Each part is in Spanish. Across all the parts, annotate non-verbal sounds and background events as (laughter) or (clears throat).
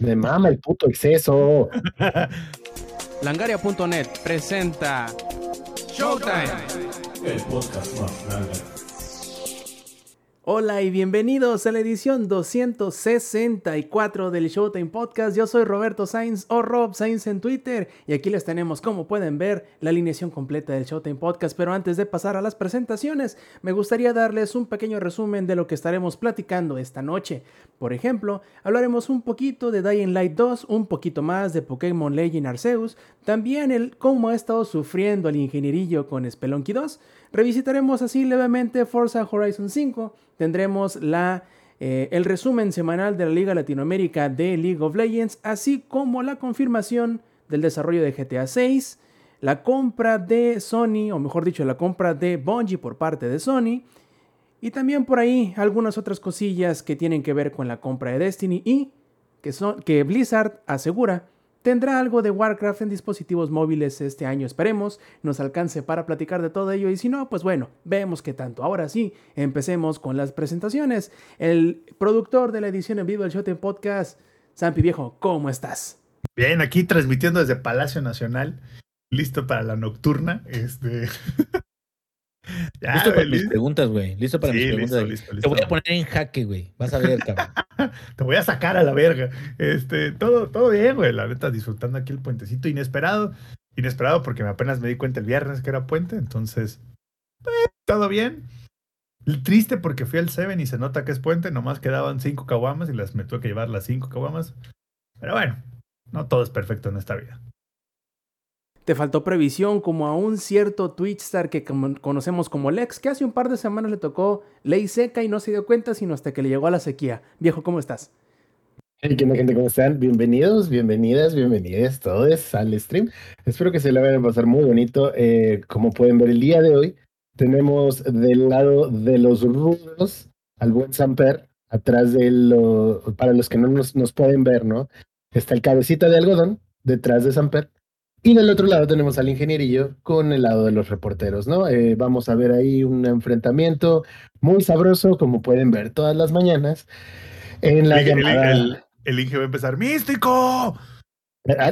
Me mama el puto exceso. (laughs) Langaria.net presenta Showtime. El podcast más grande. Hola y bienvenidos a la edición 264 del Showtime Podcast. Yo soy Roberto Sainz o Rob Sainz en Twitter y aquí les tenemos, como pueden ver, la alineación completa del Showtime Podcast. Pero antes de pasar a las presentaciones, me gustaría darles un pequeño resumen de lo que estaremos platicando esta noche. Por ejemplo, hablaremos un poquito de Dying Light 2, un poquito más de Pokémon Legend Arceus, también el cómo ha estado sufriendo el ingenierillo con Spelunky 2. Revisitaremos así levemente Forza Horizon 5, tendremos la, eh, el resumen semanal de la Liga Latinoamérica de League of Legends, así como la confirmación del desarrollo de GTA 6, la compra de Sony, o mejor dicho, la compra de Bungie por parte de Sony, y también por ahí algunas otras cosillas que tienen que ver con la compra de Destiny y que, son, que Blizzard asegura tendrá algo de Warcraft en dispositivos móviles este año. Esperemos nos alcance para platicar de todo ello y si no, pues bueno, vemos que tanto. Ahora sí, empecemos con las presentaciones. El productor de la edición en vivo del Showtime Podcast, Sampi Viejo, ¿cómo estás? Bien, aquí transmitiendo desde Palacio Nacional, listo para la nocturna. Este. (laughs) Ya, listo para mis preguntas, güey. Listo para Sí, mis preguntas. listo, listo. Te voy a poner en jaque, güey. Vas a ver, cabrón. (laughs) Te voy a sacar a la verga. Este, todo, todo bien, güey. La neta, disfrutando aquí el puentecito inesperado. Inesperado porque apenas me di cuenta el viernes que era puente. Entonces, eh, todo bien. Triste porque fui al Seven y se nota que es puente. Nomás quedaban cinco caguamas y las me tuve que llevar las cinco caguamas. Pero bueno, no todo es perfecto en esta vida. Te faltó previsión como a un cierto Twitchstar que conocemos como Lex, que hace un par de semanas le tocó ley seca y no se dio cuenta sino hasta que le llegó a la sequía. Viejo, ¿cómo estás? Hey, ¿Qué onda, gente? ¿Cómo están? Bienvenidos, bienvenidas, bienvenidas todos al stream. Espero que se le vaya a pasar muy bonito. Eh, como pueden ver el día de hoy, tenemos del lado de los rudos al buen Samper, atrás de lo, para los que no nos, nos pueden ver, ¿no? Está el cabecita de algodón detrás de Samper. Y del otro lado tenemos al ingenierillo con el lado de los reporteros, ¿no? Eh, vamos a ver ahí un enfrentamiento muy sabroso, como pueden ver todas las mañanas. En la El- llamada... el- el Inge va a empezar. ¡Místico!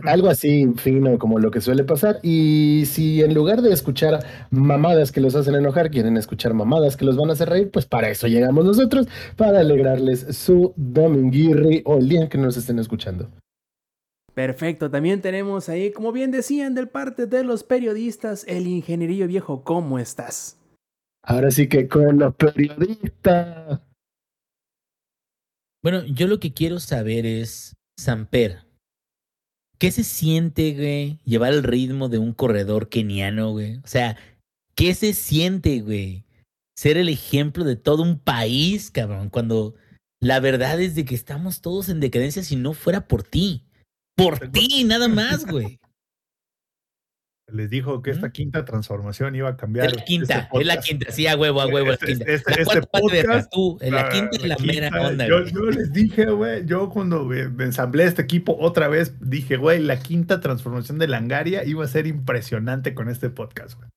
Algo así fino como lo que suele pasar. Y si en lugar de escuchar mamadas que los hacen enojar, quieren escuchar mamadas que los van a hacer reír, pues para eso llegamos nosotros, para alegrarles su dominguirri o el día que nos estén escuchando. Perfecto, también tenemos ahí, como bien decían, del parte de los periodistas, el ingenierillo viejo, ¿cómo estás? Ahora sí que con los periodistas. Bueno, yo lo que quiero saber es, Samper, ¿qué se siente, güey, llevar el ritmo de un corredor keniano, güey? O sea, ¿qué se siente, güey? Ser el ejemplo de todo un país, cabrón, cuando la verdad es de que estamos todos en decadencia si no fuera por ti. Por ti, (laughs) nada más, güey. Les dijo que esta quinta transformación iba a cambiar. Es la quinta, este es la podcast. quinta, sí, a huevo, a huevo, la Este- quinta. este- La este parte de podcast, tú, la quinta es la mera quinta, onda, yo, güey. yo les dije, güey, yo cuando me ensamblé este equipo otra vez, dije, güey, la quinta transformación de Langaria iba a ser impresionante con este podcast, güey.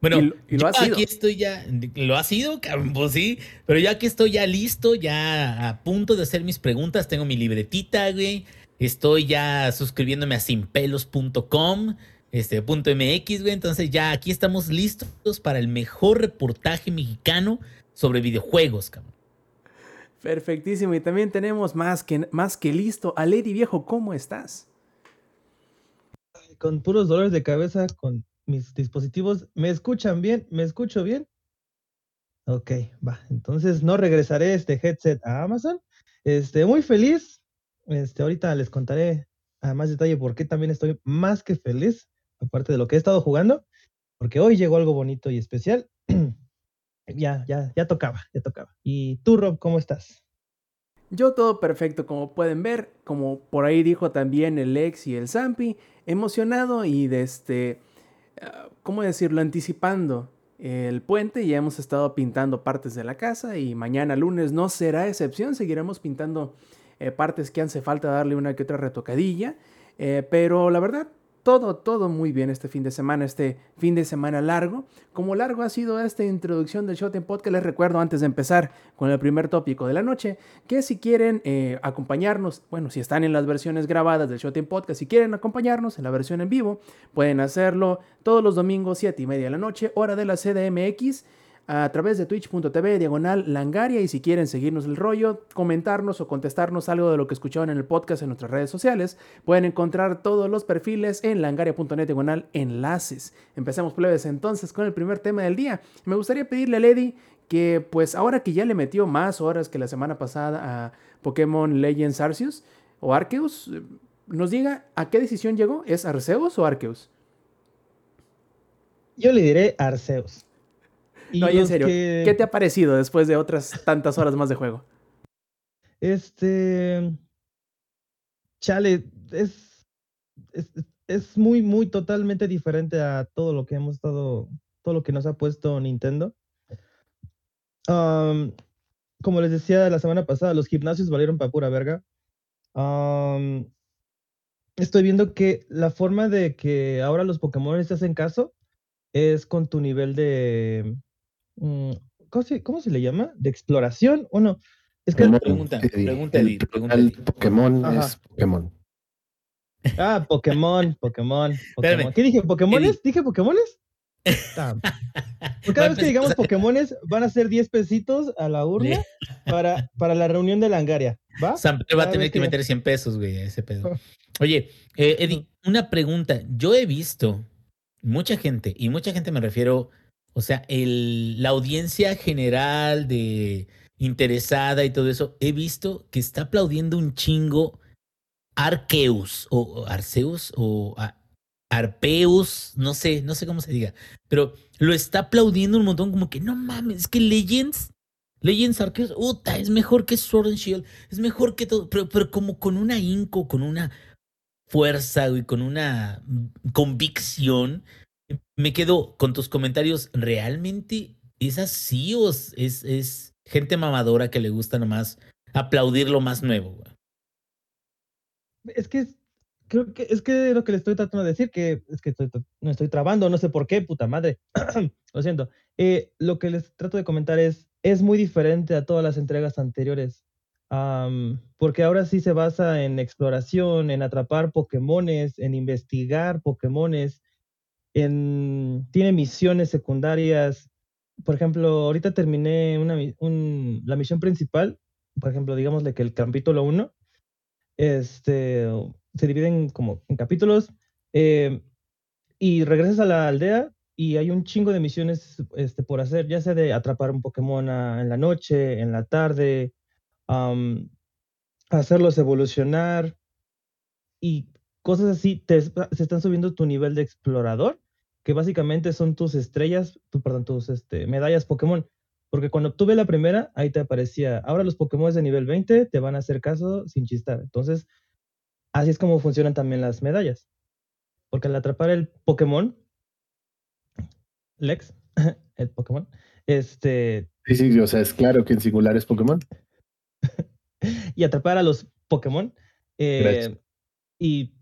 Bueno, Y lo- y lo yo ha sido. aquí estoy ya, lo ha sido, pues sí, pero yo aquí estoy ya listo, ya a punto de hacer mis preguntas, tengo mi libretita, güey, estoy ya suscribiéndome a sinpelos.com, este, punto MX, güey, entonces ya aquí estamos listos para el mejor reportaje mexicano sobre videojuegos, cabrón. Perfectísimo, y también tenemos más que, más que listo a Lady Viejo, ¿cómo estás? con puros dolores de cabeza con mis dispositivos. ¿Me escuchan bien? ¿Me escucho bien? Ok, va. Entonces no regresaré este headset a Amazon. Este, muy feliz. Este, ahorita les contaré a más detalle por qué también estoy más que feliz, aparte de lo que he estado jugando, porque hoy llegó algo bonito y especial. (clears throat) ya, ya, ya tocaba, ya tocaba. ¿Y tú, Rob, cómo estás? Yo todo perfecto, como pueden ver, como por ahí dijo también el ex y el Zampi, emocionado y de este, ¿cómo decirlo? Anticipando el puente, ya hemos estado pintando partes de la casa y mañana lunes no será excepción, seguiremos pintando eh, partes que hace falta darle una que otra retocadilla, eh, pero la verdad, todo, todo muy bien este fin de semana, este fin de semana largo. Como largo ha sido esta introducción del Shot en Podcast, les recuerdo antes de empezar con el primer tópico de la noche, que si quieren eh, acompañarnos, bueno, si están en las versiones grabadas del Shot en Podcast, si quieren acompañarnos en la versión en vivo, pueden hacerlo todos los domingos, 7 y media de la noche, hora de la CDMX a través de twitch.tv diagonal langaria y si quieren seguirnos el rollo, comentarnos o contestarnos algo de lo que escucharon en el podcast en nuestras redes sociales, pueden encontrar todos los perfiles en langaria.net diagonal enlaces. Empecemos plebes entonces con el primer tema del día. Me gustaría pedirle a Lady que pues ahora que ya le metió más horas que la semana pasada a Pokémon Legends Arceus o Arceus, nos diga a qué decisión llegó, ¿es Arceus o Arceus? Yo le diré Arceus. No, y en serio, ¿qué te ha parecido después de otras tantas horas más de juego? Este. Chale, es, es, muy, muy totalmente diferente a todo lo que hemos estado, todo lo que nos ha puesto Nintendo. como les decía la semana pasada, los gimnasios valieron para pura verga. estoy viendo que la forma de que ahora los Pokémon se hacen caso es con tu nivel de, Mm, ¿cómo se, le llama? ¿De exploración o no? Es que pregunta, pregunta, el, el Pokémon es Pokémon. Ah, Pokémon, Pokémon, (laughs) Pokémon. ¿Qué dije? ¿Pokémones? ¿Dije Pokémones? (laughs) cada vez que digamos Pokémones van a ser 10 pesitos a la (laughs) urna para, para la reunión de Langaria. ¿Va? va a tener que, meter 100 pesos, güey, ese pedo. Oye, eh, Eddie, una pregunta. Yo he visto mucha gente, y mucha gente me refiero o sea, el, la audiencia general de interesada y todo eso, he visto que está aplaudiendo un chingo Arceus o Arceus o Arpeus, no sé, no sé cómo se diga, pero lo está aplaudiendo un montón como que no mames, es que Legends, Legends Arceus, puta, es mejor que Sword and Shield, es mejor que todo, pero, pero como con una inco, con una fuerza y con una convicción me quedo con tus comentarios. ¿Realmente es así o es, es gente mamadora que le gusta nomás aplaudir lo más nuevo? Es que creo que es que lo que le estoy tratando de decir, que es que no estoy trabando, no sé por qué, puta madre. (clears throat) lo siento. Eh, lo que les trato de comentar es, es muy diferente a todas las entregas anteriores. porque ahora sí se basa en exploración, en atrapar Pokémones, en investigar Pokémones, tiene misiones secundarias. Por ejemplo, ahorita terminé una, la misión principal, por ejemplo, digámosle que el capítulo 1 este, se dividen como en capítulos eh, y regresas a la aldea y hay un chingo de misiones este, por hacer, ya sea de atrapar un Pokémon en la noche, en la tarde, hacerlos evolucionar y cosas así, te, se están subiendo tu nivel de explorador, que básicamente son tus estrellas, tu, perdón, tus este, medallas Pokémon. Porque cuando obtuve la primera, ahí te aparecía, ahora los Pokémon de nivel 20 te van a hacer caso sin chistar. Entonces, así es como funcionan también las medallas. Porque al atrapar el Pokémon, Lex, (laughs) el Pokémon, este... Sí, sí, o sea, es claro que en singular es Pokémon. (laughs) y atrapar a los Pokémon eh, y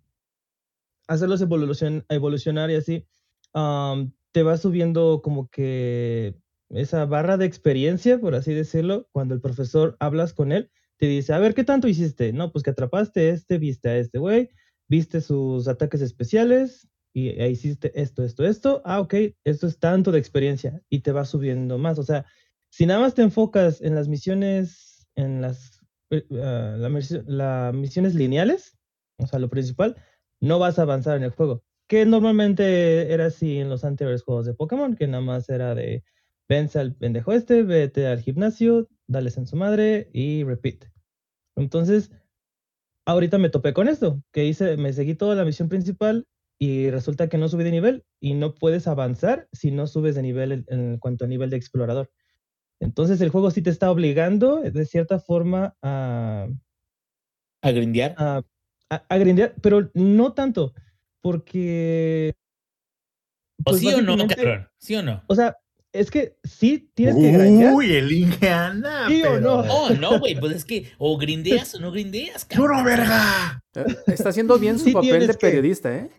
hacerlos evolucionar y así, te va subiendo como que esa barra de experiencia, por así decirlo, cuando el profesor hablas con él, te dice, a ver, ¿qué tanto hiciste? No, pues que atrapaste este, viste a este güey, viste sus ataques especiales y hiciste esto, esto, esto. Ah, ok, esto es tanto de experiencia y te va subiendo más. O sea, si nada más te enfocas en las misiones, en las, las misiones lineales, o sea, lo principal, no vas a avanzar en el juego. Que normalmente era así en los anteriores juegos de Pokémon, que nada más era de vence al pendejo este, vete al gimnasio, dales en su madre y repeat. Entonces, ahorita me topé con esto, que hice, me seguí toda la misión principal y resulta que no subí de nivel y no puedes avanzar si no subes de nivel en, cuanto a nivel de explorador. Entonces el juego sí te está obligando de cierta forma a... ¿A grindear? A, a, grindear, pero no tanto, porque... ¿O pues, sí o no, cabrón? ¿Sí o no? O sea, es que sí tienes que grindear. Uy, el Inge anda. ¿Sí o no? Oh, no, güey, pues es que o grindeas o no grindeas, cabrón. ¡Duro, verga! Está haciendo bien (laughs) su papel de periodista, ¿eh?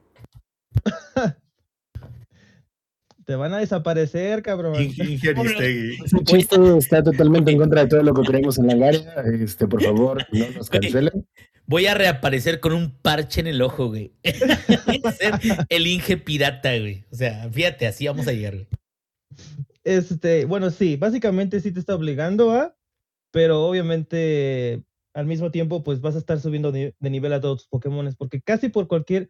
Te van a desaparecer, cabrón. Inge- Inge Aristegui. Ese chiste está totalmente en contra de todo lo que creemos en la área. Este, por favor, no nos cancelen. Voy a reaparecer con un parche en el ojo, güey. (laughs) Ser el Inge pirata, güey. O sea, fíjate, así vamos a llegar, güey. Este, bueno, sí, básicamente sí te está obligando a, pero obviamente al mismo tiempo, pues vas a estar subiendo de, de nivel a todos tus Pokémon, porque casi por cualquier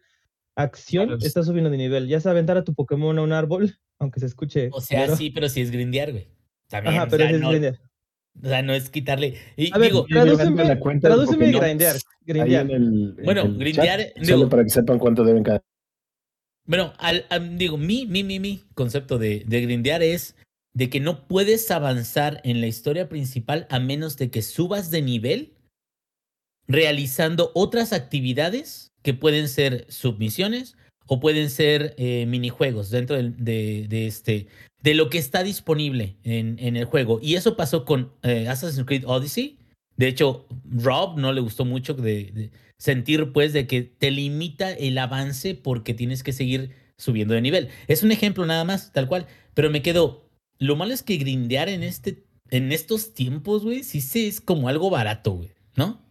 acción Claro. estás subiendo de nivel. Ya sea aventar a tu Pokémon a un árbol, (laughs) aunque se escuche. O sea, sí, pero sí es grindear, güey. También, Ajá, o pero sea, es no, grindear. o sea, no es quitarle. Y A ver, digo, tradúceme, la cuenta de tradúceme grindear. Grindear. en el, en Bueno, el grindear, chat, digo- solo para que sepan cuánto deben cada. Bueno, al, al- digo, mi, mi, mi, mi concepto de, de grindear es de que no puedes avanzar en la historia principal a menos de que subas de nivel realizando otras actividades que pueden ser submisiones o pueden ser eh, minijuegos dentro de, de este de lo que está disponible en, el juego. Y eso pasó con eh, Assassin's Creed Odyssey. De hecho, Rob no le gustó mucho de, sentir pues de que te limita el avance porque tienes que seguir subiendo de nivel. Es un ejemplo nada más, tal cual. Pero me quedo, lo malo es que grindear en este en estos tiempos, güey, sí se es como algo barato, güey, ¿no?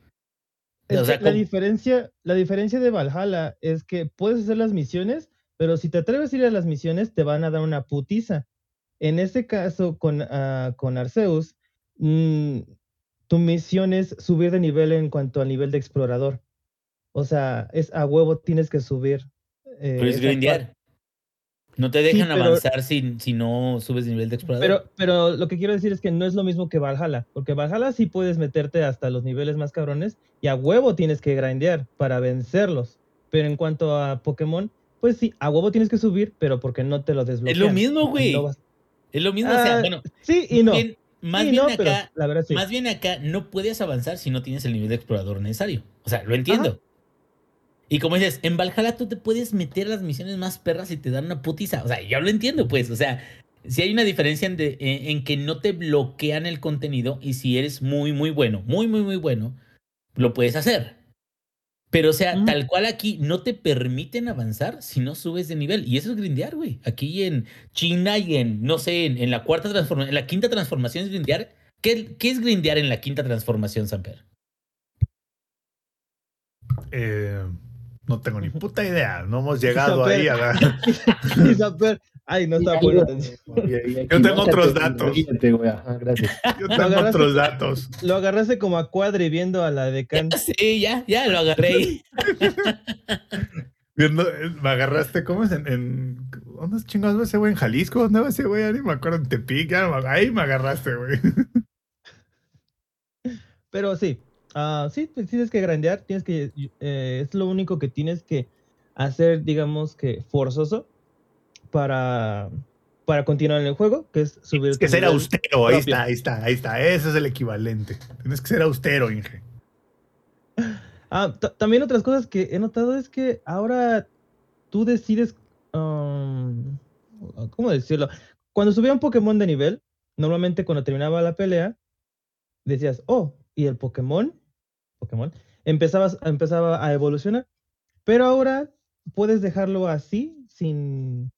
O sea, la como- diferencia, la diferencia de Valhalla es que puedes hacer las misiones, pero si te atreves a ir a las misiones, te van a dar una putiza. En este caso, con, ah, con Arceus, mm, tu misión es subir de nivel en cuanto al nivel de explorador. O sea, es a huevo tienes que subir. eh, Pero es grindear. No te dejan pero- avanzar si, si no subes de nivel de explorador. Pero, pero lo que quiero decir es que no es lo mismo que Valhalla, porque Valhalla sí puedes meterte hasta los niveles más cabrones y a huevo tienes que grindear para vencerlos. Pero en cuanto a Pokémon, pues sí, a huevo tienes que subir, pero porque no te lo desbloquean. mismo, güey. No vas- es lo mismo, o sea, bueno, Sí y no. bien- más Sí bien no, pero acá, la verdad sí. más bien acá no puedes avanzar si no tienes el nivel de explorador necesario. O sea, lo entiendo. Y como dices, en Valhalla tú te puedes meter a las misiones más perras y te dan una putiza. O sea, yo lo entiendo, pues. O sea, si hay una diferencia en, de- en- en que no te bloquean el contenido y si eres muy, muy bueno, muy, muy, muy bueno, lo puedes hacer. Pero, o sea, tal cual aquí no te permiten avanzar si no subes de nivel. Y eso es grindear, güey. Aquí en China y en, no sé, en, en la cuarta transformación, en la quinta transformación es grindear. ¿Qué, qué es grindear en la quinta transformación, Samper? Eh, no tengo ni puta idea. No hemos llegado ahí a la... (laughs) Ay, no está bueno. Yo tengo otros datos. Gracias. (laughs) Yo Lo tengo agarraste. otros datos. Lo agarraste como a Cuadri viendo a la decán. Sí, ya, ya lo agarré. (laughs) Viendo, eh, me agarraste, ¿cómo es? En, en ¿Dónde es chingados va ese güey? ¿En Jalisco? ¿Dónde va ese güey? Ya ni me acuerdo. En Tepic, ya ahí me agarraste, güey. Pero sí, ah, sí, pues tienes que grandear, tienes que, eh, es lo único que tienes que hacer, digamos que forzoso para, para continuar en el juego, que es subir. Tienes que ser austero, ahí está, ahí está, ahí está. Ese es el equivalente. Tienes que ser austero, Inge. (laughs) Ah, ta- también otras cosas que he notado es que ahora tú decides, um, ¿cómo decirlo? Cuando subía un Pokémon de nivel, normalmente cuando terminaba la pelea, decías, oh, y el Pokémon, Pokémon, empezaba, empezaba a evolucionar. Pero ahora puedes dejarlo así, sin,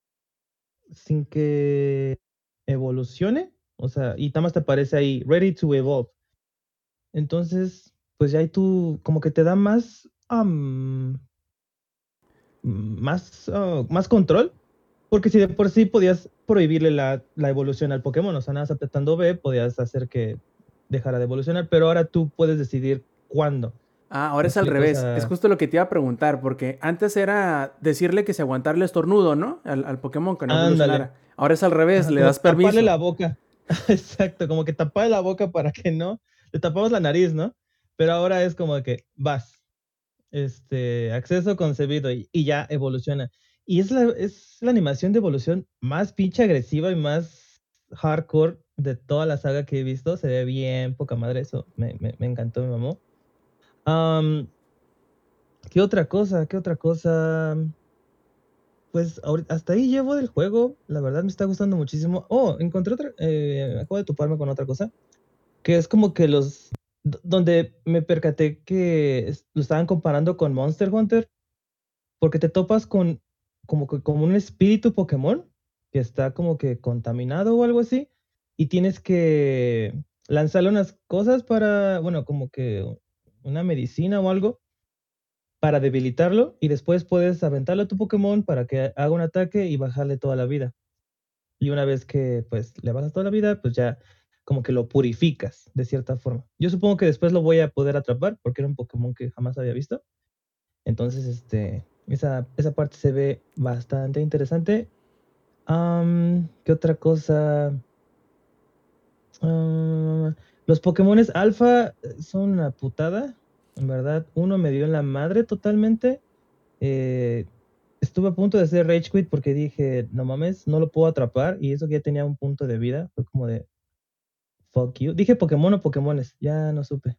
sin que evolucione. O sea, y nada te aparece ahí, ready to evolve. Entonces, pues ya ahí tú, como que te da más, am, más, ah, más control. Porque si de por sí podías prohibirle la, la evolución al Pokémon, o sea, nada más apretando B, podías hacer que dejara de evolucionar, pero ahora tú puedes decidir cuándo. Ah, ahora es al revés. Es justo lo que te iba a preguntar, porque antes era decirle que se aguantara el estornudo, ¿no? Al, al Pokémon que no Ándale. evolucionara. Ahora es al revés, Ajá, le das permiso. Taparle la boca. (laughs) Exacto, como que taparle la boca para que no. Le tapamos la nariz, ¿no? Pero ahora es como que vas. Este, acceso concebido y, y ya evoluciona. Y es la, es la animación de evolución más pinche agresiva y más hardcore de toda la saga que he visto. Se ve bien poca madre eso. Me, me, me encantó, me mamó. Am, ¿Qué otra cosa? ¿Qué otra cosa? Pues hasta ahí llevo del juego. La verdad me está gustando muchísimo. Oh, encontré otra. eh, acabo de toparme con otra cosa. Que es como que los. Donde me percaté que lo estaban comparando con Monster Hunter. Porque te topas con. Como como un espíritu Pokémon. que está como que contaminado o algo así, y tienes que lanzarle unas cosas para, bueno, como que una medicina o algo para debilitarlo y después puedes aventarle a tu Pokémon para que haga un ataque y bajarle toda la vida. Y una vez que pues le bajas toda la vida, pues ya como que lo purificas de cierta forma. Yo supongo que después lo voy a poder atrapar porque era un Pokémon que jamás había visto. Entonces, este, esa, esa parte se ve bastante interesante. Am, ¿Qué otra cosa? Ah, los Pokémones alfa son una putada. En verdad, uno me dio en la madre totalmente. Eh, estuve a punto de hacer Rage Quit porque dije, no mames, no lo puedo atrapar. Y eso que ya tenía un punto de vida. Fue como de, fuck you. Dije Pokémon o Pokémones. Ya no supe.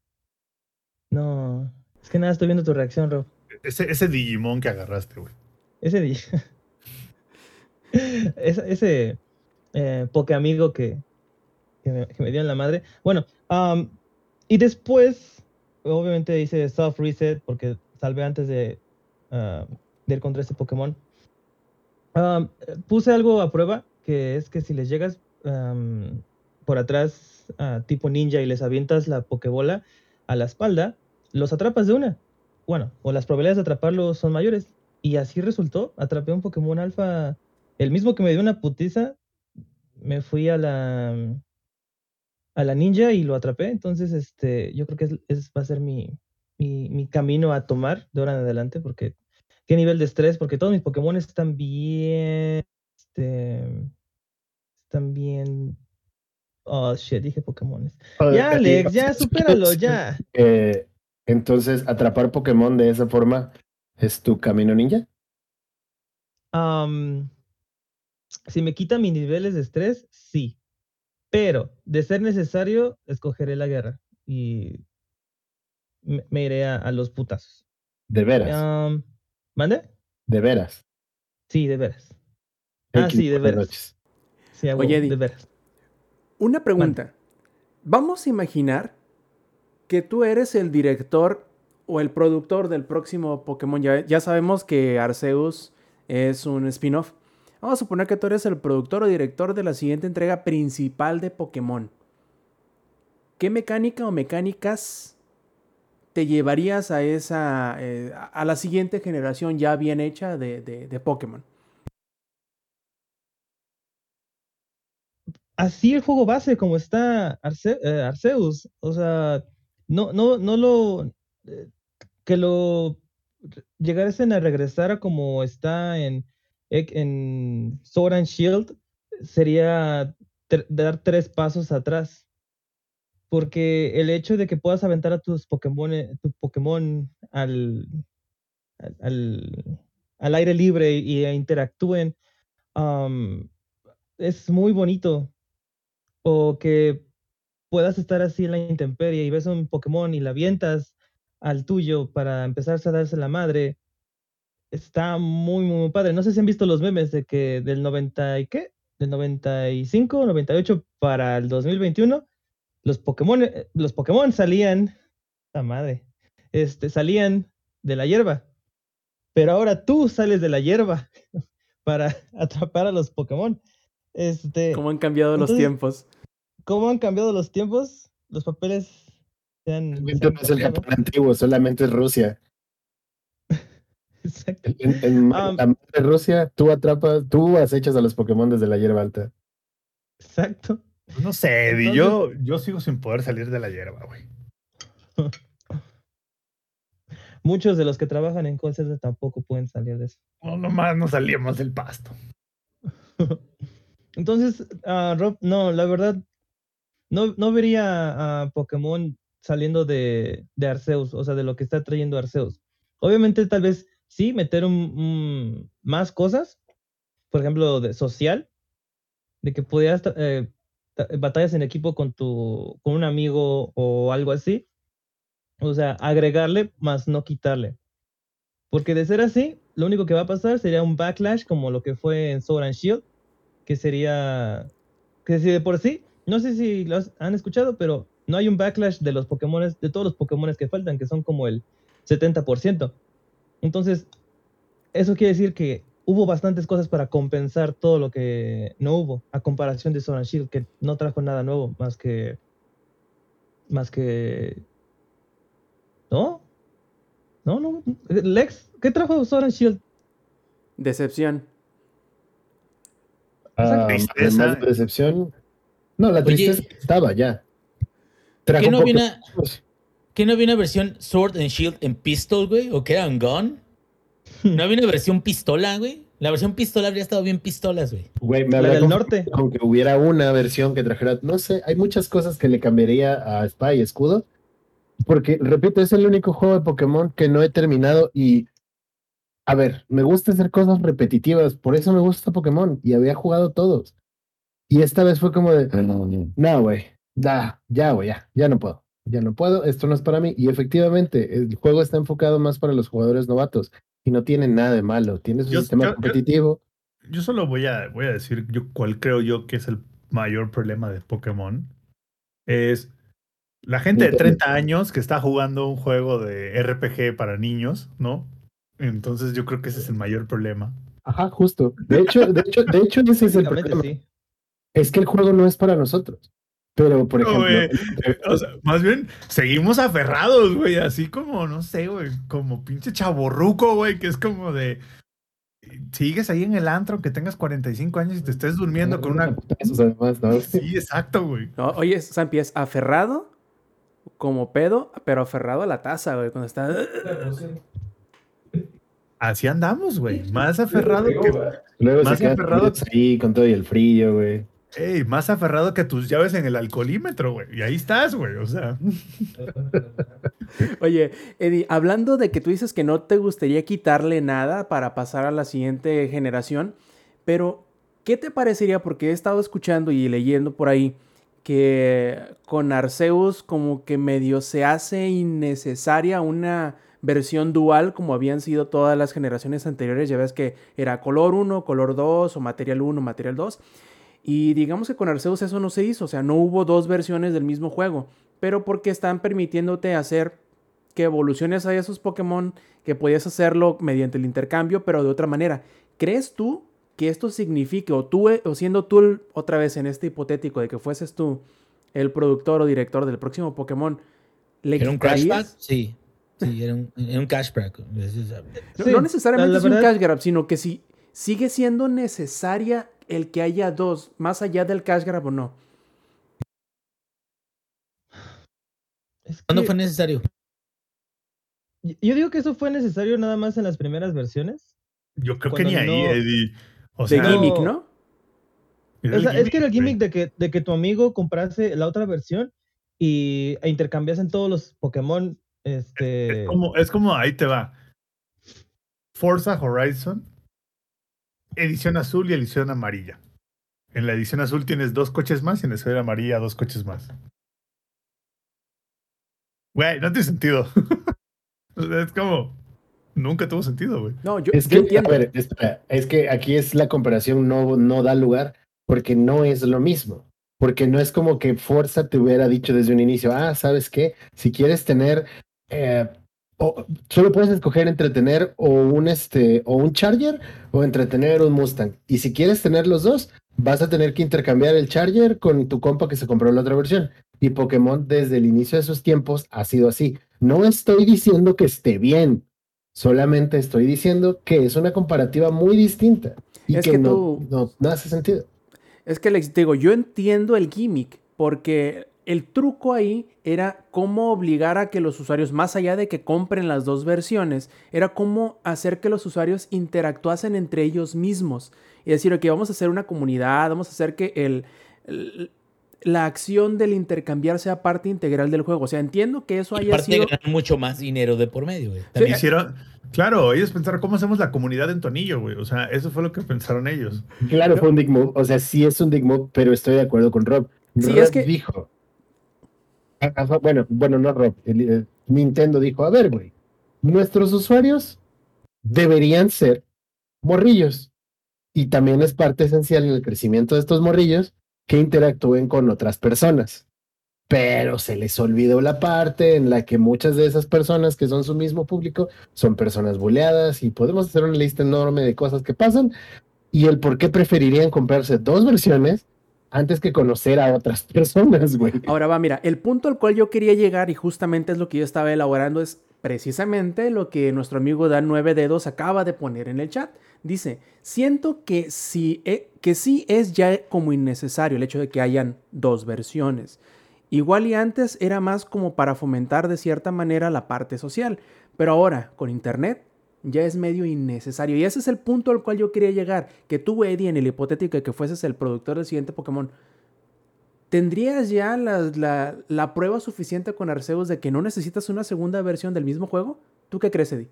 No. Es que nada, estoy viendo tu reacción, Rob. Ese, ese Digimon que agarraste, güey. Ese día. (laughs) ese ese eh, Pokéamigo que, que, me, que me dio en la madre. Bueno, y después, obviamente hice soft reset porque salvé antes de, ah, ir contra ese Pokémon. Puse algo a prueba, que es que si les llegas por atrás, tipo ninja, y les avientas la Pokébola a la espalda, los atrapas de una. Bueno, o las probabilidades de atraparlos son mayores. Y así resultó. Atrapé un Pokémon alfa, el mismo que me dio una putiza. Me fui a la a la ninja y lo atrapé. Entonces, este, yo creo que es, es- va a ser mi, mi, mi camino a tomar de ahora en adelante. Porque qué nivel de estrés, porque todos mis Pokémon están bien. Este, están bien. Oh shit, dije Pokémones. Joder, Ya, Alex, ya, ¿quieres (laughs) supéralo, (laughs) ya. entonces, atrapar Pokémon de esa forma es tu camino ninja. Si me quita mis niveles de estrés, sí. Pero, de ser necesario, escogeré la guerra y me, me iré a, a los putazos. De veras, ¿Mande? de veras. Sí, de veras. Ah, sí, de veras. noches. Sí, Oye, Eddie. de veras. Una pregunta. Vamos a imaginar que tú eres el director o el productor del próximo Pokémon. Ya, ya sabemos que Arceus es un spin-off. Vamos a suponer que tú eres el productor o director de la siguiente entrega principal de Pokémon. ¿Qué mecánica o mecánicas te llevarías a esa eh, a la siguiente generación ya bien hecha de, de- Pokémon? Así el juego base, como está eh, Arceus. O sea, no, no, no lo. eh, que lo llegasen a regresar a como está en, en Sword and Shield sería dar tres pasos atrás. Porque el hecho de que puedas aventar a tus Pokémon, eh, tu Pokémon al, al, al- aire libre y interactúen es muy bonito. O que puedas estar así en la intemperie y ves un Pokémon y la avientas al tuyo para empezarse a darse la madre. Está muy, muy padre. No sé si han visto los memes de que del 90 y qué, del 95, 98 para el 2021, los Pokémon, eh, los Pokémon salían, la madre, este, salían de la hierba. Pero ahora tú sales de la hierba (laughs) para (laughs) atrapar a los Pokémon. Este, ¿Cómo han cambiado los tiempos? ¿Cómo han cambiado los tiempos? Los papeles se han, no es el. Japón antiguo, solamente es Rusia. Exacto. En, en Ah. la madre Rusia, tú atrapas, tú acechas a los Pokémon desde la hierba alta. Exacto. Pues no sé, Eddie, yo, yo sigo sin poder salir de la hierba, güey. (laughs) Muchos de los que trabajan en call center tampoco pueden salir de eso. No, nomás no salíamos del pasto. (laughs) Entonces, ah, Rob, no, la verdad, no, no vería a Pokémon saliendo de, de Arceus, o sea, de lo que está trayendo Arceus. Obviamente, tal vez sí, meter un, un- más cosas, por ejemplo, de social, de que pudieras eh, ta- batallas en equipo con tu, con un amigo o algo así. O sea, agregarle más no quitarle. Porque de ser así, lo único que va a pasar sería un backlash como lo que fue en Sword and Shield, que sería que si de por sí, no sé si lo han escuchado, pero no hay un backlash de los Pokémon, de todos los Pokémon que faltan, que son como el 70%. Entonces, eso quiere decir que hubo bastantes cosas para compensar todo lo que no hubo, a comparación de Sword and Shield, que no trajo nada nuevo, más que. Más que. ¿No? No, no. Lex, ¿qué trajo Sword and Shield? Decepción. Ah, Tristeza. de decepción. No, la Oye. tristeza estaba ya. Trajo ¿Qué no una, ¿qué no había una versión Sword and Shield en Pistol, güey? ¿O que era en Gun? (laughs) ¿No había una versión pistola, güey? La versión pistola habría estado bien pistolas, güey. Güey, me La habría del norte. Con que hubiera una versión que trajera. No sé, hay muchas cosas que le cambiaría a Espada y Escudo. Porque, repito, es el único juego de Pokémon que no he terminado y. A ver, me gusta hacer cosas repetitivas, por eso me gusta Pokémon y había jugado todos. Y esta vez fue como de. No, güey. Da, ya, güey, ya, ya no puedo. Ya no puedo, esto no es para mí. Y efectivamente, el juego está enfocado más para los jugadores novatos y no tiene nada de malo. Tiene su Yo- sistema yo- competitivo. Yo solo voy a, voy a decir yo cuál creo yo que es el mayor problema de Pokémon. Es la gente de Nintendo. 30 años que está jugando un juego de RPG para niños, ¿no? Entonces yo creo que ese es el mayor problema. Ajá, justo. De hecho, de hecho, de hecho, ese es el problema. sí. Es que el juego no es para nosotros. Pero, por No, ejemplo, güey. O sea, más bien seguimos aferrados, güey, así como, no sé, güey, como pinche chaborruco, güey, que es como de... Sigues ahí en el antro que tengas 45 años y te estés durmiendo con una... (laughs) putazos, además, ¿no? Sí, exacto, güey. No, oye, Sampi es aferrado como pedo, pero aferrado a la taza, güey. Cuando está. Así andamos, güey. Más aferrado que... Luego Más se aferrado- ahí con todo y el frío, güey. Más aferrado que tus llaves en el alcoholímetro, güey. Y ahí estás, güey. O sea, Oye, Eddie, hablando de que tú dices que no te gustaría quitarle nada para pasar a la siguiente generación, pero ¿qué te parecería? Porque he estado escuchando y leyendo por ahí que con Arceus como que medio se hace innecesaria una versión dual como habían sido todas las generaciones anteriores. Ya ves que era color 1, color 2 o material 1, material 2. Y digamos que con Arceus eso no se hizo, o sea, no hubo dos versiones del mismo juego, pero porque están permitiéndote hacer que evoluciones a esos Pokémon, que podías hacerlo mediante el intercambio, pero de otra manera. ¿Crees tú que esto signifique, o tú, o siendo tú el- otra vez en este hipotético de que fueses tú el productor o director del próximo Pokémon, le ¿Era un cashback? Sí. Sí, era un, era un es- No, Sí, no necesariamente la- la es un verdad- cash grab, sino que si sigue siendo necesaria el que haya dos, más allá del cash grab o no. ¿Cuándo fue necesario? Yo digo que eso fue necesario nada más en las primeras versiones. yo creo que ni ahí, Eddie. O De sea, gimmick, ¿no? O es que era el gimmick de que, de que tu amigo comprase la otra versión y e intercambiasen todos los Pokémon. Este, Es como, es como, ahí te va. Forza Horizon, edición azul y edición amarilla. En la edición azul tienes dos coches más y en la edición amarilla dos coches más. Güey, no tiene sentido. (laughs) Es como, nunca tuvo sentido, güey. No, yo, Es yo que, a entiendo. ver, espera, es que aquí es la comparación no, no da lugar porque no es lo mismo. Porque no es como que Forza te hubiera dicho desde un inicio, ah, ¿sabes qué? Si quieres tener, eh, o- solo puedes escoger entre tener o un, este, o un Charger o entre tener un Mustang. Y si quieres tener los dos, vas a tener que intercambiar el Charger con tu compa que se compró la otra versión. Y Pokémon desde el inicio de sus tiempos ha sido así. No estoy diciendo que esté bien, solamente estoy diciendo que es una comparativa muy distinta y Es que, que no, tú- no, no hace sentido. Es que les digo, yo entiendo el gimmick, porque el truco ahí era cómo obligar a que los usuarios, más allá de que compren las dos versiones, era cómo hacer que los usuarios interactuasen entre ellos mismos. Y decir, ok, vamos a hacer una comunidad, vamos a hacer que el, el- la acción del intercambiar sea parte integral del juego. O sea, entiendo que eso Y haya aparte sido... ganar mucho más dinero de por medio, güey. También. Hicieron, claro, ellos pensaron cómo hacemos la comunidad en Tonillo, güey. O sea, eso fue lo que pensaron ellos. Claro, fue un dick move, o sea, sí es un dick move, pero estoy de acuerdo con Rob. Sí, Rob es que- dijo, bueno, bueno, no Rob, el Nintendo dijo, a ver, güey, nuestros usuarios deberían ser morrillos. Y también es parte esencial en el crecimiento de estos morrillos que interactúen con otras personas. pero se les olvidó la parte en la que muchas de esas personas que son su mismo público son personas buleadas y podemos hacer una lista enorme de cosas que pasan y el por qué preferirían comprarse dos versiones antes que conocer a otras (laughs) personas, güey. Ahora va, mira, el punto al cual yo quería llegar y justamente es lo que yo estaba elaborando es precisamente lo que nuestro amigo Dan Nueve Dedos acaba de poner en el chat. Dice, siento que sí, eh, que sí es ya como innecesario el hecho de que hayan dos versiones. Igual y antes era más como para fomentar de cierta manera la parte social, pero ahora con Internet ya es medio innecesario. Y ese es el punto al cual yo quería llegar, que tú, Eddie, en el hipotético de que fueses el productor del siguiente Pokémon, ¿tendrías ya la, la, prueba suficiente con Arceus de que no necesitas una segunda versión del mismo juego? ¿Tú qué crees, Eddie?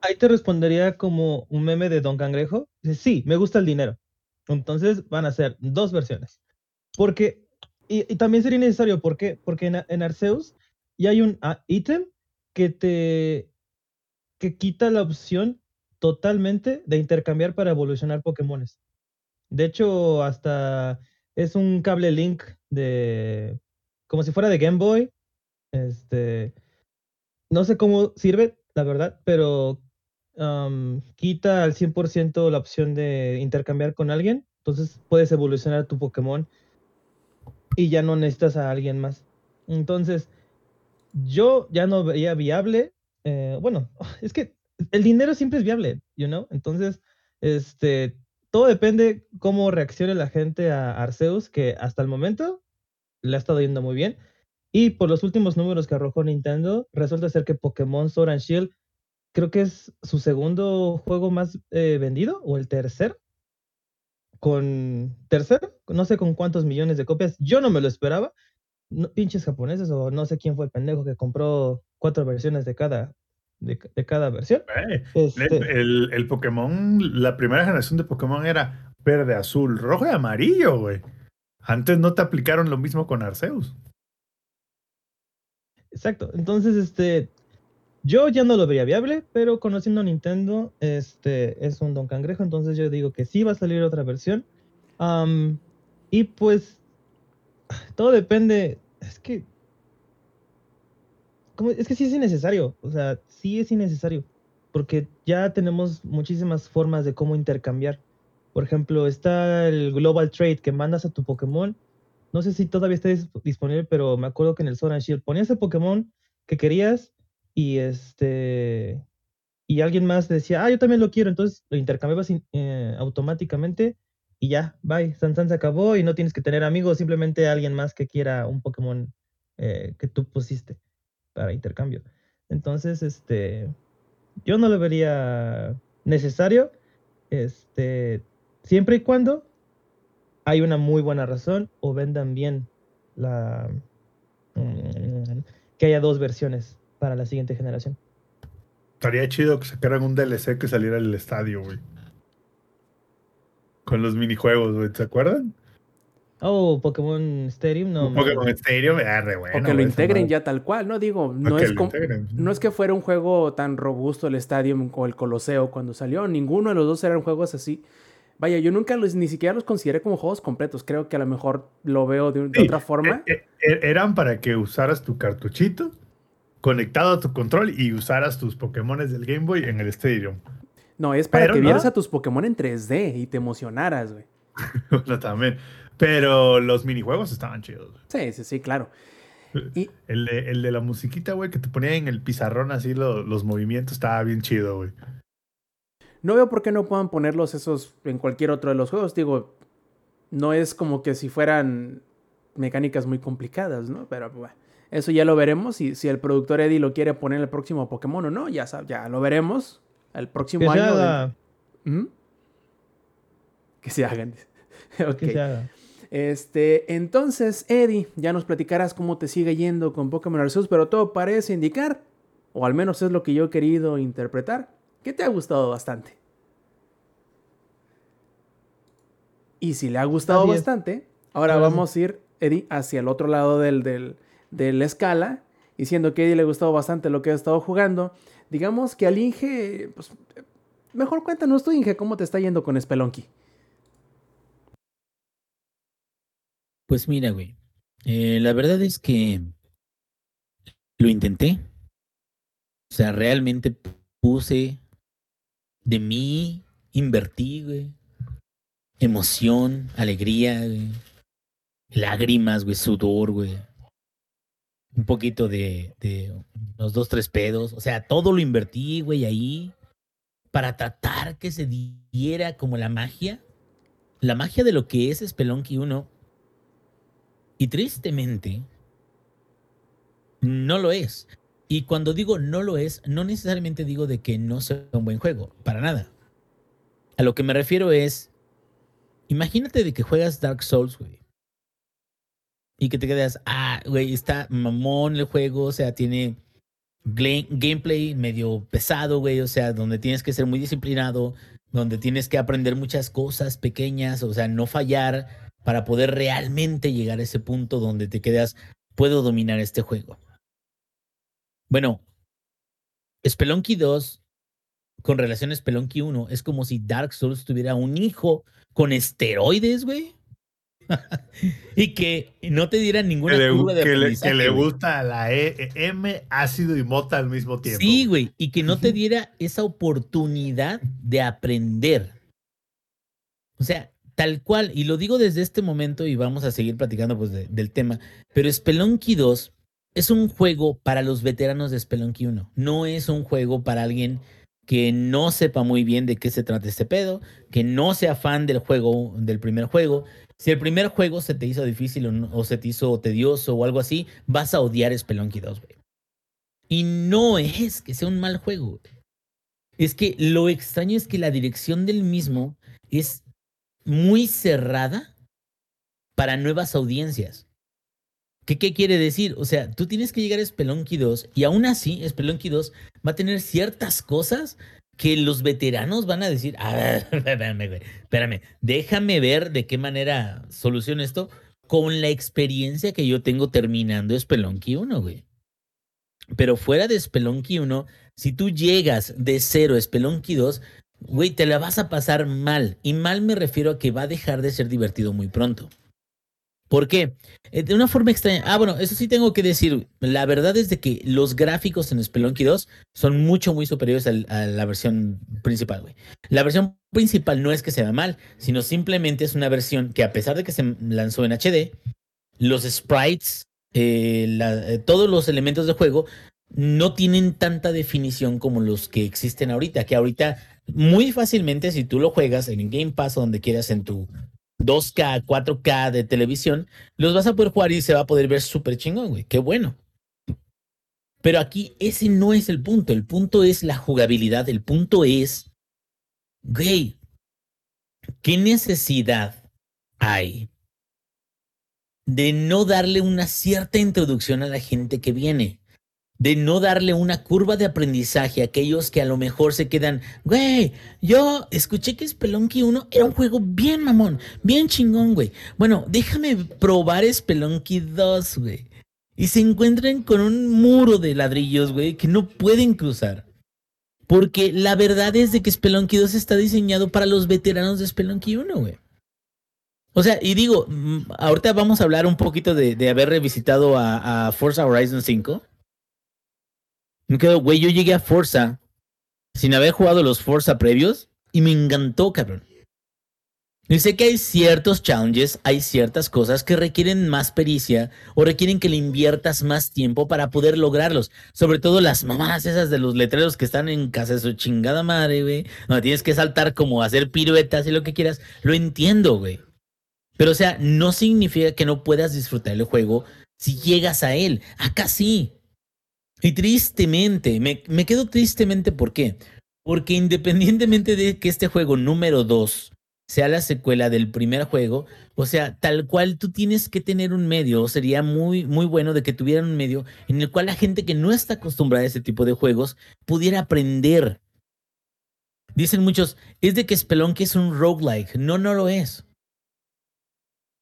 Ahí te respondería como un meme de Don Cangrejo. Sí, me gusta el dinero. Entonces van a ser dos versiones. Porque y, también sería necesario, ¿por qué? Porque en, Arceus ya hay un ah, ítem que te que quita la opción totalmente de intercambiar para evolucionar Pokémones. De hecho, hasta es un cable link de como si fuera de Game Boy. Este no sé cómo sirve, la verdad, pero quita al 100% la opción de intercambiar con alguien. Entonces puedes evolucionar tu Pokémon y ya no necesitas a alguien más. Entonces, yo ya no veía viable, eh, bueno, (laughs) es que el dinero siempre es viable, you know? Entonces, este, todo depende cómo reaccione la gente a Arceus, que hasta el momento le ha estado yendo muy bien. Y por los últimos números que arrojó Nintendo, resulta ser que Pokémon Sword and Shield creo que es su segundo juego más eh, vendido o el tercer con tercero, no sé con cuántos millones de copias, yo no me lo esperaba. pinches japoneses o no sé quién fue el pendejo que compró cuatro versiones de cada, de, cada versión. Este el, el, Pokémon, la primera generación de Pokémon era verde, azul, rojo y amarillo, güey. Antes no te aplicaron lo mismo con Arceus. Exacto. Entonces, este, yo ya no lo vería viable, pero conociendo a Nintendo, este es un Don Cangrejo, entonces yo digo que sí va a salir otra versión. y pues todo depende, es que es que sí es innecesario, o sea, sí es innecesario, porque ya tenemos muchísimas formas de cómo intercambiar. Por ejemplo, está el Global Trade que mandas a tu Pokémon. No sé si todavía está disponible, pero me acuerdo que en el Sword and Shield ponías el Pokémon que querías y este y alguien más decía, ah, yo también lo quiero, entonces lo intercambiabas eh, automáticamente y ya, bye, San se acabó y no tienes que tener amigos, simplemente alguien más que quiera un Pokémon eh, que tú pusiste para intercambio. Entonces, este, yo no lo vería necesario, este, siempre y cuando hay una muy buena razón o vendan bien la mm, que haya dos versiones para la siguiente generación. Estaría chido que sacaran un DLC que saliera del estadio, güey. Con los minijuegos, güey, ¿se acuerdan? Oh, Pokémon Stadium, no. Pokémon Stadium, ah, re bueno. O que lo integren ya tal cual, ¿no? Digo, no es, no es que fuera un juego tan robusto el Stadium o el Coloseo cuando salió. Ninguno de los dos eran juegos así. Vaya, yo nunca los, ni siquiera los consideré como juegos completos. Creo que a lo mejor lo veo de, otra forma. E, e, eran para que usaras tu cartuchito conectado a tu control y usaras tus Pokémon del Game Boy en el Stadium. No, es para que vieras a tus Pokémon en 3D y te emocionaras, güey. (laughs) bueno, también. Pero los minijuegos estaban chidos. Sí, sí, sí, claro. Y... El, de, el de la musiquita, güey, que te ponía en el pizarrón así los movimientos, estaba bien chido, güey. No veo por qué no puedan ponerlos esos en cualquier otro de los juegos. Digo, no es como que si fueran mecánicas muy complicadas, ¿no? Pero bueno. Eso ya lo veremos. Y si el productor Eddie lo quiere poner en el próximo Pokémon o no, ya, ya lo veremos. El próximo año. ¿Mm? Que se hagan. (laughs) Que se hagan. Este, entonces, Eddie, ya nos platicarás cómo te sigue yendo con Pokémon Arceus, pero todo parece indicar, o al menos es lo que yo he querido interpretar, que te ha gustado bastante. Y si le ha gustado bastante, ahora vamos a ir, Eddie, hacia el otro lado del, del, de la escala, diciendo que a Eddie le gustó bastante lo que ha estado jugando. Digamos que al Inge, pues, mejor cuéntanos tú, Inge, cómo te está yendo con Spelunky. Pues mira, güey, Eh, la verdad es que lo intenté. O sea, realmente puse de mí, invertí, güey. Emoción, alegría, güey. Lágrimas, güey, sudor, güey. Un poquito de, de los dos, tres pedos. O sea, todo lo invertí, güey, ahí. Para tratar que se diera como la magia. La magia de lo que es Spelunky 1. Y tristemente, no lo es. Y cuando digo no lo es, no necesariamente digo de que no sea un buen juego, para nada. A lo que me refiero es, imagínate de que juegas Dark Souls, güey. Y que te quedas, ah, güey, está mamón el juego, o sea, tiene gameplay medio pesado, güey, o sea, donde tienes que ser muy disciplinado, donde tienes que aprender muchas cosas pequeñas, o sea, no fallar para poder realmente llegar a ese punto donde te quedas, puedo dominar este juego. Bueno, Spelunky 2 con relación a Spelunky 1 es como si Dark Souls tuviera un hijo con esteroides, güey. (laughs) y que no te diera ninguna que le, de que le, que gusta la E- M, ácido y mota al mismo tiempo. Sí, güey, y que no te diera esa oportunidad de aprender. O sea, tal cual, y lo digo desde este momento y vamos a seguir platicando pues de- del tema, pero Spelunky 2 es un juego para los veteranos de Spelunky 1, no es un juego para alguien que no sepa muy bien de qué se trata este pedo, que no sea fan del juego, del primer juego. Si el primer juego se te hizo difícil o, o se te hizo tedioso o algo así, vas a odiar Spelunky 2, güey. Y no es que sea un mal juego. Es que lo extraño es que la dirección del mismo es muy cerrada para nuevas audiencias. ¿Qué, ¿Qué quiere decir? O sea, tú tienes que llegar a Spelunky 2 y aún así Spelunky 2 va a tener ciertas cosas que los veteranos van a decir, a ver, (laughs) espérame, espérame, déjame ver de qué manera soluciono esto con la experiencia que yo tengo terminando Spelunky 1, güey. Pero fuera de Spelunky 1, si tú llegas de cero a Spelunky 2, güey, te la vas a pasar mal. Y mal me refiero a que va a dejar de ser divertido muy pronto. ¿Por qué? Eh, De una forma extraña. Ah, bueno, eso sí tengo que decir. La verdad es de que los gráficos en Spelunky 2 son mucho, muy superiores a la versión principal, güey. La versión principal no es que se vea mal, sino simplemente es una versión que a pesar de que se lanzó en HD, los sprites, eh, eh, todos los elementos de juego no tienen tanta definición como los que existen ahorita, que ahorita muy fácilmente si tú lo juegas en Game Pass o donde quieras en tu 2K, 4K de televisión, los vas a poder jugar y se va a poder ver súper chingón, güey. Qué bueno. Pero aquí ese no es el punto. El punto es la jugabilidad. El punto es, güey, ¿qué necesidad hay de no darle una cierta introducción a la gente que viene? De no darle una curva de aprendizaje a aquellos que a lo mejor se quedan, güey, yo escuché que Spelunky 1 era un juego bien mamón, bien chingón, güey. Bueno, déjame probar Spelunky 2, güey. Y se encuentran con un muro de ladrillos, güey, que no pueden cruzar. Porque la verdad es de que Spelunky 2 está diseñado para los veteranos de Spelunky 1, güey. O sea, y digo, mm, ahorita vamos a hablar un poquito de, haber revisitado a, a Forza Horizon 5. Me quedo, güey, yo llegué a Forza sin haber jugado los Forza previos y me encantó, cabrón. Y sé que hay ciertos challenges, hay ciertas cosas que requieren más pericia o requieren que le inviertas más tiempo para poder lograrlos. Sobre todo las mamás esas de los letreros que están en casa de su chingada madre, güey. Donde tienes que saltar como hacer piruetas y lo que quieras. Lo entiendo, güey. Pero o sea, no significa que no puedas disfrutar el juego si llegas a él. Acá sí. Y tristemente, me, me quedo tristemente, ¿por qué? Porque independientemente de que este juego número 2 sea la secuela del primer juego, o sea, tal cual tú tienes que tener un medio, sería muy, muy bueno de que tuvieran un medio en el cual la gente que no está acostumbrada a ese tipo de juegos pudiera aprender. Dicen muchos, es de que Spelunky es un roguelike. No, no lo es.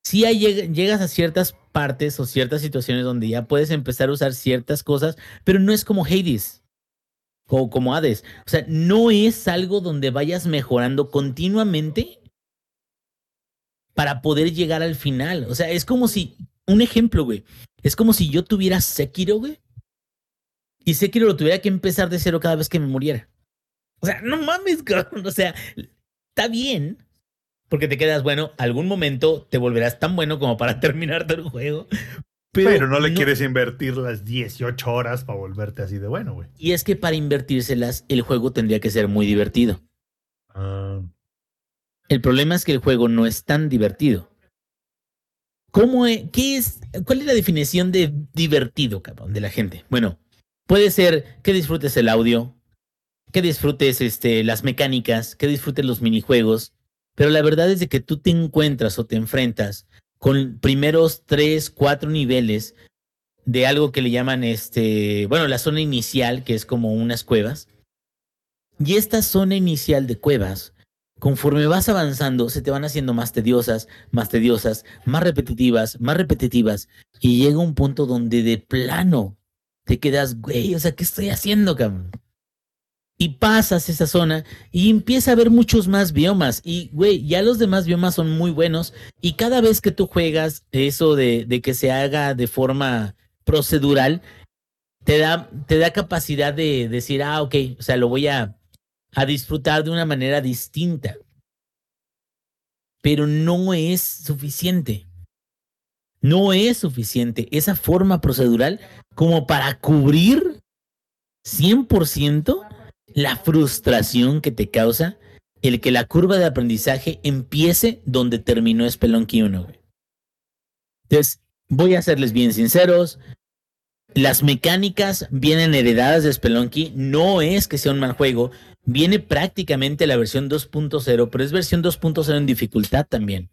Sí hay, lleg- llegas a ciertas partes o ciertas situaciones donde ya puedes empezar a usar ciertas cosas, pero no es como Hades o como Hades. O sea, no es algo donde vayas mejorando continuamente para poder llegar al final. O sea, es como si un ejemplo, güey. Es como si yo tuviera Sekiro, güey. Y Sekiro lo tuviera que empezar de cero cada vez que me muriera. O sea, no mames. (laughs) O sea, está bien. Porque te quedas, bueno, algún momento te volverás tan bueno como para (laughs) terminar el juego. Pero, no le quieres invertir las 18 horas para volverte así de bueno, güey. Y es que para invertírselas, el juego tendría que ser muy divertido. Ah, El problema es que el juego no es tan divertido. ¿Cómo es, qué es, ¿Cuál es la definición de divertido, cabrón, de la gente? Bueno, puede ser que disfrutes el audio, que disfrutes este, las mecánicas, que disfrutes los minijuegos, pero la verdad es de que tú te encuentras o te enfrentas con primeros tres, cuatro niveles de algo que le llaman este, bueno, la zona inicial, que es como unas cuevas. Y esta zona inicial de cuevas, conforme vas avanzando, se te van haciendo más tediosas, más tediosas, más repetitivas, más repetitivas, y llega un punto donde de plano te quedas, güey, o sea, ¿qué estoy haciendo, cabrón? Y pasas esa zona y empieza a haber muchos más biomas. Y, güey, ya los demás biomas son muy buenos. Y cada vez que tú juegas eso de, de que se haga de forma procedural, te da, te da capacidad de decir, ah, ok, o sea, lo voy a, a disfrutar de una manera distinta. Pero no es suficiente. No es suficiente esa forma procedural como para cubrir 100% la frustración que te causa el que la curva de aprendizaje empiece donde terminó Spelunky 1. güey. Entonces, voy a serles bien sinceros. Las mecánicas vienen heredadas de Spelunky. No es que sea un mal juego. Viene prácticamente la versión 2.0, pero es versión 2.0 en dificultad también.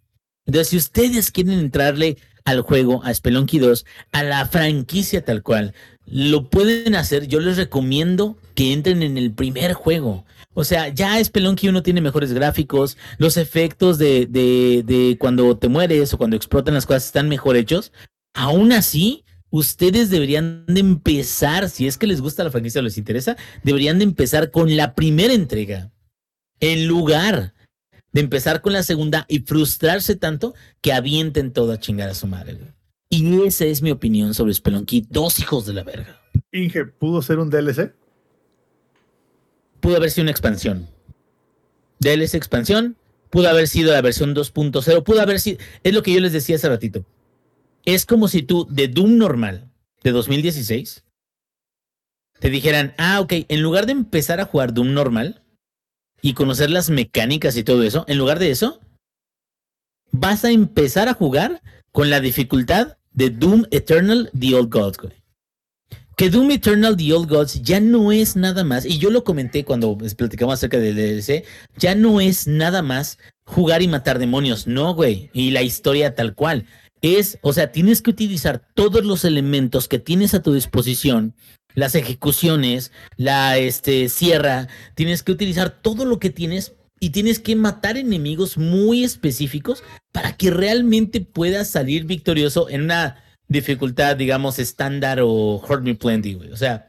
Entonces, si ustedes quieren entrarle al juego, a Spelunky 2, a la franquicia tal cual, lo pueden hacer. Yo les recomiendo que entren en el primer juego. O sea, ya Spelunky 1 tiene mejores gráficos, los efectos de, de, de cuando te mueres o cuando explotan las cosas están mejor hechos. Aún así, ustedes deberían de empezar, si es que les gusta la franquicia o les interesa, deberían de empezar con la primera entrega. En lugar de empezar con la segunda y frustrarse tanto que avienten todo a chingar a su madre. Y esa es mi opinión sobre Spelunky. Dos hijos de la verga. Inge, ¿pudo ser un DLC? Pudo haber sido una expansión. DLC expansión. Pudo haber sido la versión 2.0. Pudo haber sido. Es lo que yo les decía hace ratito. Es como si tú, de Doom normal, de 2016, te dijeran, ah, ok, en lugar de empezar a jugar Doom normal y conocer las mecánicas y todo eso, en lugar de eso, vas a empezar a jugar con la dificultad de Doom Eternal The Old Gods, güey. Que Doom Eternal The Old Gods ya no es nada más, y yo lo comenté cuando platicamos acerca del DLC, ya no es nada más jugar y matar demonios, no, güey, y la historia tal cual. Es, o sea, tienes que utilizar todos los elementos que tienes a tu disposición, las ejecuciones, la este, sierra, tienes que utilizar todo lo que tienes y tienes que matar enemigos muy específicos para que realmente puedas salir victorioso en una dificultad, digamos, estándar o Hurt Me Plenty, güey. O sea,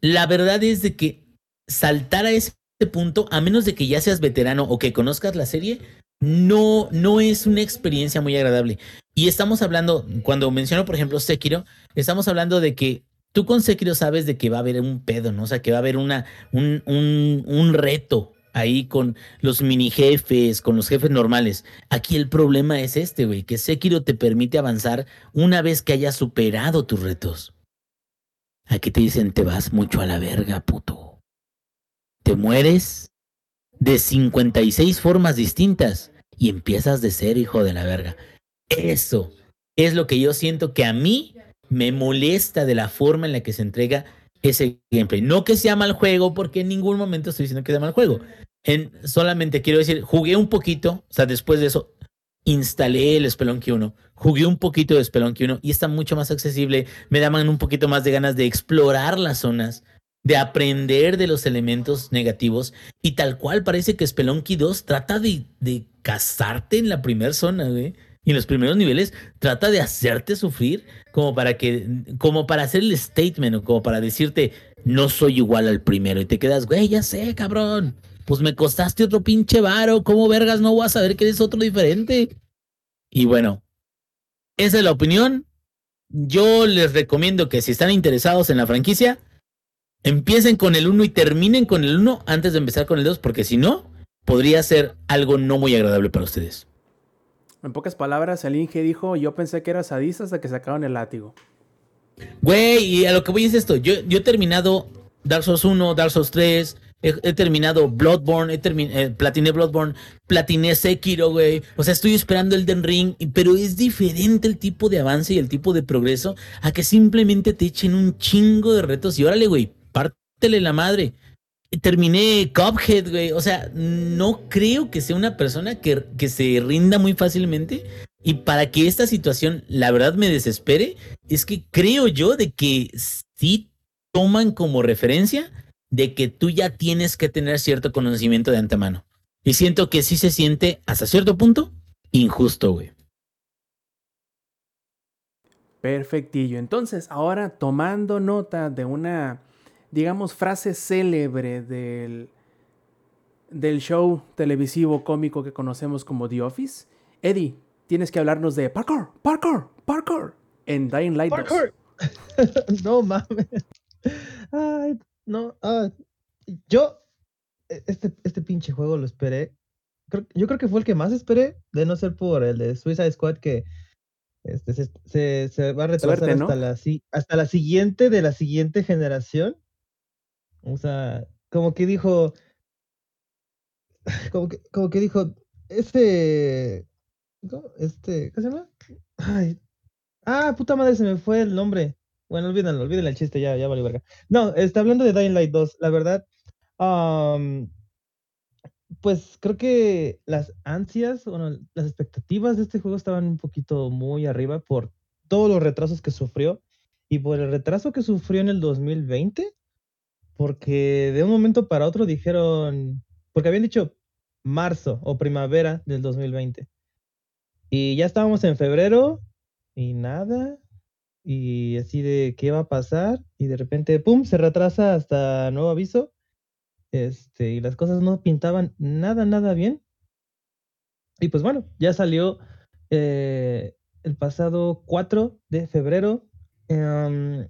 la verdad es de que saltar a ese punto, a menos de que ya seas veterano o que conozcas la serie, no, no es una experiencia muy agradable. Y estamos hablando, cuando menciono, por ejemplo, Sekiro, estamos hablando de que tú con Sekiro sabes de que va a haber un pedo, ¿no? O sea, que va a haber una, un, un, un reto ahí con los mini jefes, con los jefes normales. Aquí el problema es este, güey, que Sekiro te permite avanzar una vez que hayas superado tus retos. Aquí te dicen, te vas mucho a la verga, puto. Te mueres de 56 formas distintas y empiezas de ser hijo de la verga. Eso es lo que yo siento que a mí me molesta de la forma en la que se entrega ese gameplay. No que sea mal juego, porque en ningún momento estoy diciendo que sea mal juego. En, solamente quiero decir, jugué un poquito, o sea, después de eso, instalé el Spelunky 1, jugué un poquito de Spelunky 1 y está mucho más accesible, me daban un poquito más de ganas de explorar las zonas, de aprender de los elementos negativos y tal cual parece que Spelunky 2 trata de, de cazarte en la primera zona, güey. Y en los primeros niveles trata de hacerte sufrir como para que, como para hacer el statement o como para decirte, no soy igual al primero. Y te quedas, güey, ya sé, cabrón. Pues me costaste otro pinche varo. ¿Cómo vergas no voy a saber que eres otro diferente? Y bueno, esa es la opinión. Yo les recomiendo que si están interesados en la franquicia, empiecen con el 1 y terminen con el 1 antes de empezar con el 2, porque si no, podría ser algo no muy agradable para ustedes. En pocas palabras, el Inge dijo, yo pensé que era sadista hasta que sacaron el látigo. Güey, y a lo que voy es esto, yo, yo he terminado Dark Souls 1, Dark Souls 3, he, terminado Bloodborne, he eh, platiné Bloodborne, platiné Sekiro, güey. O sea, estoy esperando el Den Ring, pero es diferente el tipo de avance y el tipo de progreso a que simplemente te echen un chingo de retos y órale, güey, pártele la madre. Terminé Cuphead, güey. O sea, no creo que sea una persona que, que se rinda muy fácilmente. Y para que esta situación, la verdad, me desespere, es que creo yo de que sí toman como referencia de que tú ya tienes que tener cierto conocimiento de antemano. Y siento que sí se siente, hasta cierto punto, injusto, güey. Perfectillo. Entonces, ahora tomando nota de una, digamos, frase célebre del, del show televisivo cómico que conocemos como The Office, Eddie, tienes que hablarnos de parkour, parkour, parkour en Dying Light 2. Parkour. (laughs) no mames. Ay, no. ah, yo, e- este, este pinche juego lo esperé. Creo- yo creo que fue el que más esperé, de no ser por el de Suicide Squad, que este, se, se- se va a retrasar Suerte, ¿no? hasta, la, hasta la siguiente de la siguiente generación. O sea, como que dijo. Como que, como que dijo. Este. ¿cómo? Este. ¿Qué se llama? Ah, puta madre, se me fue el nombre. Bueno, olvídenlo, olvídenlo el chiste, ya, ya valió verga. No, está hablando de Dying Light 2, la verdad. am, pues creo que las ansias, bueno, las expectativas de este juego estaban un poquito muy arriba por todos los retrasos que sufrió y por el retraso que sufrió en el 2020, porque de un momento para otro dijeron, porque habían dicho marzo o primavera del 2020. Y ya estábamos en febrero y nada. Y así de qué va a pasar. Y de repente, pum, se retrasa hasta nuevo aviso. Este, y las cosas no pintaban nada, nada bien. Y pues bueno, ya salió eh, el pasado 4 de febrero. Em,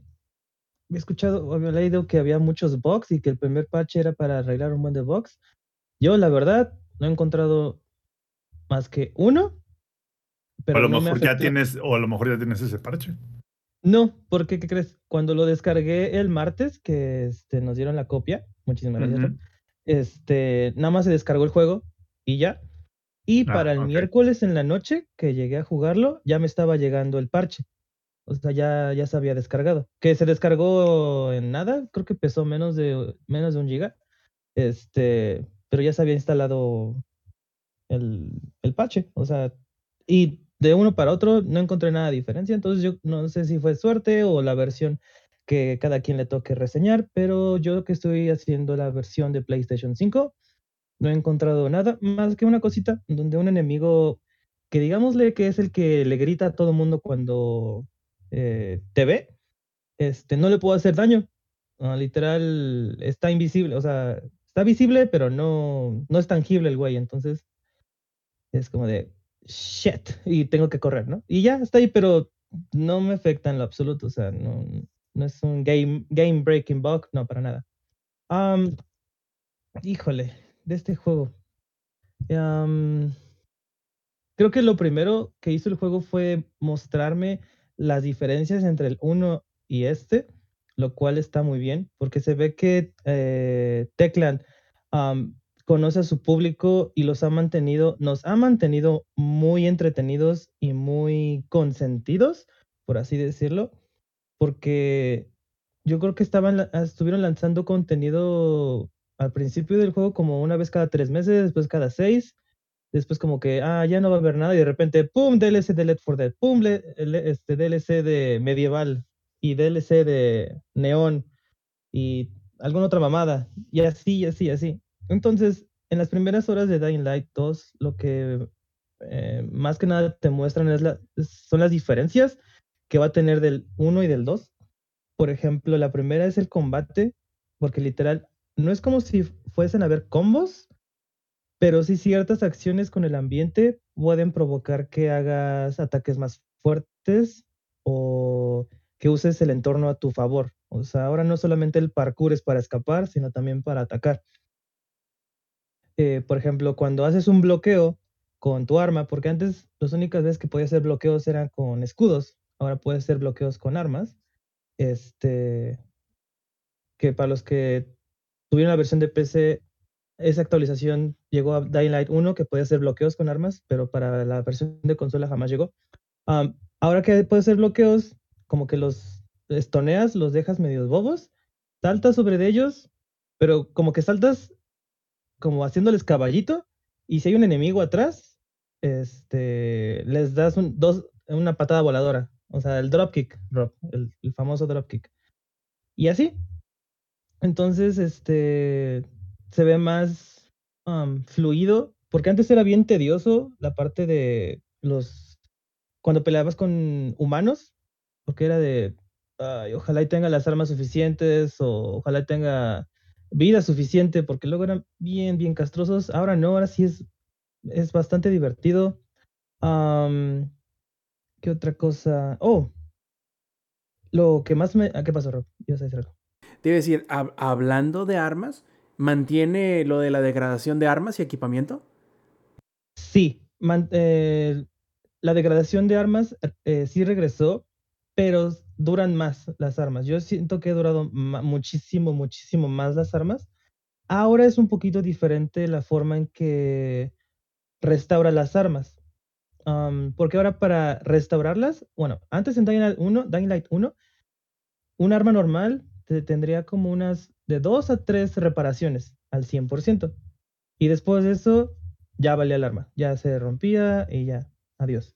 he escuchado, o había leído que había muchos bugs y que el primer parche era para arreglar un buen de bugs. Yo, la verdad, no he encontrado más que uno. o Pero a lo no me mejor ya tienes, o a lo mejor ya tienes ese parche. No, porque ¿qué crees? Cuando lo descargué el martes, que este, nos dieron la copia, muchísimas gracias, este, nada más se descargó el juego y ya. Y Ah, para el miércoles en la noche que llegué a jugarlo, ya me estaba llegando el parche. O sea, ya, ya se había descargado. Que se descargó en nada, creo que pesó menos de, menos de un giga. Este, pero ya se había instalado el, el parche. O sea, y de uno para otro no encontré nada de diferencia. Entonces yo no sé si fue suerte o la versión que cada quien le toque reseñar, pero yo que estoy haciendo la versión de PlayStation 5, no he encontrado nada más que una cosita donde un enemigo que digámosle que es el que le grita a todo mundo cuando eh, te ve, este, no le puedo hacer daño. Ah, literal, está invisible, o sea, está visible, pero no, no es tangible el güey, entonces es como de shit, y tengo que correr, ¿no? Y ya está ahí, pero no me afecta en lo absoluto, o sea, no, no es un game, game breaking bug, no, para nada. Am, híjole, de este juego. Creo que lo primero que hizo el juego fue mostrarme las diferencias entre el 1 y este, lo cual está muy bien, porque se ve que eh, Teclan conoce a su público y los ha mantenido, nos ha mantenido muy entretenidos y muy consentidos, por así decirlo, porque yo creo que estaban, la- estuvieron lanzando contenido al principio del juego como una vez cada tres meses, después cada seis, después como que, ah, ya no va a haber nada, y de repente, ¡pum! DLC de Left 4 Dead, ¡pum! este DLC de Medieval, y DLC de Neón, y alguna otra mamada, y así, y así, y así. Entonces, en las primeras horas de Dying Light 2, lo que eh, más que nada te muestran es la- son las diferencias que va a tener del 1 y del 2. Por ejemplo, la primera es el combate, porque literal, no es como si fuesen a haber combos, pero sí ciertas acciones con el ambiente pueden provocar que hagas ataques más fuertes o que uses el entorno a tu favor. O sea, ahora no solamente el parkour es para escapar, sino también para atacar. Eh, por ejemplo, cuando haces un bloqueo con tu arma, porque antes las únicas veces que podías hacer bloqueos eran con escudos, ahora puedes hacer bloqueos con armas. Este, que para los que tuvieron la versión de PC, esa actualización llegó a Dying Light 1, que podía hacer bloqueos con armas, pero para la versión de consola jamás llegó. ahora que puedes hacer bloqueos, como que los estoneas, los dejas medios bobos, saltas sobre ellos, pero como que saltas como haciéndoles caballito, y si hay un enemigo atrás, este, les das dos, una patada voladora, o sea, el dropkick, drop, el, el famoso dropkick. Y así. Entonces, este, se ve más fluido, porque antes era bien tedioso la parte de los, cuando peleabas con humanos, porque era de, ojalá y tenga las armas suficientes o ojalá tenga vida suficiente, porque luego eran bien, bien castrosos. Ahora no, ahora sí es, es bastante divertido. ¿Qué otra cosa? Oh, lo que más me... ¿Qué pasó, Rob? Yo sé algo. A decir, hablando de armas, ¿mantiene lo de la degradación de armas y equipamiento? Sí, eh, la degradación de armas eh, sí regresó, pero duran más las armas. Yo siento que he durado muchísimo, muchísimo más las armas. Ahora es un poquito diferente la forma en que restaura las armas. porque ahora para restaurarlas, bueno, antes en Dying Light 1, Dying Light 1 un arma normal te tendría como unas de dos a tres reparaciones al 100%. Y después de eso, ya valía el arma, ya se rompía y ya, adiós.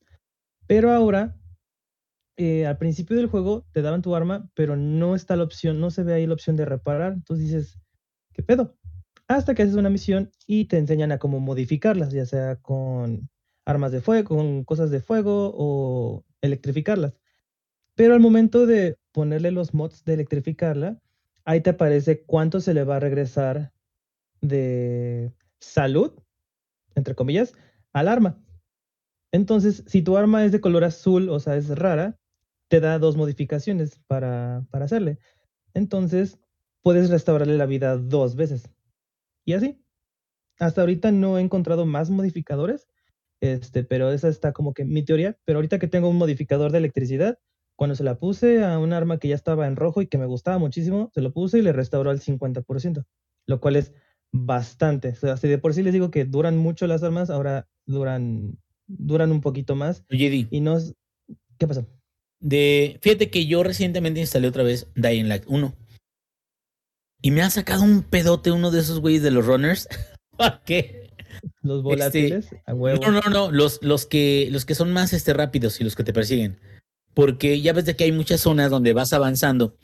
Pero ahora eh, al principio del juego te daban tu arma, pero no está la opción, no se ve ahí la opción de reparar. Entonces dices, ¿qué pedo? Hasta que haces una misión y te enseñan a cómo modificarlas, ya sea con armas de fuego, con cosas de fuego o electrificarlas. Pero al momento de ponerle los mods de electrificarla, ahí te aparece cuánto se le va a regresar de salud, entre comillas, al arma. Entonces, si tu arma es de color azul, o sea, es rara, te da dos modificaciones para, para hacerle. Entonces, puedes restaurarle la vida dos veces. Y así. Hasta ahorita no he encontrado más modificadores, este, pero esa está como que mi teoría. Pero ahorita que tengo un modificador de electricidad, cuando se la puse a un arma que ya estaba en rojo y que me gustaba muchísimo, se lo puse y le restauró al 50%, lo cual es bastante. O sea, si de por sí les digo que duran mucho las armas, ahora duran, duran un poquito más. Oye, Y no... ¿Qué pasó? De, fíjate que yo recientemente instalé otra vez Dying Light 1. Y me ha sacado un pedote uno de esos güeyes de los runners. (laughs) ¿Por qué? Los este, volátiles, a huevo. No, no, no, los, los, que, los que son más este, rápidos y los que te persiguen. Porque ya ves de que hay muchas zonas donde vas avanzando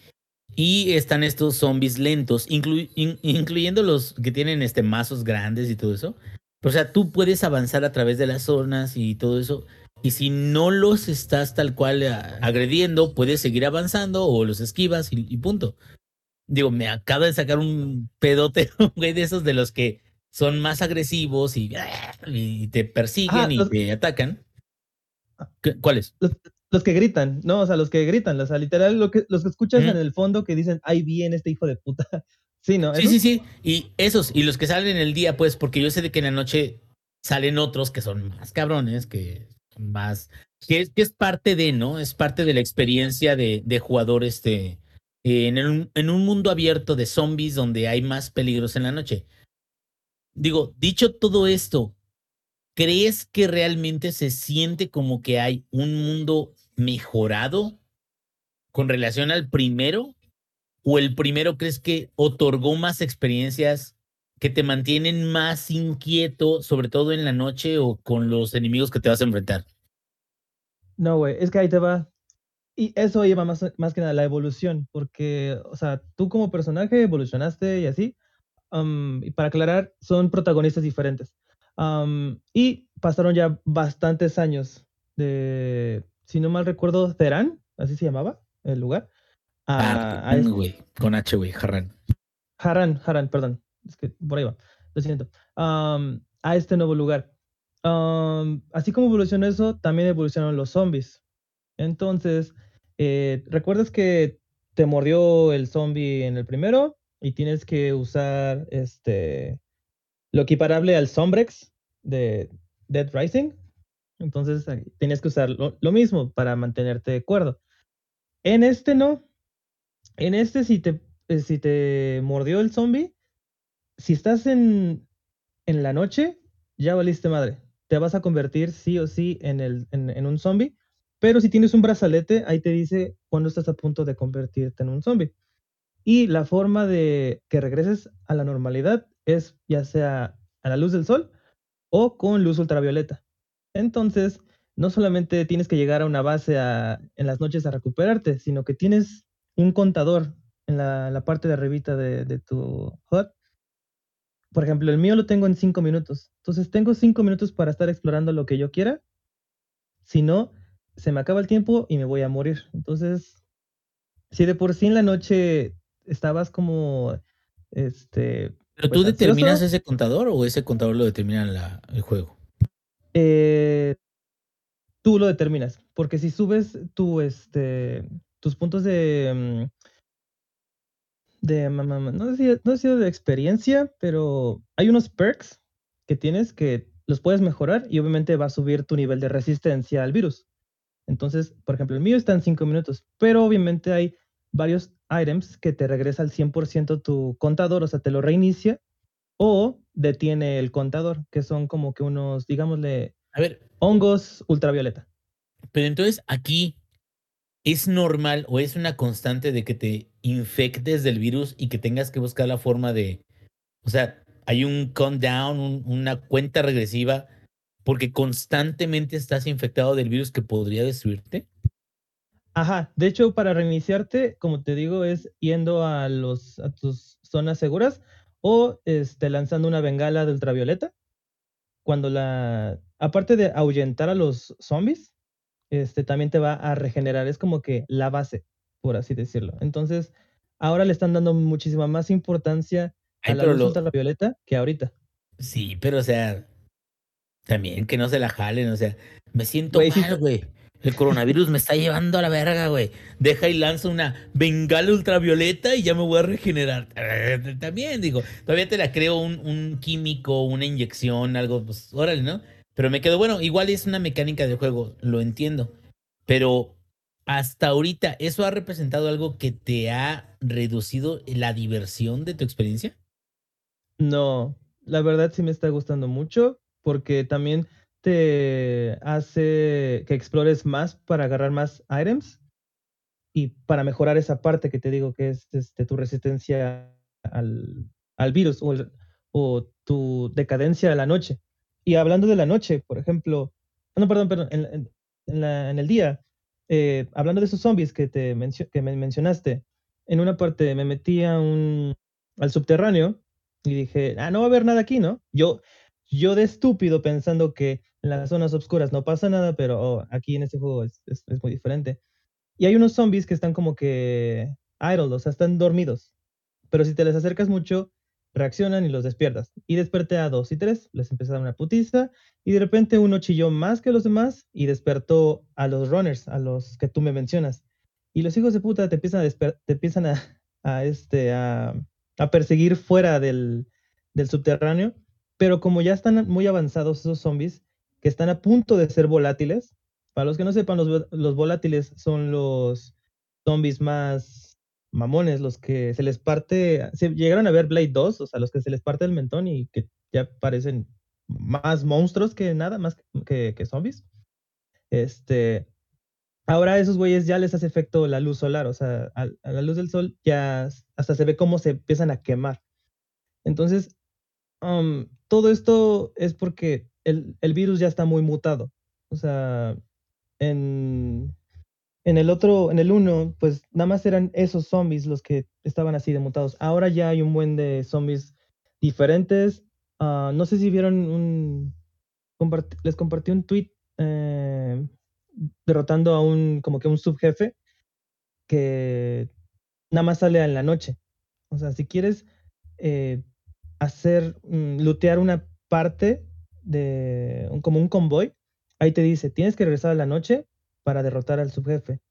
y están estos zombies lentos, incluyendo los que tienen este, mazos grandes y todo eso. O sea, tú puedes avanzar a través de las zonas y todo eso. Y si no los estás tal cual eh, agrediendo, puedes seguir avanzando o los esquivas y, punto. Digo, me acaba de sacar un pedote, (laughs) güey, de esos de los que son más agresivos y, y te persiguen y te atacan. ¿Cuáles? Los, los, que gritan, no, o sea, los que gritan, o sea, literal, lo que, los que escuchas en el fondo que dicen, ahí viene este hijo de puta. (laughs) Sí, ¿no? Sí, sí, sí. Y esos, y los que salen en el día, pues, porque yo sé de que en la noche salen otros que son más cabrones, que más, que es, es parte de, ¿no? Es parte de la experiencia de, de jugador este, en, en un mundo abierto de zombies donde hay más peligros en la noche. Digo, dicho todo esto, ¿crees que realmente se siente como que hay un mundo mejorado con relación al primero? ¿O el primero crees que otorgó más experiencias que te mantienen más inquieto, sobre todo en la noche o con los enemigos que te vas a enfrentar. No, güey, es que ahí te va. Y eso lleva más, más que nada la evolución, porque, o sea, tú como personaje evolucionaste y así. y para aclarar, son protagonistas diferentes. y pasaron ya bastantes años de, si no mal recuerdo, Terán, así se llamaba el lugar. A, este güey, con H, güey, Harran. Harran, Harran, perdón es que por ahí va, lo siento, a este nuevo lugar. así como evolucionó eso, también evolucionaron los zombies. Entonces, eh, ¿recuerdas que te mordió el zombie en el primero? Y tienes que usar este lo equiparable al Sombrex de Dead Rising. Entonces, tienes que usar lo, mismo para mantenerte cuerdo. En este no. En este, si te, eh, si te mordió el zombie, si estás en, en la noche, ya valiste madre. Te vas a convertir sí o sí en, el, en, en un zombie. Pero si tienes un brazalete, ahí te dice cuando estás a punto de convertirte en un zombie. Y la forma de que regreses a la normalidad es ya sea a la luz del sol o con luz ultravioleta. Entonces, no solamente tienes que llegar a una base a- en las noches a recuperarte, sino que tienes un contador en la, la parte de arribita de, de tu HUD. Por ejemplo, el mío lo tengo en cinco minutos. Entonces, tengo cinco minutos para estar explorando lo que yo quiera. Si no, se me acaba el tiempo y me voy a morir. Entonces, si de por sí en la noche estabas como, este, ¿Pero pues, tú determinas ansioso. ese contador o ese contador lo determina la- el juego? Eh, tú lo determinas. Porque si subes este, tus puntos de. mm, de no sé si de experiencia, pero hay unos perks que tienes que los puedes mejorar y obviamente va a subir tu nivel de resistencia al virus. Entonces, por ejemplo, el mío está en 5 minutos, pero obviamente hay varios items que te regresa al 100% tu contador, o sea, te lo reinicia o detiene el contador, que son como que unos, digámosle, A ver, hongos ultravioleta. pero entonces aquí es normal o es una constante de que te infectes del virus y que tengas que buscar la forma de, o sea, hay un countdown, un- una cuenta regresiva, porque constantemente estás infectado del virus que podría destruirte. Ajá, de hecho, para reiniciarte, como te digo, es yendo a, los, a tus zonas seguras o este, lanzando una bengala de ultravioleta. Cuando la, aparte de ahuyentar a los zombies, este, también te va a regenerar. Es como que la base, por así decirlo. Entonces, ahora le están dando muchísima más importancia a la luz lo- ultravioleta que ahorita. Sí, pero o sea, también que no se la jalen, o sea, me siento mal, güey. El coronavirus me está llevando a la verga, güey. Deja y lanza una bengala ultravioleta y ya me voy a regenerar. (laughs) También, digo, todavía te la creo un, un químico, una inyección, algo, pues, órale, ¿no? Pero me quedo, bueno, igual es una mecánica de juego, lo entiendo. Pero hasta ahorita, ¿eso ha representado algo que te ha reducido la diversión de tu experiencia? No, la verdad sí me está gustando mucho porque también te hace que explores más para agarrar más items y para mejorar esa parte que te digo que es este, tu resistencia al, al virus o, el- o tu decadencia a la noche. Y hablando de la noche, por ejemplo, no, perdón, perdón, en- en la- en el día, eh, hablando de esos zombies que, te mencio- que me mencionaste, en una parte me metí a un, al subterráneo y dije, ah, no va a haber nada aquí, ¿no? Yo, yo de estúpido pensando que en las zonas oscuras no pasa nada, pero oh, aquí en este juego es, es- muy diferente. Y hay unos zombies que están como que idle, o sea, están dormidos. Pero si te les acercas mucho, reaccionan y los despiertas. Y desperté a dos y tres, les empecé a dar una putiza, y de repente uno chilló más que los demás y despertó a los runners, a los que tú me mencionas. Y los hijos de puta te empiezan a, te empiezan a, este, a, a perseguir fuera del, del subterráneo, pero como ya están muy avanzados esos zombies, que están a punto de ser volátiles, para los que no sepan, los, los volátiles son los zombies más mamones, los que se les parte, se llegaron a ver Blade 2, o sea, los que se les parte el mentón y que ya parecen más monstruos que nada, más que, que zombies. Este, ahora a esos güeyes ya les hace efecto la luz solar, o sea, a, la luz del sol ya hasta se ve cómo se empiezan a quemar. Entonces, um, todo esto es porque el, el virus ya está muy mutado. O sea, en, en el otro, en el uno, pues nada más eran esos zombies los que estaban así de mutados. Ahora ya hay un buen de zombies diferentes. Ah, no sé si vieron un... les compartí un tweet eh, derrotando a un, como que un subjefe que nada más sale en la noche. O sea, si quieres eh, hacer, mm, lootear una parte de, un- como un convoy, ahí te dice, tienes que regresar a la noche para derrotar al subjefe.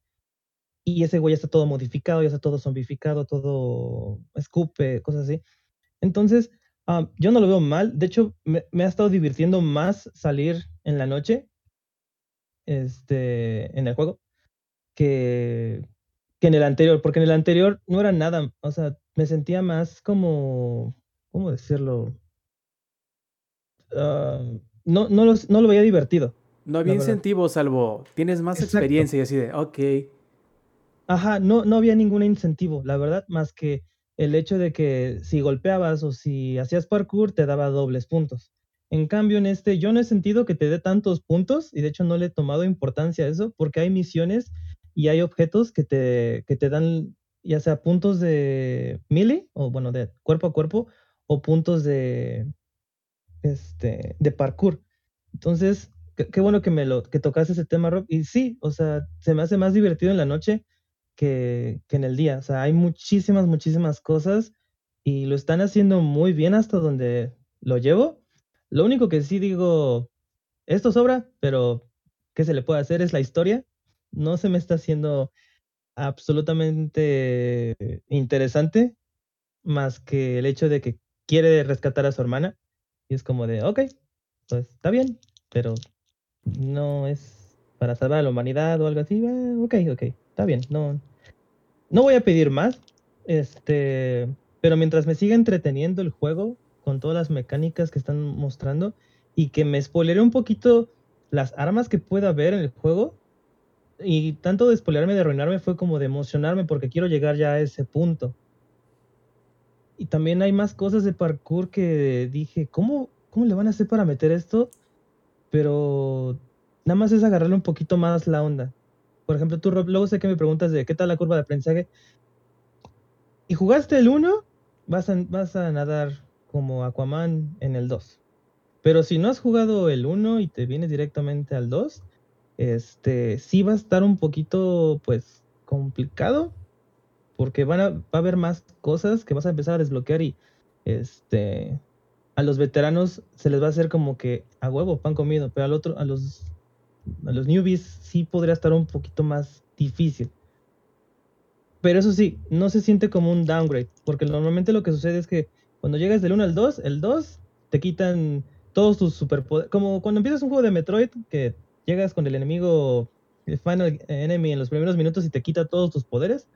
Y ese güey ya está todo modificado, ya está todo zombificado, todo escupe, cosas así. Entonces, ah, yo no lo veo mal. De hecho, me, me ha estado divirtiendo más salir en la noche este, en el juego que, que en el anterior, porque en el anterior no era nada, o sea, me sentía más como, ¿cómo decirlo? Ah, no, no, los- no lo veía divertido. No había incentivo, salvo tienes más Exacto. experiencia y así de, ok. Ajá, no, no había ningún incentivo, la verdad, más que el hecho de que si golpeabas o si hacías parkour te daba dobles puntos. En cambio, en este yo no he sentido que te dé tantos puntos y de hecho no le he tomado importancia a eso porque hay misiones y hay objetos que te, que te dan ya sea puntos de melee o bueno, de cuerpo a cuerpo o puntos de, este, de parkour. Entonces, qué, bueno que me lo que tocaste ese tema, Rob. Y sí, o sea, se me hace más divertido en la noche que, que en el día. O sea, hay muchísimas, muchísimas cosas y lo están haciendo muy bien hasta donde lo llevo. Lo único que sí digo, esto sobra, pero ¿qué se le puede hacer? Es la historia. No se me está haciendo absolutamente interesante, más que el hecho de que quiere rescatar a su hermana. Y es como de, ok, pues está bien, pero no es para salvar a la humanidad o algo así. eh, ok, ok, está bien. No, no voy a pedir más. Este, pero mientras me siga entreteniendo el juego con todas las mecánicas que están mostrando y que me spoileré un poquito las armas que pueda haber en el juego. Y tanto de spoilerarme de arruinarme fue como de emocionarme porque quiero llegar ya a ese punto. Y también hay más cosas de parkour que dije, ¿cómo, cómo le van a hacer para meter esto? Pero nada más es agarrarle un poquito más la onda. Por ejemplo, tú, luego sé que me preguntas de qué tal la curva de aprendizaje. Y jugaste el 1, vas a, vas a nadar como Aquaman en el 2. Pero si no has jugado el 1 y te vienes directamente al 2, este, sí va a estar un poquito, pues, complicado. Porque va a haber más cosas que vas a empezar a desbloquear y, este, a los veteranos se les va a hacer como que a huevo, pan comido, pero al otro, a los, a los newbies sí podría estar un poquito más difícil. Pero eso sí, no se siente como un downgrade, porque normalmente lo que sucede es que cuando llegas del 1 al 2, el 2 te quitan todos tus superpoderes. Como cuando empiezas un juego de Metroid, que llegas con el enemigo, el final enemy en los primeros minutos y te quita todos tus poderes.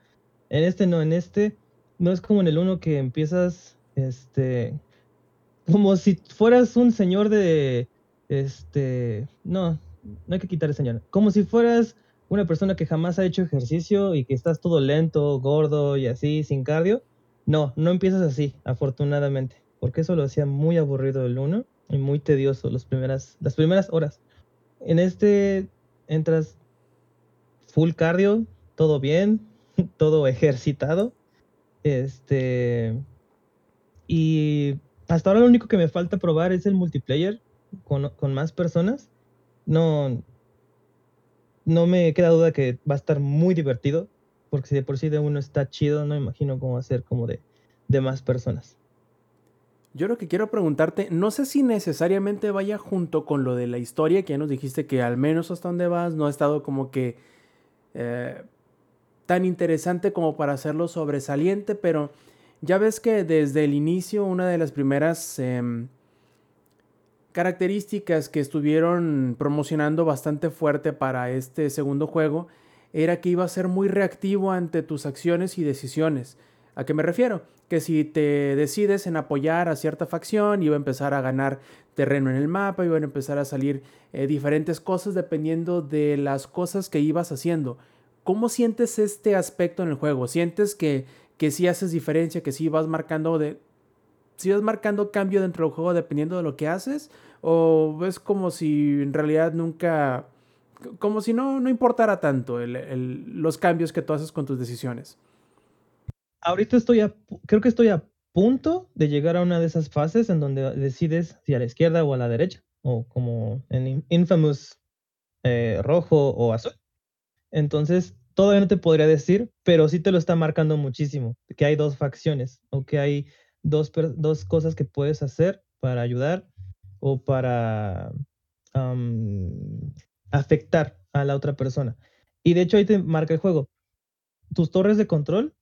En este no, en este no es como en el 1 que empiezas, este, como si fueras un señor de, este, no, no hay que quitar el señor, como si fueras una persona que jamás ha hecho ejercicio y que estás todo lento, gordo y así, sin cardio. No, no empiezas así, afortunadamente, porque eso lo hacía muy aburrido el 1 y muy tedioso las primeras, las primeras horas. En este entras full cardio, todo bien, (laughs) todo ejercitado. Este. Y hasta ahora lo único que me falta probar es el multiplayer con, con más personas. No. No me queda duda que va a estar muy divertido. Porque si de por sí de uno está chido, no imagino cómo va a ser como de, de más personas. Yo lo que quiero preguntarte, no sé si necesariamente vaya junto con lo de la historia, que ya nos dijiste que al menos hasta donde vas no ha estado como que eh, tan interesante como para hacerlo sobresaliente, pero ya ves que desde el inicio una de las primeras eh, características que estuvieron promocionando bastante fuerte para este segundo juego era que iba a ser muy reactivo ante tus acciones y decisiones. ¿A qué me refiero? Que si te decides en apoyar a cierta facción, iba a empezar a ganar terreno en el mapa, iban a empezar a salir eh, diferentes cosas dependiendo de las cosas que ibas haciendo. ¿Cómo sientes este aspecto en el juego? ¿Sientes que, que sí haces diferencia, que sí vas marcando de... Si vas marcando cambio dentro del juego dependiendo de lo que haces? ¿O es como si en realidad nunca... como si no, no importara tanto los cambios que tú haces con tus decisiones? Ahorita estoy a, creo que estoy a punto de llegar a una de esas fases en donde decides si a la izquierda o a la derecha, o como en Infamous eh, rojo o azul. Entonces, todavía no te podría decir, pero sí te lo está marcando muchísimo, que hay dos facciones o que hay dos, dos cosas que puedes hacer para ayudar o para afectar a la otra persona. Y de hecho ahí te marca el juego. Tus torres de control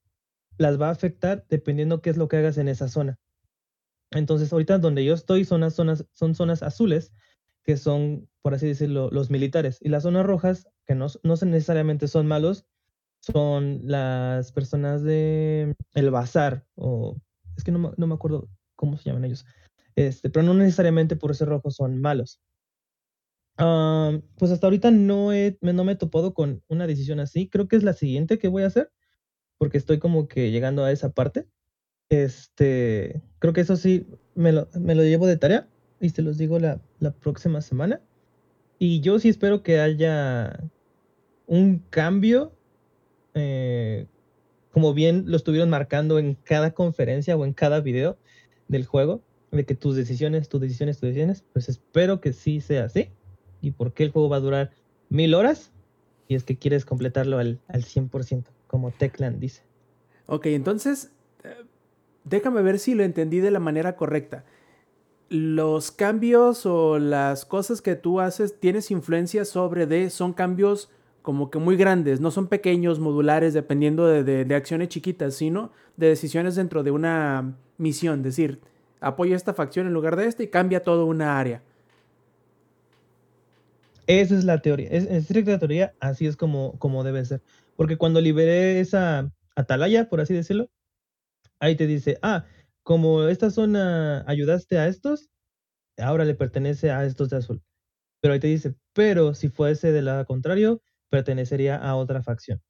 las va a afectar dependiendo qué es lo que hagas en esa zona. Entonces, ahorita donde yo estoy son, zonas, son zonas azules, que son, por así decirlo, los militares. Y las zonas rojas, que no, no necesariamente son malos, son las personas de el bazar, o es que no, no me acuerdo cómo se llaman ellos. Este, pero no necesariamente por ese rojo son malos. Pues hasta ahorita no, he, no me he topado con una decisión así. Creo que es la siguiente que voy a hacer, porque estoy como que llegando a esa parte. Este, creo que eso sí me lo, me lo llevo de tarea y se los digo la, la próxima semana. Y yo sí espero que haya un cambio, eh, como bien lo estuvieron marcando en cada conferencia o en cada video del juego, de que tus decisiones, tus decisiones, tus decisiones, pues espero que sí sea así y por qué el juego va a durar mil horas y es que quieres completarlo al, al 100%, como Techland dice. Ok, entonces, eh, déjame ver si lo entendí de la manera correcta. Los cambios o las cosas que tú haces, tienes influencia sobre de, son cambios como que muy grandes, no son pequeños, modulares, dependiendo de, de, acciones chiquitas, sino de decisiones dentro de una misión, decir, apoya esta facción en lugar de esta y cambia toda una área. Esa es la teoría. Es, en estricta teoría, así es como, como debe ser. Porque cuando liberé esa atalaya, por así decirlo, ahí te dice, ah, como esta zona ayudaste a estos, ahora le pertenece a estos de azul. Pero ahí te dice, pero si fuese de lado contrario, pertenecería a otra facción.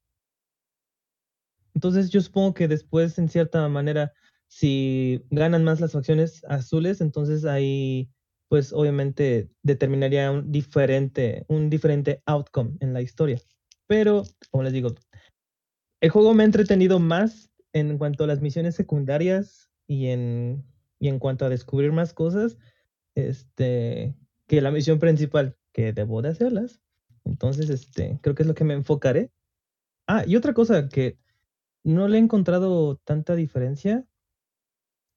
Entonces yo supongo que después, en cierta manera, si ganan más las facciones azules, entonces ahí pues obviamente determinaría un diferente, un diferente outcome en la historia. Pero, como les digo, el juego me ha entretenido más en cuanto a las misiones secundarias y en, y en cuanto a descubrir más cosas este, que la misión principal, que debo de hacerlas. Entonces, este, creo que es lo que me enfocaré. Ah, y otra cosa que no le he encontrado tanta diferencia.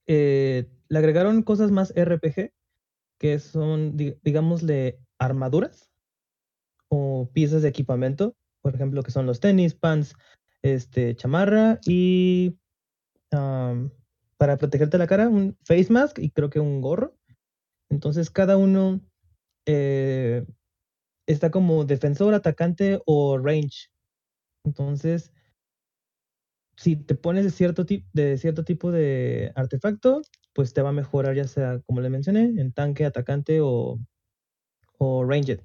Eh, le agregaron cosas más RPG que son, digámosle, armaduras o piezas de equipamiento, por ejemplo, que son los tenis, pants, este, chamarra y para protegerte la cara, un face mask y creo que un gorro. Entonces cada uno eh, está como defensor, atacante o range. Entonces, si te pones de cierto, de cierto tipo de artefacto, pues te va a mejorar ya sea, como le mencioné, en tanque, atacante o, o ranged.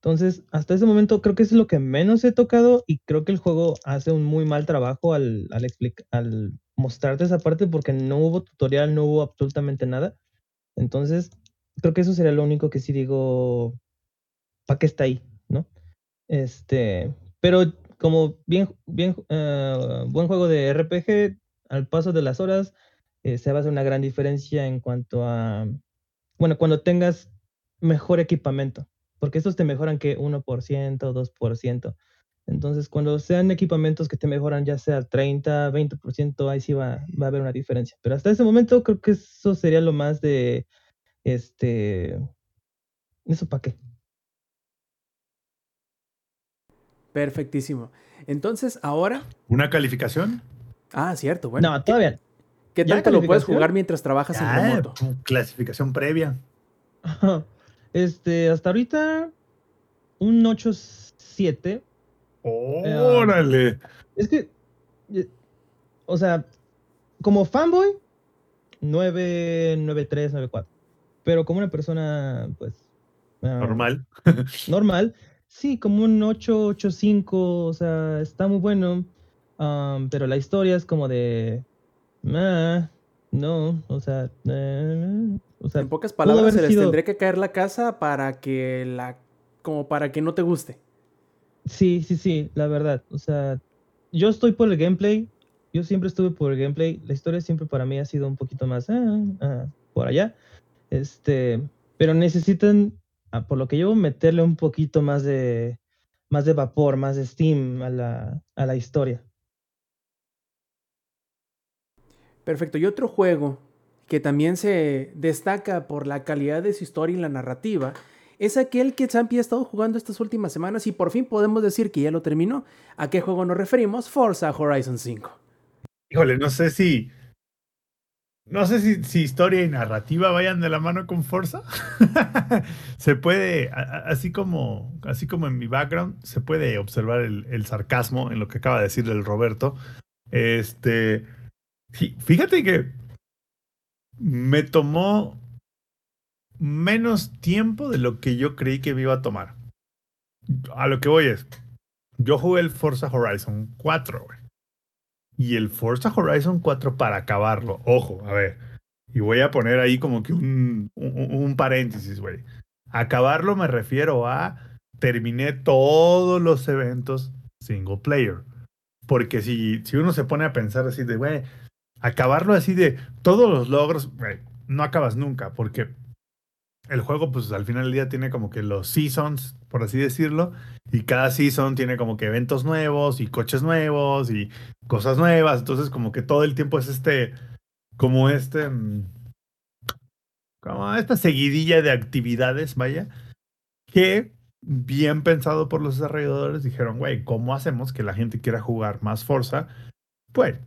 Entonces, hasta ese momento creo que es lo que menos he tocado y creo que el juego hace un muy mal trabajo al, al, al mostrarte esa parte porque no hubo tutorial, no hubo absolutamente nada. Entonces, creo que eso sería lo único que sí digo, ¿para qué está ahí? ¿No? Este, pero como bien, bien, uh, buen juego de RPG, al paso de las horas, eh, se va a hacer una gran diferencia en cuanto a, bueno, cuando tengas mejor equipamiento, porque estos te mejoran que 1%, 2%. Entonces, cuando sean equipamientos que te mejoran ya sea 30, 20%, ahí sí va, va a haber una diferencia. Pero hasta ese momento creo que eso sería lo más de, este, ¿eso para qué? Perfectísimo. Entonces, ahora... ¿Una calificación? Ah, cierto, bueno. No, todavía. ¿Qué tanto lo puedes jugar mientras trabajas en remoto? Clasificación previa. (laughs) Este, hasta ahorita un 8-7. ¡Órale! es que, eh, o sea, como fanboy, 9, 9, 3, 9, 4. Pero como una persona, pues... Uh, normal. (laughs) normal. Sí, como un 8, 8, 5. O sea, está muy bueno. Um, pero la historia es como de no, o sea, o sea, en pocas palabras se les tendría que caer la casa para que la, como para que no te guste. Sí, sí, sí, la verdad, o sea, yo estoy por el gameplay, yo siempre estuve por el gameplay, la historia siempre para mí ha sido un poquito más ah, ah, por allá, este, pero necesitan, ah, por lo que yo meterle un poquito más de, más de vapor, más de steam a la, a la historia. Perfecto. Y otro juego que también se destaca por la calidad de su historia y la narrativa es aquel que Zampi ha estado jugando estas últimas semanas y por fin podemos decir que ya lo terminó. ¿A qué juego nos referimos? Forza Horizon 5. Híjole, no sé si. No sé si, si historia y narrativa vayan de la mano con Forza. (laughs) se puede, así como, así como en mi background, se puede observar el, el sarcasmo en lo que acaba de decir el Roberto. Este. Fíjate que me tomó menos tiempo de lo que yo creí que me iba a tomar. A lo que voy es, yo jugué el Forza Horizon 4, güey. Y el Forza Horizon 4 para acabarlo, ojo, a ver, y voy a poner ahí como que un, un, un paréntesis, güey. Acabarlo me refiero a terminé todos los eventos single player. Porque si, si uno se pone a pensar así de, güey, acabarlo así de todos los logros, güey, no acabas nunca, porque el juego, pues al final del día tiene como que los seasons, por así decirlo, y cada season tiene como que eventos nuevos y coches nuevos y cosas nuevas, entonces como que todo el tiempo es este, como este, mm, como esta seguidilla de actividades, vaya, que bien pensado por los desarrolladores dijeron, güey, ¿cómo hacemos que la gente quiera jugar más Forza? Pues,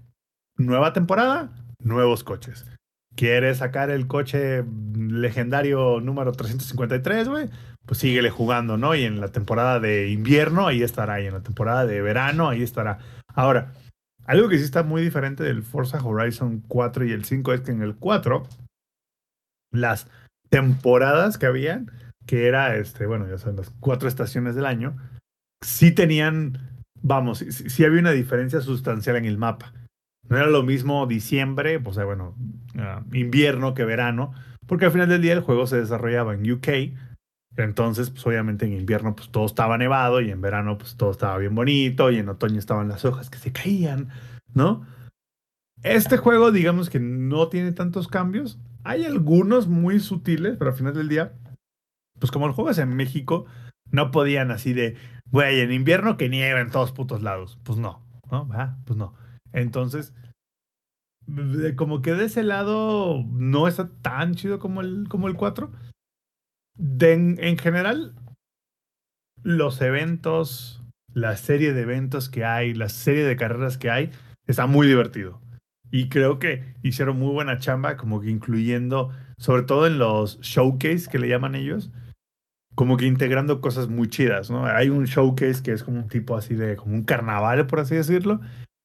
nueva temporada, nuevos coches. ¿Quieres sacar el coche legendario número 353, güey? Pues síguele jugando, ¿no? Y en la temporada de invierno ahí estará, y en la temporada de verano ahí estará. Ahora, algo que sí está muy diferente del Forza Horizon 4 y el 5 es que en el 4, las temporadas que habían, que era, este, bueno, ya son las cuatro estaciones del año, sí tenían, vamos, sí había una diferencia sustancial en el mapa. No era lo mismo diciembre, pues bueno, uh, invierno que verano, porque al final del día el juego se desarrollaba en UK. Entonces, pues obviamente en invierno pues todo estaba nevado y en verano pues todo estaba bien bonito y en otoño estaban las hojas que se caían, ¿no? Este juego, digamos que no tiene tantos cambios. Hay algunos muy sutiles, pero al final del día, pues como el juego es en México, no podían así de, güey, en invierno que nieva en todos putos lados. Pues no, ¿no? ¿Va? Pues no. Entonces, como que de ese lado no está tan chido como el, como el 4. De, en, en general, los eventos, la serie de eventos que hay, la serie de carreras que hay, está muy divertido. Y creo que hicieron muy buena chamba, como que incluyendo, sobre todo en los showcase que le llaman ellos, como que integrando cosas muy chidas, ¿no? Hay un showcase que es como un tipo así de, como un carnaval, por así decirlo,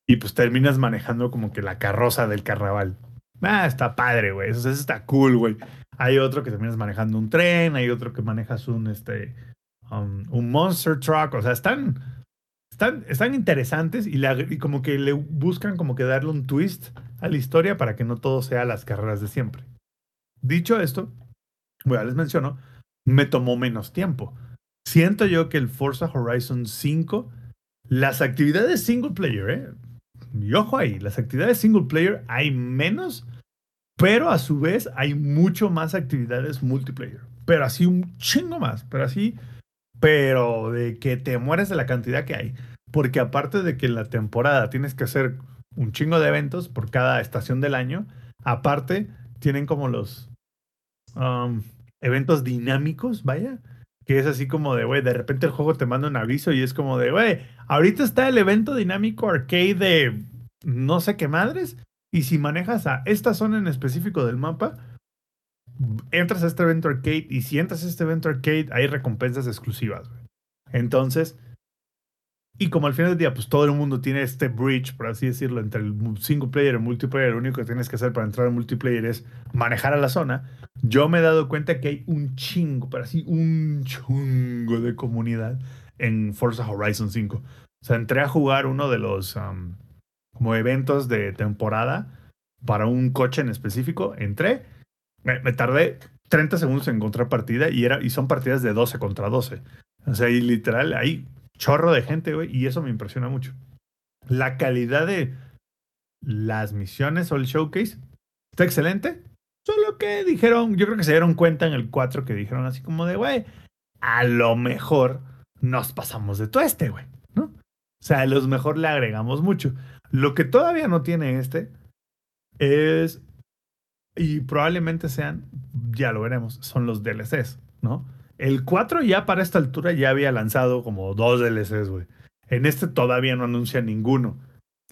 y pues terminas manejando como que la carroza del carnaval. Ah, está padre, güey. Eso, eso, está cool, güey. Hay otro que terminas manejando un tren, hay otro que manejas un, este, um, un monster truck. O sea, están, están, están interesantes y, la, y como que le buscan como que darle un twist a la historia para que no todo sea las carreras de siempre. Dicho esto, bueno, les menciono, me tomó menos tiempo. Siento yo que el Forza Horizon 5, las actividades single player, ¿eh? Y ojo ahí, las actividades single player hay menos, pero a su vez hay mucho más actividades multiplayer. Pero así un chingo más, pero así, pero de que te mueres de la cantidad que hay. Porque aparte de que en la temporada tienes que hacer un chingo de eventos por cada estación del año, aparte tienen como los um, eventos dinámicos, vaya, que es así como de, güey, de repente el juego te manda un aviso y es como de, güey, ahorita está el evento dinámico arcade de no sé qué madres, y si manejas a esta zona en específico del mapa, entras a este evento arcade y si entras a este evento arcade hay recompensas exclusivas. Entonces, y como al final del día, pues todo el mundo tiene este bridge, por así decirlo, entre el single player y el multiplayer, lo único que tienes que hacer para entrar al multiplayer es manejar a la zona. Yo me he dado cuenta que hay un chingo, pero así un chungo de comunidad en Forza Horizon 5. O sea, entré a jugar uno de los como eventos de temporada para un coche en específico. Entré, me, tardé 30 segundos en encontrar partida y, era, y son partidas de 12 contra 12. O sea, y literal, ahí chorro de gente, güey, y eso me impresiona mucho. La calidad de las misiones o el showcase está excelente. Solo que dijeron, yo creo que se dieron cuenta en el 4 que dijeron así como de, güey, a lo mejor nos pasamos de todo este, güey, ¿no? O sea, a lo mejor le agregamos mucho. Lo que todavía no tiene este es, y probablemente sean, ya lo veremos, son los DLCs, ¿no? El 4 ya para esta altura ya había lanzado como dos DLCs, güey. En este todavía no anuncia ninguno.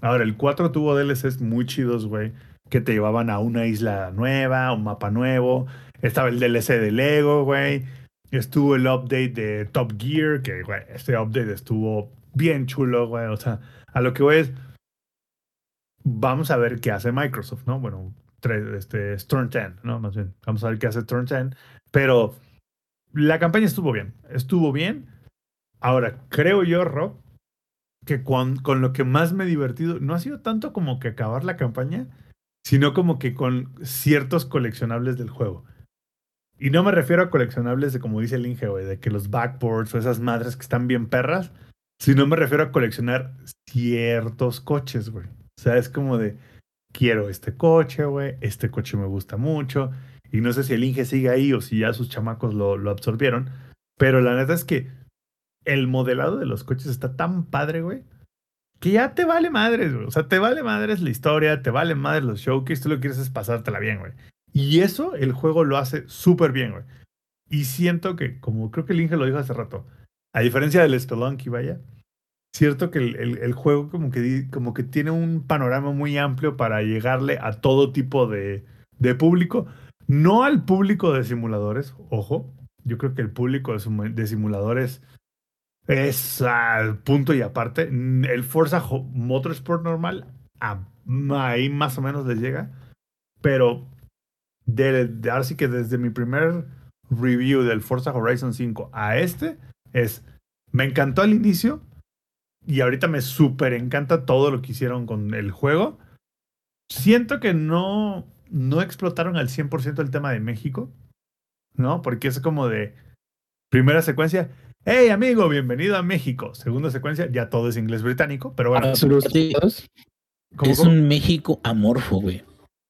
Ahora, el 4 tuvo DLCs muy chidos, güey, que te llevaban a una isla nueva, un mapa nuevo. Estaba el DLC de Lego, güey. Estuvo el update de Top Gear, que, güey, este update estuvo bien chulo, güey. O sea, a lo que voy es, vamos a ver qué hace Microsoft, ¿no? Bueno, este, Storm 10, ¿no? Más bien, vamos a ver qué hace Storm 10. Pero la campaña estuvo bien, estuvo bien. Ahora, creo yo, Rob, que con, con lo que más me he divertido no ha sido tanto como que acabar la campaña, sino como que con ciertos coleccionables del juego. Y no me refiero a coleccionables de como dice el Inge, güey, de que los backboards o esas madres que están bien perras, sino me refiero a coleccionar ciertos coches, güey. O sea, es como de, quiero este coche, güey, este coche me gusta mucho. Y no sé si el Inge sigue ahí o si ya sus chamacos lo, lo absorbieron. Pero la neta es que el modelado de los coches está tan padre, güey, que ya te vale madres, güey. O sea, te vale madres la historia, te vale madres los showcase, tú lo que quieres es pasártela bien, güey. Y eso el juego lo hace súper bien, güey. Y siento que, como creo que el Inge lo dijo hace rato, a diferencia del Spelunky, vaya, cierto que el, el, juego como que, como que tiene un panorama muy amplio para llegarle a todo tipo de, de público. No al público de simuladores, ojo. Yo creo que el público de, simuladores es al punto y aparte. El Forza Motorsport normal, ahí más o menos les llega. Pero de, de, ahora sí que desde mi primer review del Forza Horizon 5 a este, es, me encantó al inicio y ahorita me súper encanta todo lo que hicieron con el juego. Siento que no, no explotaron al 100% el tema de México, ¿no? Porque es como de primera secuencia, hey amigo, bienvenido a México. Segunda secuencia, ya todo es inglés británico, pero bueno. es un México amorfo, güey.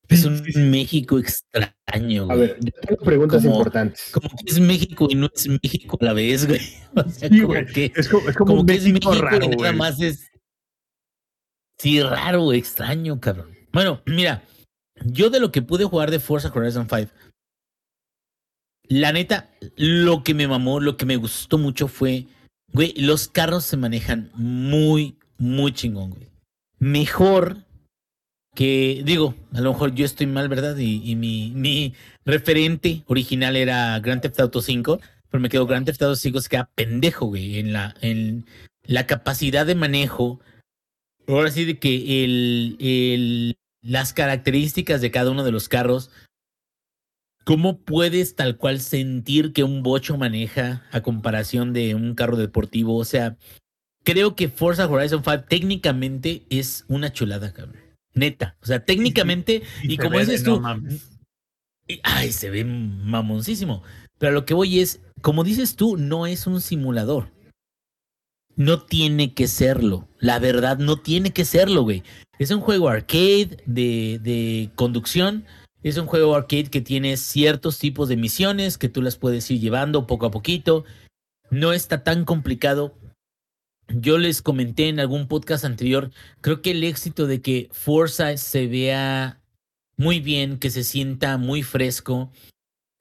Es un México extraño, güey. A ver, yo tengo preguntas importantes. Como que es México y no es México a la vez, güey. (laughs) O sea, Sí, como güey. que, Es como, es como como un que es México raro, y nada güey. más es. Sí, raro, extraño, cabrón. Bueno, mira, yo de lo que pude jugar de Forza Horizon 5, la neta, lo que me mamó, lo que me gustó mucho fue, güey, los carros se manejan muy, muy chingón, güey. Mejor que, digo, a lo mejor yo estoy mal, ¿verdad? Y, mi, referente original era Grand Theft Auto 5, pero me quedó Grand Theft Auto 5 se queda pendejo, güey, en la, capacidad de manejo. Ahora sí de que las características de cada uno de los carros, ¿cómo puedes tal cual sentir que un bocho maneja a comparación de un carro deportivo? O sea, creo que Forza Horizon 5 técnicamente es una chulada, cabrón. Neta. O sea, técnicamente, y, como dices tú, y- Ay, se ve mamoncísimo. Pero lo que voy es, como dices tú, no es un simulador. No tiene que serlo. La verdad, no tiene que serlo, güey. Es un juego arcade de, de conducción. Es un juego arcade que tiene ciertos tipos de misiones que tú las puedes ir llevando poco a poquito. No está tan complicado. Yo les comenté en algún podcast anterior, creo que el éxito de que Forza se vea muy bien, que se sienta muy fresco,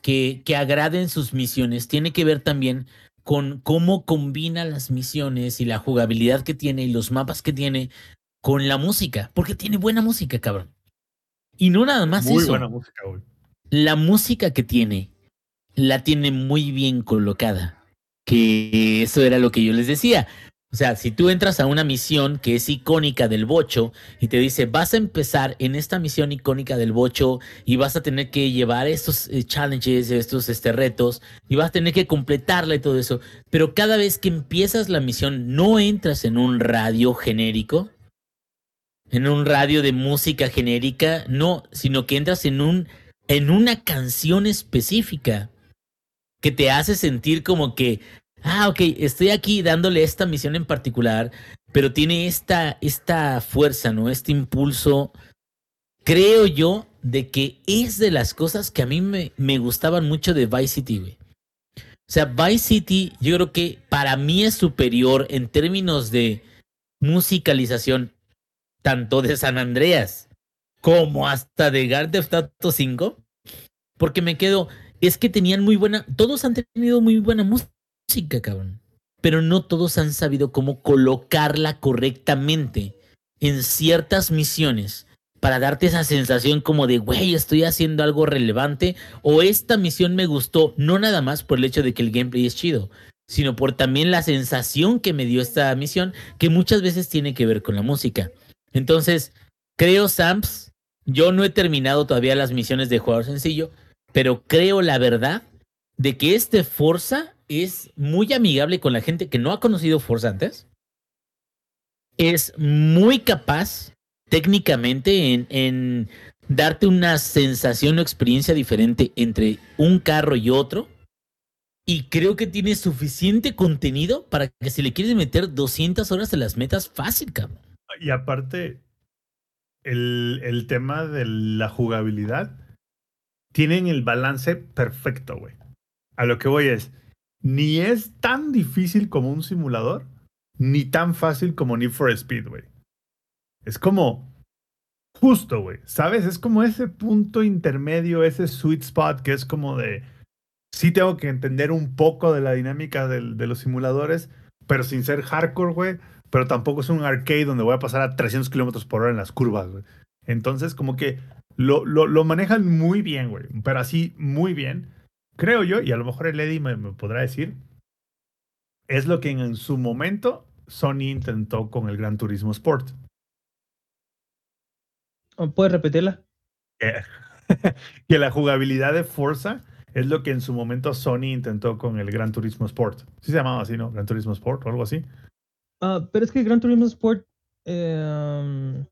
que, que agraden sus misiones, tiene que ver también con cómo combina las misiones y la jugabilidad que tiene y los mapas que tiene con la música, porque tiene buena música, cabrón. Y no nada más Muy eso, buena música, güey. la música que tiene, la tiene muy bien colocada. Que eso era lo que yo les decía. O sea, si tú entras a una misión que es icónica del bocho y te dice, vas a empezar en esta misión icónica del bocho y vas a tener que llevar estos eh, challenges, estos este, retos y vas a tener que completarla y todo eso. Pero cada vez que empiezas la misión, no entras en un radio genérico, en un radio de música genérica, no, sino que entras en un en una canción específica que te hace sentir como que, ah, ok, estoy aquí dándole esta misión en particular, pero tiene esta, esta fuerza, ¿no? Este impulso, creo yo, de que es de las cosas que a mí me, me gustaban mucho de Vice City, güey. O sea, Vice City, yo creo que para mí es superior en términos de musicalización, tanto de San Andreas como hasta de Grand Theft Auto 5, porque me quedo, es que tenían muy buena, todos han tenido muy buena música, cabrón, pero no todos han sabido cómo colocarla correctamente en ciertas misiones para darte esa sensación como de, güey, estoy haciendo algo relevante o esta misión me gustó, no nada más por el hecho de que el gameplay es chido, sino por también la sensación que me dio esta misión, que muchas veces tiene que ver con la música. Entonces, creo, Samps, yo no he terminado todavía las misiones de jugador sencillo, pero creo la verdad de que este Forza es muy amigable con la gente que no ha conocido Forza antes. Es muy capaz técnicamente en, en darte una sensación o experiencia diferente entre un carro y otro. Y creo que tiene suficiente contenido para que si le quieres meter 200 horas de las metas, fácil, cabrón. Y aparte, el, el tema de la jugabilidad tienen el balance perfecto, güey. A lo que voy es, ni es tan difícil como un simulador, ni tan fácil como Need for Speed, güey. Es como justo, güey. ¿Sabes? Es como ese punto intermedio, ese sweet spot que es como de, sí tengo que entender un poco de la dinámica de los simuladores, pero sin ser hardcore, güey. Pero tampoco es un arcade donde voy a pasar a 300 kilómetros por hora en las curvas, güey. Entonces, como que lo, lo, lo manejan muy bien, güey. Pero así, muy bien. Creo yo, y a lo mejor el Eddie me, me podrá decir, es lo que en su momento Sony intentó con el Gran Turismo Sport. ¿Puedes repetirla? que, (laughs) que la jugabilidad de Forza es lo que en su momento Sony intentó con el Gran Turismo Sport. Sí se llamaba así, ¿no? Gran Turismo Sport o algo así. Ah, pero es que Gran Turismo Sport eh,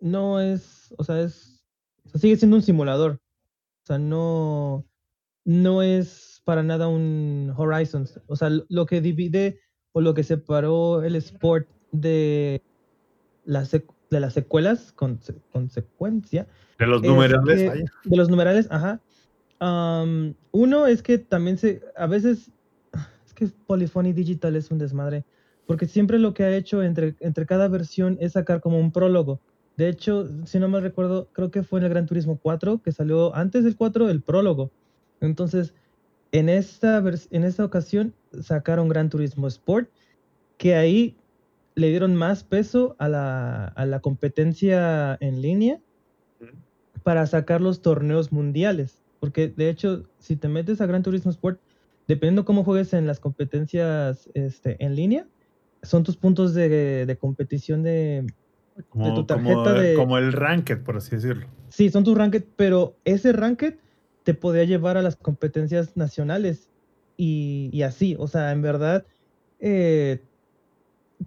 no es, o sea, es, o sea, sigue siendo un simulador. O sea, no, no es para nada un Horizon. O sea, lo- que divide o lo que separó el Sport de de las secuelas con se- consecuencia De los Es numerales. que- de los numerales, ajá. Am, uno es que también se, a veces, es que Polyphony Digital es un desmadre, porque siempre lo que ha hecho entre, entre cada versión es sacar como un prólogo. De hecho, si no me recuerdo, creo que fue en el Gran Turismo 4, que salió antes del 4 el prólogo. Entonces, en esta, en esta ocasión sacaron Gran Turismo Sport, que ahí le dieron más peso a la, a la competencia en línea para sacar los torneos mundiales. Porque de hecho, si te metes a Gran Turismo Sport, dependiendo cómo juegues en las competencias este, en línea, son tus puntos de, de competición de... Como, tu como- tarjeta de- como el ranked, por así decirlo. Sí, son tus ranked, pero ese ranked te podía llevar a las competencias nacionales y, y así. O sea, en verdad, eh,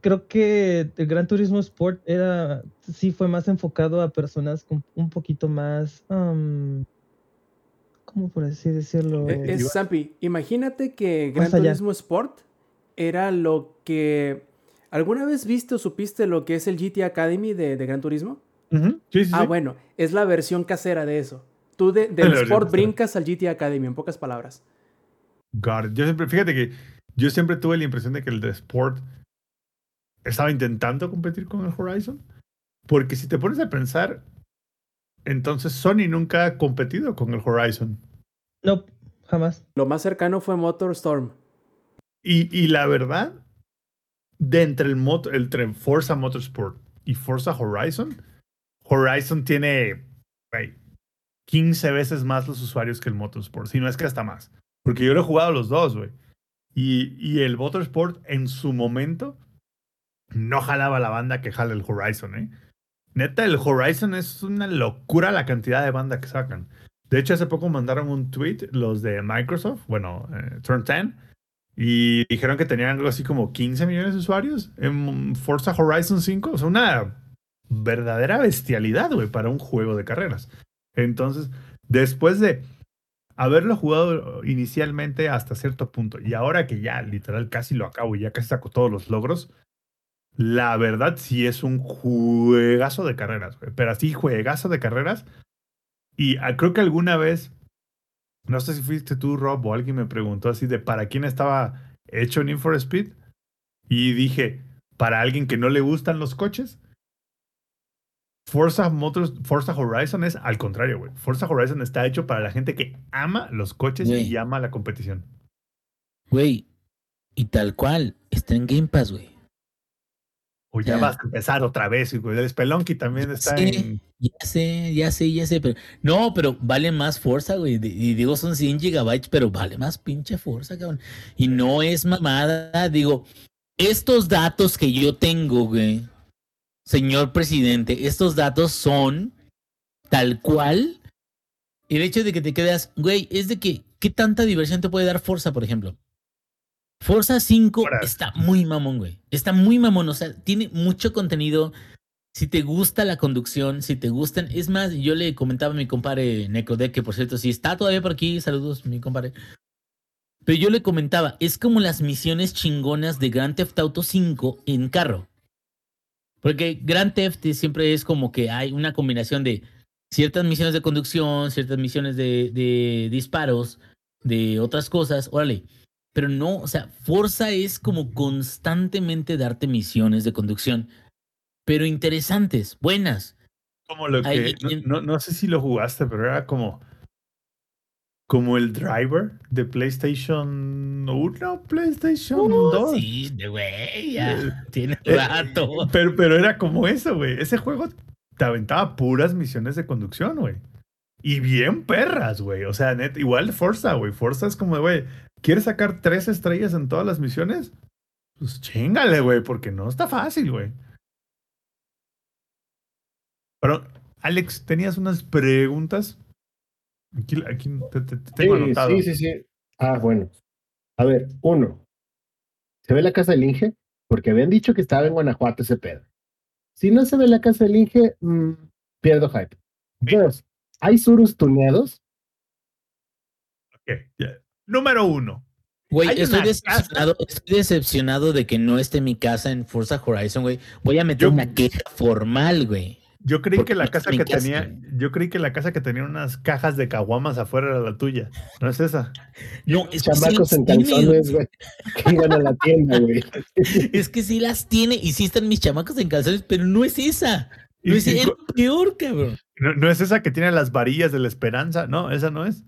creo que el Gran Turismo Sport era, sí fue más enfocado a personas con un poquito más, um, ¿cómo por así decirlo? Eh, es, iba- Zampi, imagínate que Gran. Turismo Sport era lo que... ¿Alguna vez viste o supiste lo que es el GT Academy de, de Gran Turismo? Ujú, Sí, sí, Ah, sí. bueno, es la versión casera de eso. Tú de- del Sport brincas al GT Academy, en pocas palabras. Got it. Yo siempre, fíjate que yo siempre tuve la impresión de que el de Sport estaba intentando competir con el Horizon. Porque si te pones a pensar, entonces Sony nunca ha competido con el Horizon. No, jamás. Lo más cercano fue MotorStorm. Y, y la verdad, de entre el moto, entre Forza Motorsport y Forza Horizon, Horizon tiene 15 veces más los usuarios que el Motorsport, si no es que hasta más. Porque yo lo he jugado los dos, güey. Y, y el Motorsport en su momento no jalaba la banda que jala el Horizon, ¿eh? Neta, el Horizon es una locura la cantidad de banda que sacan. De hecho, hace poco mandaron un tweet los de Microsoft, bueno, eh, Turn 10, y dijeron que tenían algo así como 15 millones de usuarios en Forza Horizon 5. O sea, una verdadera bestialidad, güey, para un juego de carreras. Entonces, después de haberlo jugado inicialmente hasta cierto punto, y ahora que ya literal casi lo acabo y ya casi saco todos los logros, la verdad sí es un juegazo de carreras. Pero así, juegazo de carreras. Y ah, creo que alguna vez no sé si fuiste tú, Rob, o alguien me preguntó así de para quién estaba hecho Need for Speed. Y dije, para alguien que no le gustan los coches. Forza Motors, Forza Horizon es al contrario, güey. Forza Horizon está hecho para la gente que ama los coches y ama la competición. Güey, y tal cual, está en Game Pass, güey. O ya Ya. vas a empezar otra vez, güey. El Spelunky también está Sí. en. Ya sé, ya sé, ya sé, pero no, pero vale más fuerza, güey. Y digo, son 100 gigabytes, pero vale más pinche fuerza, cabrón. Y no es mamada, digo, estos datos que yo tengo, güey, señor presidente, estos datos son tal cual. El hecho de que te quedas, güey, es de que, ¿qué tanta diversión te puede dar Forza, por ejemplo? Forza 5 Horas. está muy mamón, güey. Está muy mamón, o sea, tiene mucho contenido. Si te gusta la conducción, si te gustan. Es más, yo le comentaba a mi compadre Necrodeck, que por cierto, si está todavía por aquí, saludos, mi compadre. Pero yo le comentaba, es como las misiones chingonas de Grand Theft Auto 5 en carro. Porque Grand Theft siempre es como que hay una combinación de ciertas misiones de conducción, ciertas misiones de, de disparos, de otras cosas, órale. Pero no, o sea, Forza es como constantemente darte misiones de conducción, pero interesantes, buenas. Como lo que. Ahí- no, no, no sé si lo jugaste, pero era como. Como el driver de PlayStation 1, PlayStation 2. Sí, de güey, ya Eh, tiene eh, rato. Pero, pero era como eso, güey. Ese juego te aventaba puras misiones de conducción, güey. Y bien perras, güey. O sea, net, igual Forza, güey. Forza es como, de, güey, ¿quieres sacar tres estrellas en todas las misiones? Pues chingale, güey, porque no está fácil, güey. Pero, Alex, tenías unas preguntas. Aquí, aquí te, te- te tengo Sí, anotado. sí, sí, sí. Ah, bueno. A ver, uno. ¿Se ve la casa del Inge? Porque habían dicho que estaba en Guanajuato ese pedo. Si no se ve la casa del Inge, mm, pierdo hype. Sí. Dos. ¿Hay surus tuneados? Ok, ya. Número uno. Güey, estoy decepcionado, estoy decepcionado de que no esté mi casa en Forza Horizon, güey. Voy a meter Yo- una queja formal, güey. Yo creí que la no casa que tenía, yo creí que la casa que tenía unas cajas de caguamas afuera era la tuya. ¿No es esa? No, es que sí Chamacos las en calzones, güey. Que iban a la tienda, güey. (laughs) Es que sí las tiene y sí están mis chamacos en calzones, pero no es esa. No es peor, cabrón. no, no es esa que tiene las varillas de la esperanza. No, esa no es.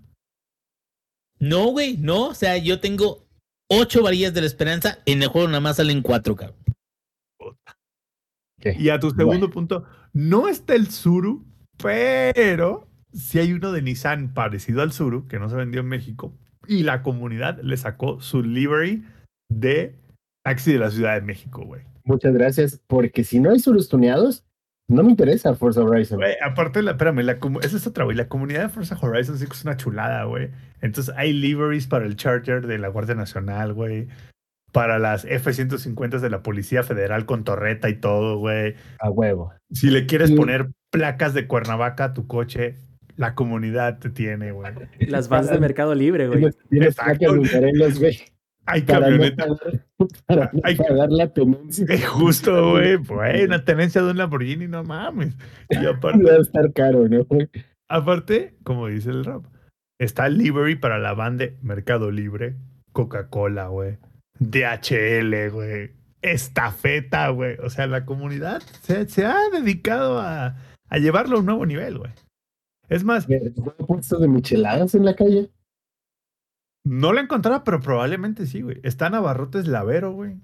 No, güey, no. O sea, yo tengo ocho varillas de la esperanza. En el juego nada más salen cuatro, cabrón. Y a tu segundo punto, no está el Zuru, pero sí hay uno de Nissan parecido al Zuru, que no se vendió en México, y la comunidad le sacó su livery de taxi de la Ciudad de México, güey. Muchas gracias, porque si no hay surus tuneados, no me interesa Forza Horizon. Güey, aparte, la, espérame, la, esa es otra, güey. La comunidad de Forza Horizon sí que es una chulada, güey. Entonces hay liveries para el Charger de la Guardia Nacional, güey. Para las F-150 de la Policía Federal con torreta y todo, güey. A huevo. Si le quieres poner placas de Cuernavaca a tu coche, la comunidad te tiene, güey. Las vans de Mercado Libre, güey. Tienes, placas güey. Hay no camioneta. pagar, para no Hay- pagar la tenencia. Eh, Justo, güey. Güey, una tenencia de un Lamborghini, no mames. Y aparte, Va a estar caro, ¿no? güey? Aparte, como dice el rap, está el livery para la banda de Mercado Libre, Coca-Cola, güey, DHL, güey, Estafeta, güey. O sea, la comunidad se, se ha dedicado a, a llevarlo a un nuevo nivel, güey. Es más, ¿Hay puestos de micheladas en la calle? no lo encontraba, pero probablemente sí, güey. Está en Abarrotes Lavero, güey.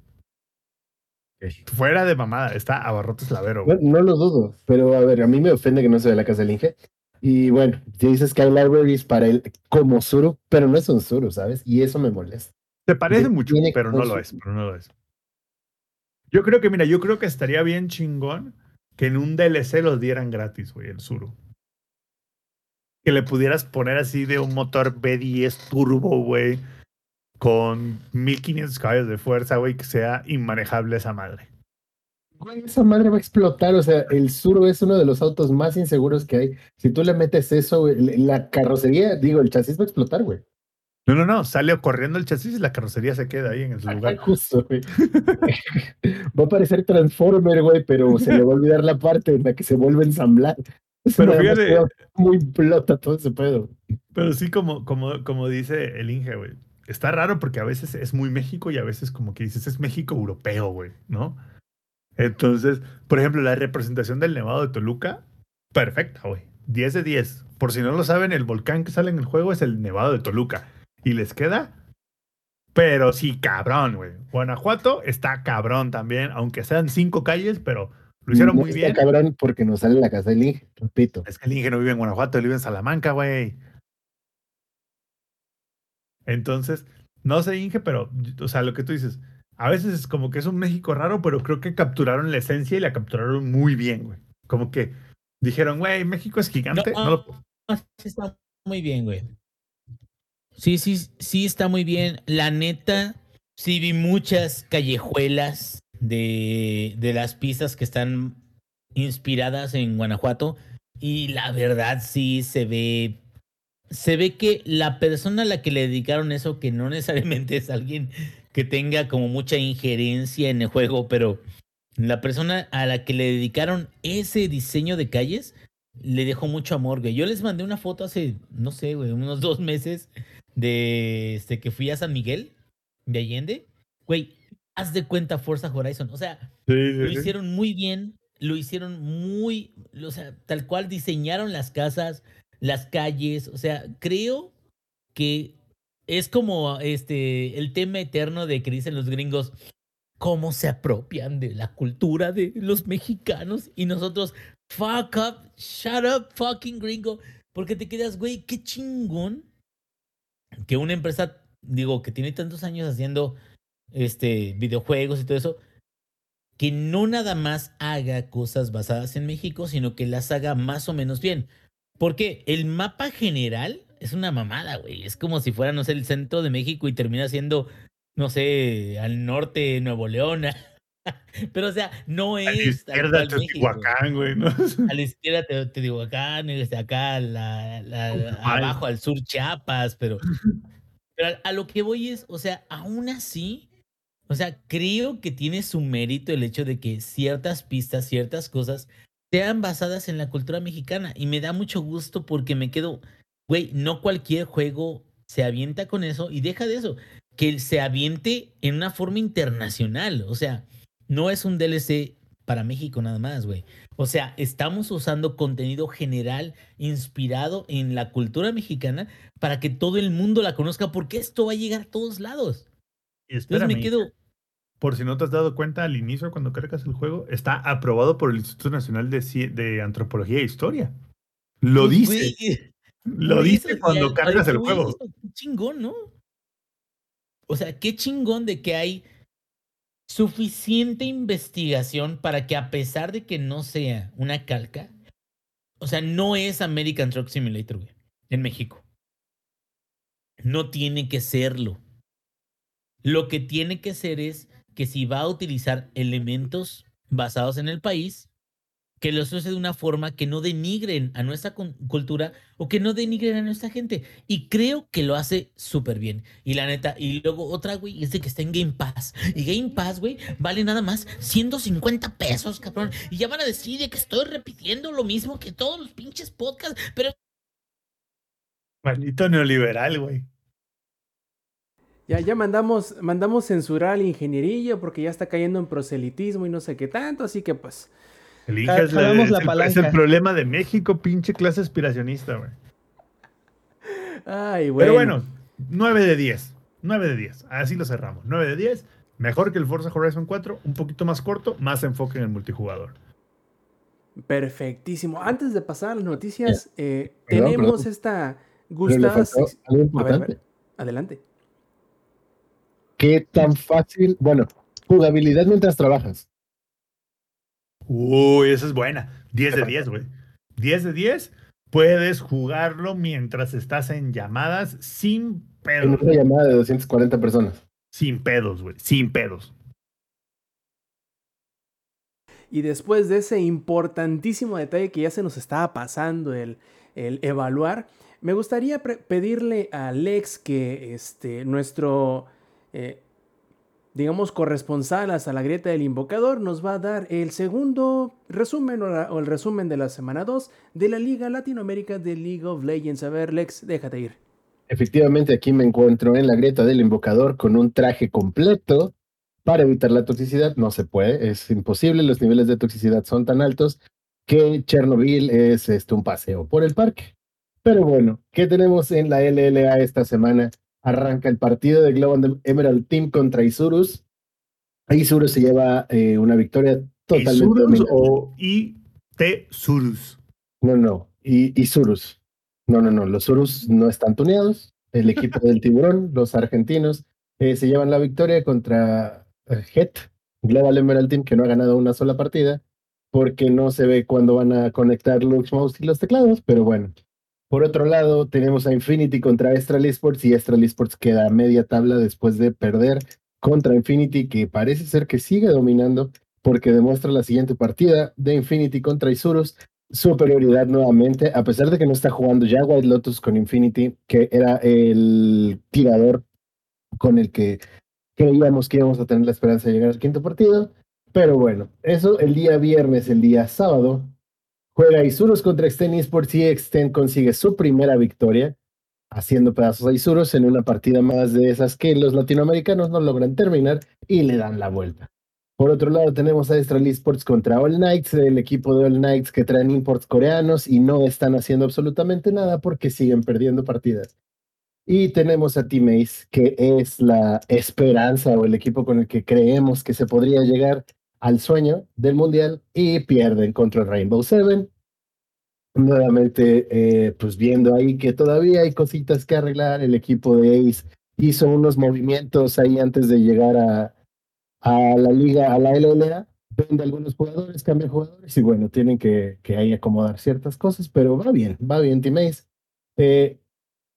Fuera de mamada, está Abarrotes Lavero, güey. no lo dudo, pero a ver, a mí me ofende que no se ve la casa del Inge. Y bueno, si dices que hay libraries para él como Zuru, pero no es un Zuru, ¿sabes? Y eso me molesta. Se parece mucho, pero no lo es, pero no lo es. Yo creo que, mira, yo creo que estaría bien chingón que en un DLC lo dieran gratis, güey, el Zuru. Que le pudieras poner así de un motor B10 turbo, güey, con 1500 caballos de fuerza, güey, que sea inmanejable esa madre. Güey, esa madre va a explotar, o sea, el Zuru es uno de los autos más inseguros que hay. Si tú le metes eso, güey, la carrocería, digo, el chasis va a explotar, güey. No, no, no, sale corriendo el chasis y la carrocería se queda ahí en su lugar. Justo, güey. (laughs) va a parecer Transformer, güey, pero se le va a olvidar la parte en la que se vuelve a ensamblar. (laughs) Pero fíjate- muy plota todo ese pedo. Pero sí, como, como, como dice el Inge, güey. Está raro porque a veces es muy México y a veces como que dices es México europeo, güey, ¿no? Entonces, por ejemplo, la representación del Nevado de Toluca, perfecta, güey. 10 de 10. Por si no lo saben, el volcán que sale en el juego es el Nevado de Toluca. Y les queda, pero sí, cabrón, güey. Guanajuato está cabrón también, aunque sean cinco calles, pero lo hicieron No muy está bien. cabrón porque nos sale la casa del Inge, repito. Es que el Inge no vive en Guanajuato, él vive en Salamanca, güey. Entonces, no sé, Inge, pero, o sea, lo que tú dices, a veces es como que es un México raro, pero creo que capturaron la esencia y la capturaron muy bien, güey. Como que dijeron, güey, México es gigante. No, no lo- sí está muy bien, güey. Sí, sí, sí está muy bien. La neta, sí vi muchas callejuelas de, de las pistas que están inspiradas en Guanajuato. Y la verdad sí se ve. Se ve que la persona a la que le dedicaron eso, que no (laughs) necesariamente es alguien que tenga como mucha injerencia en el juego, pero la persona a la que le dedicaron ese diseño de calles le dejó mucho amor. Yo les mandé una foto hace, no sé, güey, unos dos meses de este que fui a San Miguel de Allende. Güey, haz de cuenta Forza Horizon. O sea, Sí, lo sí, hicieron muy bien, lo hicieron muy, o sea, tal cual diseñaron las casas, las calles, o sea, creo que es como este el tema eterno de que dicen los gringos cómo se apropian de la cultura de los mexicanos y nosotros fuck up, shut up, fucking gringo, porque te quedas, güey, qué chingón que una empresa, digo, que tiene tantos años haciendo este videojuegos y todo eso, que no nada más haga cosas basadas en México, sino que las haga más o menos bien. Porque el mapa general es una mamada, güey. Es como si fuera, no sé, el centro de México y termina siendo, no sé, al norte Nuevo León. (laughs) (laughs) Pero, o sea, no A la es izquierda. Teotihuacán, güey, ¿no? A la izquierda te, te digo acá, desde acá, la, la- Uruguay. abajo al sur Chiapas, pero, pero a, a lo que voy es, o sea, aún así, o sea, creo que tiene su mérito el hecho de que ciertas pistas, ciertas cosas sean basadas en la cultura mexicana y me da mucho gusto porque me quedo, güey, no cualquier juego se avienta con eso y deja de eso, que se aviente en una forma internacional, o sea, no es un DLC para México nada más, güey. O sea, estamos usando contenido general inspirado en la cultura mexicana para que todo el mundo la conozca, porque esto va a llegar a todos lados. Y Entonces me quedo. por si no te has dado cuenta al inicio cuando cargas el juego, está aprobado por el Instituto Nacional de, Ci- de Antropología e Historia. Lo dice, lo dice eso, cuando ya, cargas el güey, juego. Qué chingón, ¿no? O sea, qué chingón de que hay suficiente investigación para que a pesar de que no sea una calca, o sea, no es American Truck Simulator, en México. No tiene que serlo. Lo que tiene que ser es que si va a utilizar elementos basados en el país, que los use de una forma que no denigren a nuestra cultura o que no denigren a nuestra gente. Y creo que lo hace súper bien. Y la neta, y luego otra, güey, es de que está en Game Pass. Y Game Pass, güey, vale nada más 150 pesos, cabrón. Y ya van a decir de que estoy repitiendo lo mismo que todos los pinches podcasts, pero Maldito neoliberal, güey. Ya, ya mandamos, mandamos censurar al ingenierillo porque ya está cayendo en proselitismo y no sé qué tanto, así que pues. El Inge es, la- es la el, es el problema de México, pinche clase aspiracionista, güey. Ay, bueno. Pero bueno, 9 de 10. 9 de 10. Así lo cerramos. 9 de 10. Mejor que el Forza Horizon 4. Un poquito más corto. Más enfoque en el multijugador. Perfectísimo. Antes de pasar a las noticias, eh, Perdón, tenemos perdón. esta gustada. algo A ver, a importante. ver, adelante. ¿Qué tan fácil? Bueno, jugabilidad mientras trabajas. Uy, esa es buena. 10 de 10, güey. 10 de 10. Puedes jugarlo mientras estás en llamadas sin En pedos. una llamada de 240 personas. Sin pedos, güey. Sin pedos. Y después de ese importantísimo detalle que ya se nos estaba pasando el, el evaluar, me gustaría pedirle a Lex que este, nuestro, eh, digamos, corresponsal hasta la grieta del invocador nos va a dar el segundo resumen o, el resumen de la semana 2 de la Liga Latinoamérica de League of Legends. A ver, Lex, déjate ir. Efectivamente, aquí me encuentro en la grieta del invocador con un traje completo para evitar la toxicidad. No se puede, es imposible. Los niveles de toxicidad son tan altos que Chernobyl es este, un paseo por el parque. Pero bueno, ¿qué tenemos en la LLA esta semana? Arranca el partido de Global Emerald Team contra Isurus. Isurus se lleva eh, una victoria totalmente. ¿Isurus dominante. o I-T-Surus? No, no, y, Isurus. No, no, no, los Surus no están tuneados. El equipo del tiburón, (laughs) los argentinos, eh, se llevan la victoria contra eh, Het, Global Emerald Team, que no ha ganado una sola partida, porque no se ve cuándo van a conectar los mouse y los teclados, pero bueno. Por otro lado, tenemos a Infinity contra Astral Esports y Astral Esports queda a media tabla después de perder contra Infinity, que parece ser que sigue dominando porque demuestra la siguiente partida de Infinity contra Isurus superioridad nuevamente, a pesar de que no está jugando ya White Lotus con Infinity, que era el tirador con el que creíamos que íbamos a tener la esperanza de llegar al quinto partido. Pero bueno, eso el día viernes, el día sábado, juega Isurus contra Exten Esports y Exten consigue su primera victoria, haciendo pedazos a Isurus en una partida más de esas que los latinoamericanos no logran terminar y le dan la vuelta. Por otro lado, tenemos a Astral Esports contra All Knights, el equipo de All Knights que traen imports coreanos y no están haciendo absolutamente nada porque siguen perdiendo partidas. Y tenemos a Team Ace, que es la esperanza o el equipo con el que creemos que se podría llegar al sueño del Mundial y pierden contra Rainbow Seven. Nuevamente, eh, pues viendo ahí que todavía hay cositas que arreglar, el equipo de Ace hizo unos movimientos ahí antes de llegar a, a la liga, a la LLA, vende algunos jugadores, cambia jugadores y bueno, tienen que, que ahí acomodar ciertas cosas, pero va bien, va bien Team Ace. Eh,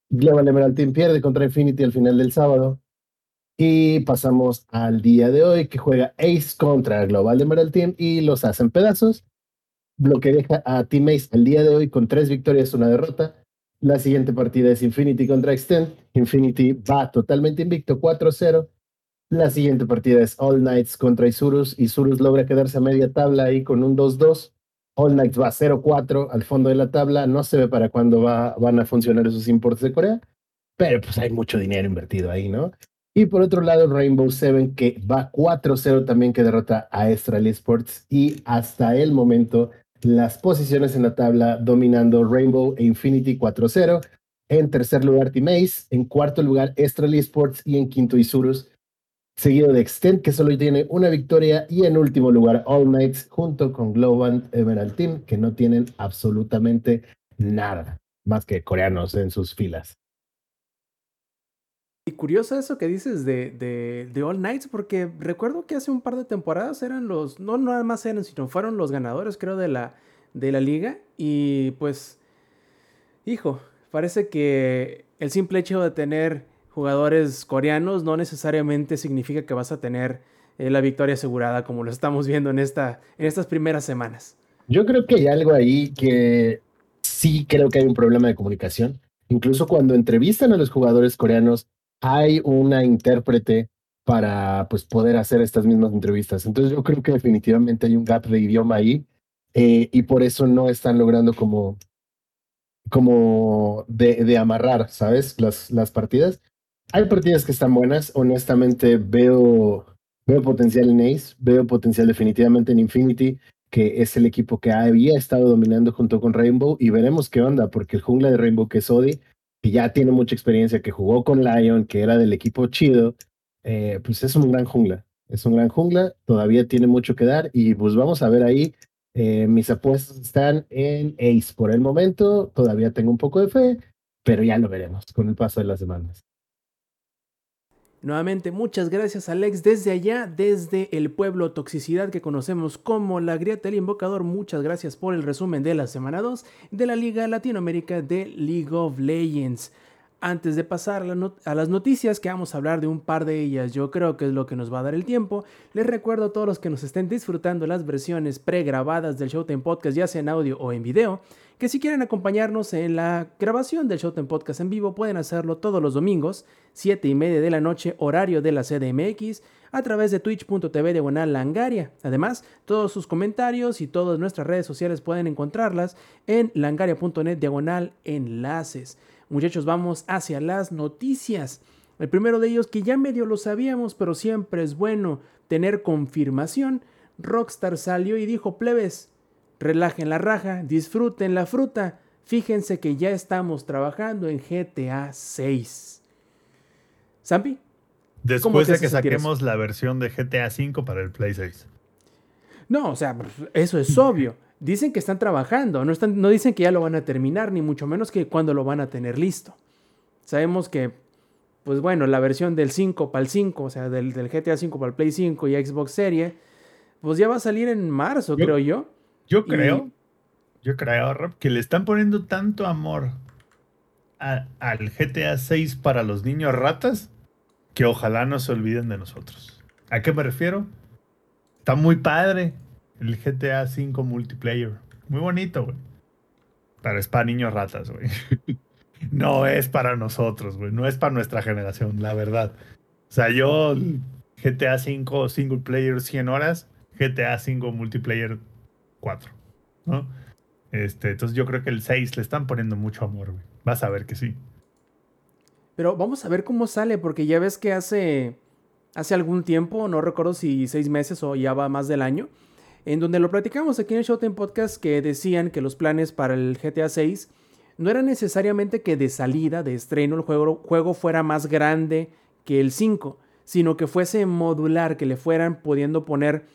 Global Emerald Team pierde contra Infinity al final del sábado. Y pasamos al día de hoy que juega Ace contra Global Emerald Team y los hacen pedazos. Lo que deja a Team Ace el día de hoy con tres victorias, una derrota. La siguiente partida es Infinity contra Extend. Infinity va totalmente invicto, 4-0. La siguiente partida es All Knights contra Isurus. Isurus logra quedarse a media tabla ahí con un 2-2. All Knights va 0-4 al fondo de la tabla. No se ve para cuándo va, van a funcionar esos importes de Corea, pero pues hay mucho dinero invertido ahí, ¿no? Y por otro lado, Rainbow Seven, que va 4-0 también, que derrota a Astral Esports. Y hasta el momento, las posiciones en la tabla dominando Rainbow e Infinity 4-0. En tercer lugar, Team Ace. En cuarto lugar, Astral Esports. Y en quinto, Isurus seguido de Extent, que solo tiene una victoria, y en último lugar All Knights, junto con Global Emerald Team, que no tienen absolutamente nada más que coreanos en sus filas. Y curioso eso que dices de, de, de, All Knights, porque recuerdo que hace un par de temporadas eran los, no nada más eran, sino fueron los ganadores, creo, de la, de la liga. Y pues, hijo, parece que el simple hecho de tener jugadores coreanos no necesariamente significa que vas a tener eh, la victoria asegurada como lo estamos viendo en, esta, en estas primeras semanas. Yo creo que hay algo ahí que sí creo que hay un problema de comunicación. Incluso cuando entrevistan a los jugadores coreanos, hay una intérprete para pues, poder hacer estas mismas entrevistas. Entonces yo creo que definitivamente hay un gap de idioma ahí eh, y por eso no están logrando como, como de, amarrar, ¿sabes? Las, las partidas. Hay partidas que están buenas. Honestamente, veo, veo potencial en Ace, veo potencial definitivamente en Infinity, que es el equipo que había estado dominando junto con Rainbow. Y veremos qué onda, porque el jungla de Rainbow, que es Odi, que ya tiene mucha experiencia, que jugó con Lion, que era del equipo chido, eh, pues es un gran jungla. Es un gran jungla, todavía tiene mucho que dar y pues vamos a ver ahí. Eh, mis apuestas están en Ace por el momento, todavía tengo un poco de fe, pero ya lo veremos con el paso de las semanas. Nuevamente, muchas gracias Alex desde allá, desde el pueblo Toxicidad que conocemos como la Grieta del Invocador. Muchas gracias por el resumen de la semana 2 de la Liga Latinoamérica de League of Legends. Antes de pasar a, las noticias, que vamos a hablar de un par de ellas, yo creo que es lo que nos va a dar el tiempo. Les recuerdo a todos los que nos estén disfrutando las versiones pregrabadas del Showtime Podcast, ya sea en audio o en video, que si quieren acompañarnos en la grabación del Showtime Podcast en vivo, pueden hacerlo todos los domingos, 7 y media de la noche, horario de la CDMX, a través de twitch.tv diagonal langaria. Además, todos sus comentarios y todas nuestras redes sociales pueden encontrarlas en langaria.net diagonal enlaces. Muchachos, vamos hacia las noticias. El primero de ellos, que ya medio lo sabíamos, pero siempre es bueno tener confirmación, Rockstar salió y dijo, plebes, relajen la raja, disfruten la fruta, fíjense que ya estamos trabajando en GTA 6. ¿Zampi? Después de que saquemos la versión de GTA V para el Play 6. No, o sea, eso es obvio. Dicen que están trabajando, no, están, no dicen que ya lo van a terminar, ni mucho menos que cuando lo van a tener listo. Sabemos que, pues bueno, la versión del 5 para el 5, o sea, del, del GTA 5 para el Play 5 y Xbox Series, pues ya va a salir en marzo, Yo- creo yo. Yo Y- creo, yo creo, Rob, que le están poniendo tanto amor a- al GTA 6 para los niños ratas que ojalá no se olviden de nosotros. ¿A qué me refiero? Está muy padre el GTA 5 multiplayer. Muy bonito, güey. Pero es para niños ratas, güey. (laughs) No es para nosotros, güey. No es para nuestra generación, la verdad. O sea, yo GTA 5 single player 100 horas, GTA 5 multiplayer 4, ¿no? Este, entonces yo creo que el 6 le están poniendo mucho amor, güey. Vas a ver que sí. Pero vamos a ver cómo sale, porque ya ves que hace, hace algún tiempo, no recuerdo si seis meses o ya va más del año, en donde lo platicamos aquí en el Showtime Podcast, que decían que los planes para el GTA 6 no era necesariamente que de salida, de estreno, el juego, juego fuera más grande que el 5, sino que fuese modular, que le fueran pudiendo poner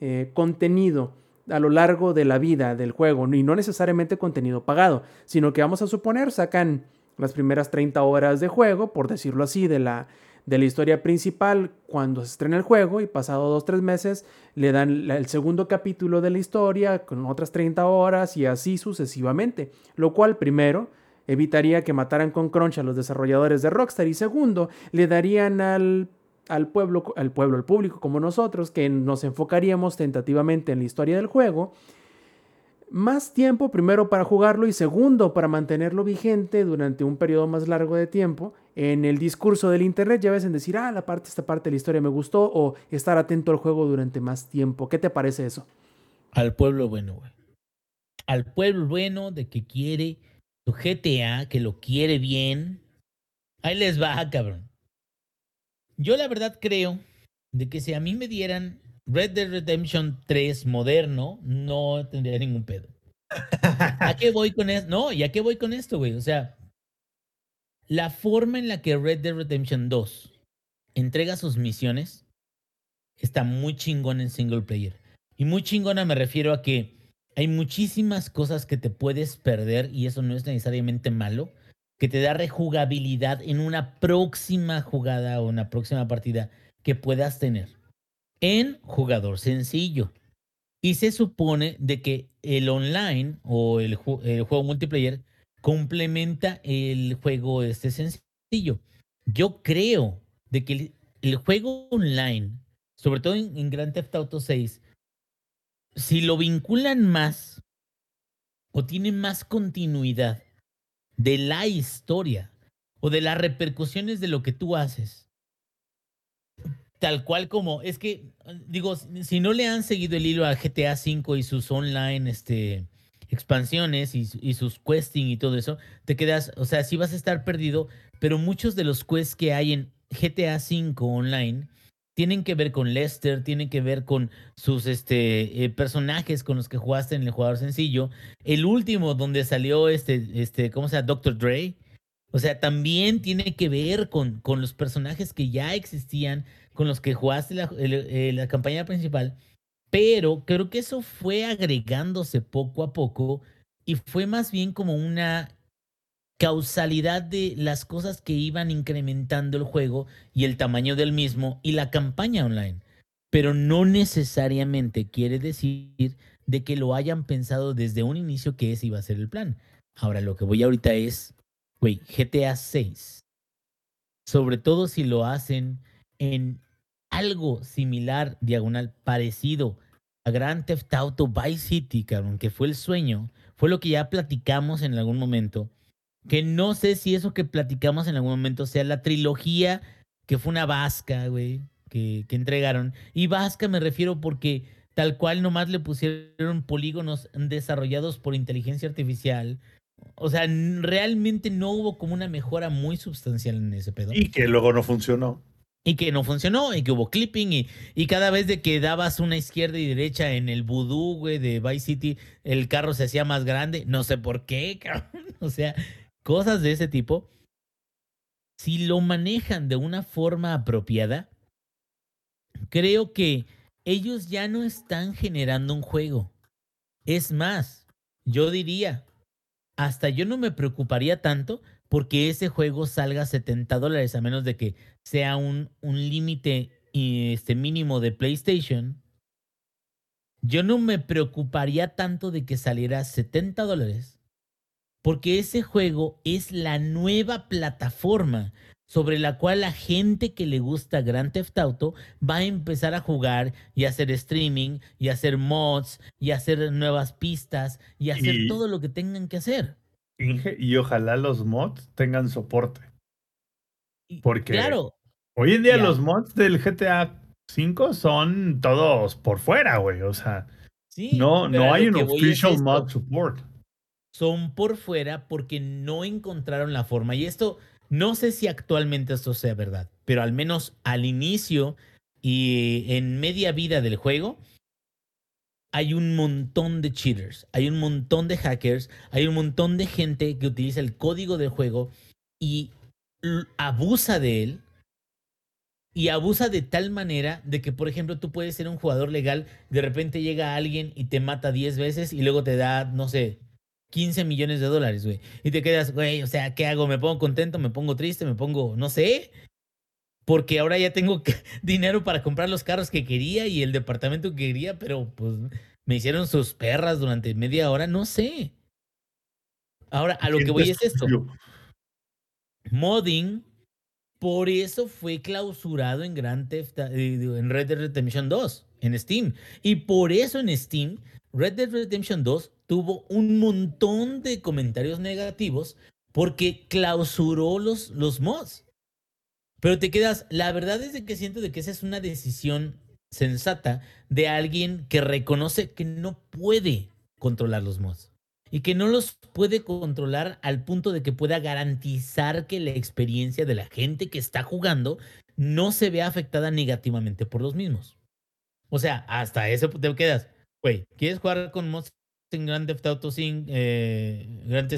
eh, contenido a lo largo de la vida del juego, y no necesariamente contenido pagado, sino que vamos a suponer sacan las primeras 30 horas de juego, por decirlo así, de la, de la historia principal cuando se estrena el juego y pasado 2-3 meses le dan el segundo capítulo de la historia con otras 30 horas y así sucesivamente, lo cual primero evitaría que mataran con crunch a los desarrolladores de Rockstar y segundo le darían al, al pueblo, al pueblo, al público como nosotros que nos enfocaríamos tentativamente en la historia del juego más tiempo, primero para jugarlo y segundo para mantenerlo vigente durante un periodo más largo de tiempo en el discurso del internet. Ya ves en decir, ah, la parte, esta parte de la historia me gustó o estar atento al juego durante más tiempo. ¿Qué te parece eso? Al pueblo bueno, güey. Al pueblo bueno de que quiere su GTA, que lo quiere bien. Ahí les va, cabrón. Yo la verdad creo de que si a mí me dieran Red Dead Redemption 3 moderno, no tendría ningún pedo. (laughs) ¿A qué voy con esto? No, ¿y a qué voy con esto, güey? O sea, la forma en la que Red Dead Redemption 2 entrega sus misiones está muy chingón en single player. Y muy chingona me refiero a que hay muchísimas cosas que te puedes perder y eso no es necesariamente malo, que te da rejugabilidad en una próxima jugada o una próxima partida que puedas tener en jugador sencillo. Y se supone de que el online o el, ju- el juego multiplayer complementa el juego este sencillo. Yo creo de que el, juego online, sobre todo en, en Grand Theft Auto 6, si lo vinculan más o tiene más continuidad de la historia o de las repercusiones de lo que tú haces, tal cual como es que digo si no le han seguido el hilo a GTA V y sus online este expansiones y, su- y sus questing y todo eso te quedas o sea sí vas a estar perdido pero muchos de los quests que hay en GTA V online tienen que ver con Lester, tienen que ver con sus este, eh, personajes con los que jugaste en el jugador sencillo. El último donde salió este, este, ¿cómo se llama? Dr. Dre. O sea, también tiene que ver con, con los personajes que ya existían, con los que jugaste eh, la campaña principal. Pero creo que eso fue agregándose poco a poco y fue más bien como una causalidad de las cosas que iban incrementando el juego y el tamaño del mismo y la campaña online. Pero no necesariamente quiere decir de que lo hayan pensado desde un inicio que ese iba a ser el plan. Ahora lo que voy ahorita es, güey, GTA 6. Sobre todo si lo hacen en algo similar, diagonal, parecido a Grand Theft Auto Vice City, cabrón, que fue el sueño, fue lo que ya platicamos en algún momento que no sé si eso que platicamos en algún momento sea la trilogía que fue una vasca, güey, que, que entregaron. Y vasca me refiero porque tal cual nomás le pusieron polígonos desarrollados por inteligencia artificial, O sea, realmente no hubo como una mejora muy sustancial en ese pedo. Y que luego no funcionó. Y que no funcionó, y que hubo clipping, y, y cada vez de que dabas una izquierda y derecha en el voodoo, güey, de Vice City, el carro se hacía más grande. No sé por qué, (laughs) cabrón. O sea, cosas de ese tipo. Si lo manejan de una forma apropiada, creo que ellos ya no están generando un juego. Es más, yo diría, hasta yo no me preocuparía tanto porque ese juego salga a 70 dólares, a menos de que sea un, un límite y, este, mínimo de PlayStation. Yo no me preocuparía tanto de que saliera a 70 dólares, porque ese juego es la nueva plataforma sobre la cual la gente que le gusta Grand Theft Auto va a empezar a jugar y a hacer streaming y a hacer mods y a hacer nuevas pistas y hacer Y- todo lo que tengan que hacer. Inge, y ojalá los mods tengan soporte. Porque- Claro, Hoy en día los mods del GTA V son todos por fuera, güey. O sea, sí. no, no hay un es official mod support. son por fuera porque no encontraron la forma. Y esto, no sé si actualmente esto sea verdad, pero al menos al inicio y en media vida del juego, hay un montón de cheaters, hay un montón de hackers, hay un montón de gente que utiliza el código del juego y abusa de él. Y abusa de tal manera de que, por ejemplo, tú puedes ser un jugador legal, de repente llega alguien y te mata 10 veces y luego te da, no sé, 15 millones de dólares, güey. Y te quedas, güey, o sea, ¿qué hago? ¿Me pongo contento? ¿Me pongo triste? ¿Me pongo, no sé? Porque ahora ya tengo (laughs) dinero para comprar los carros que quería y el departamento que quería, pero pues me hicieron sus perras durante media hora, no sé. Ahora, a lo que voy es esto. Modding, por eso fue clausurado en Grand Theft, eh, en Red Dead Redemption 2, en Steam. Y por eso en Steam, Red Dead Redemption 2 tuvo un montón de comentarios negativos porque clausuró los, los mods. Pero te quedas, la verdad es de que siento de que esa es una decisión sensata de alguien que reconoce que no puede controlar los mods y que no los puede controlar al punto de que pueda garantizar que la experiencia de la gente que está jugando no se vea afectada negativamente por los mismos. O sea, hasta eso te quedas, güey, ¿quieres jugar con mods en Grand Theft Auto 5, eh, Grand,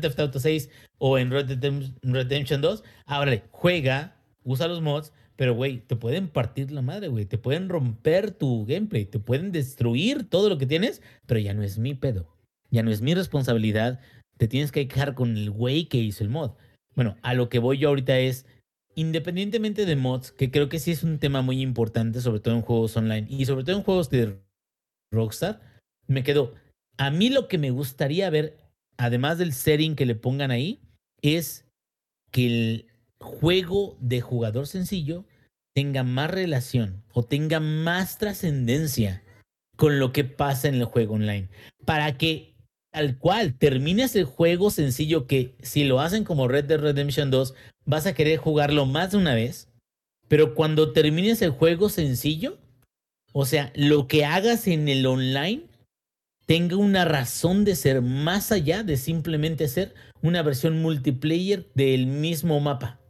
Theft, Auto 6 o en Red Dead Redemption 2? Ábrale, juega, usa los mods, pero güey, te pueden partir la madre, güey, te pueden romper tu gameplay, te pueden destruir todo lo que tienes, pero ya no es mi pedo ya no es mi responsabilidad, te tienes que quejar con el güey que hizo el mod. Bueno, a lo que voy yo ahorita es, independientemente de mods, que creo que sí es un tema muy importante, sobre todo en juegos online y sobre todo en juegos de Rockstar, me quedo, a mí lo que me gustaría ver, además del setting que le pongan ahí, es que el juego de jugador sencillo tenga más relación o tenga más trascendencia con lo que pasa en el juego online. Para que tal cual termines el juego sencillo que si lo hacen como Red Dead Redemption 2 vas a querer jugarlo más de una vez, pero cuando termines el juego sencillo, o sea, lo que hagas en el online tenga una razón de ser más allá de simplemente ser una versión multiplayer del mismo mapa.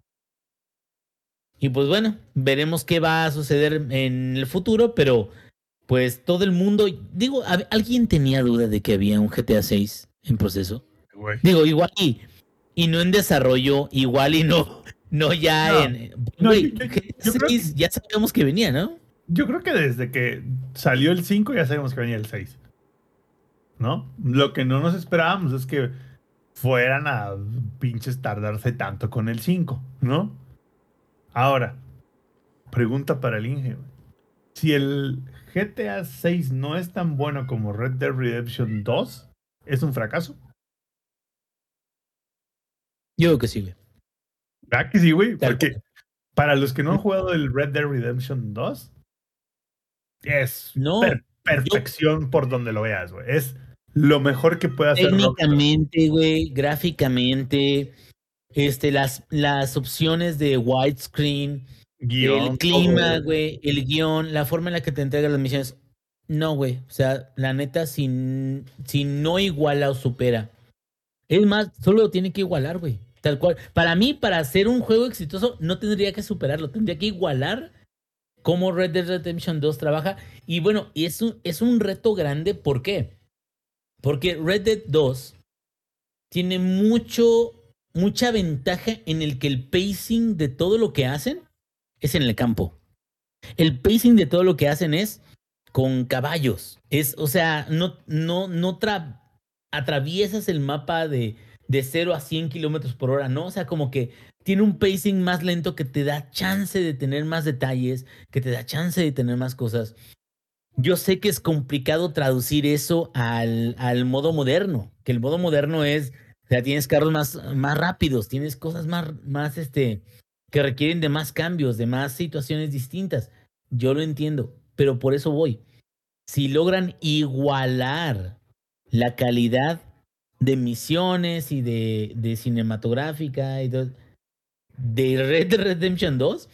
Y pues bueno, veremos qué va a suceder en el futuro, pero pues todo el mundo, digo, ¿a- ¿alguien tenía duda de que había un GTA 6 en proceso? Digo, igual y, y no en desarrollo, igual y no, no ya No, en... no, yo- yo- GTA yo creo 6 ya sabíamos que venía, ¿no? Yo creo que desde que salió el 5 ya sabemos que venía el 6. ¿No? Lo que no nos esperábamos es que fueran a pinches tardarse tanto con el 5, ¿no? Ahora, pregunta para el Inge. Si el GTA 6 no es tan bueno como Red Dead Redemption 2, ¿es un fracaso? Yo creo que sí, güey. ¿Verdad que sí, güey? Porque para los que no han jugado el Red Dead Redemption 2, es No, per- perfección por donde lo veas, güey. Es lo mejor que puede hacer. Técnicamente, güey, gráficamente, este, las, las opciones de widescreen, Guión, el clima, güey, el guion, la forma en la que te entregan las misiones. No, güey. O sea, la neta, si, si no iguala o supera Es más, solo lo tiene que igualar, güey. Tal cual. Para mí, para hacer un juego exitoso, no tendría que superarlo, tendría que igualar cómo Red Dead Redemption 2 trabaja. Y bueno, y es un, es un reto grande, ¿por qué? Porque Red Dead 2 tiene mucho, mucha ventaja en el que el pacing de todo lo que hacen es en el campo. El pacing de todo lo que hacen es con caballos. Es, o sea, no, no, no tra atraviesas el mapa de, de 0 a 100 kilómetros por hora, ¿no? O sea, como que tiene un pacing más lento que te da chance de tener más detalles, que te da chance de tener más cosas. Yo sé que es complicado traducir eso al, al modo moderno, que el modo moderno es, o sea, tienes carros más, más rápidos, tienes cosas más, más, este, que requieren de más cambios, de más situaciones distintas. Yo lo entiendo, pero por eso voy. Si logran igualar la calidad de misiones y de, cinematográfica y de Red Dead Redemption 2,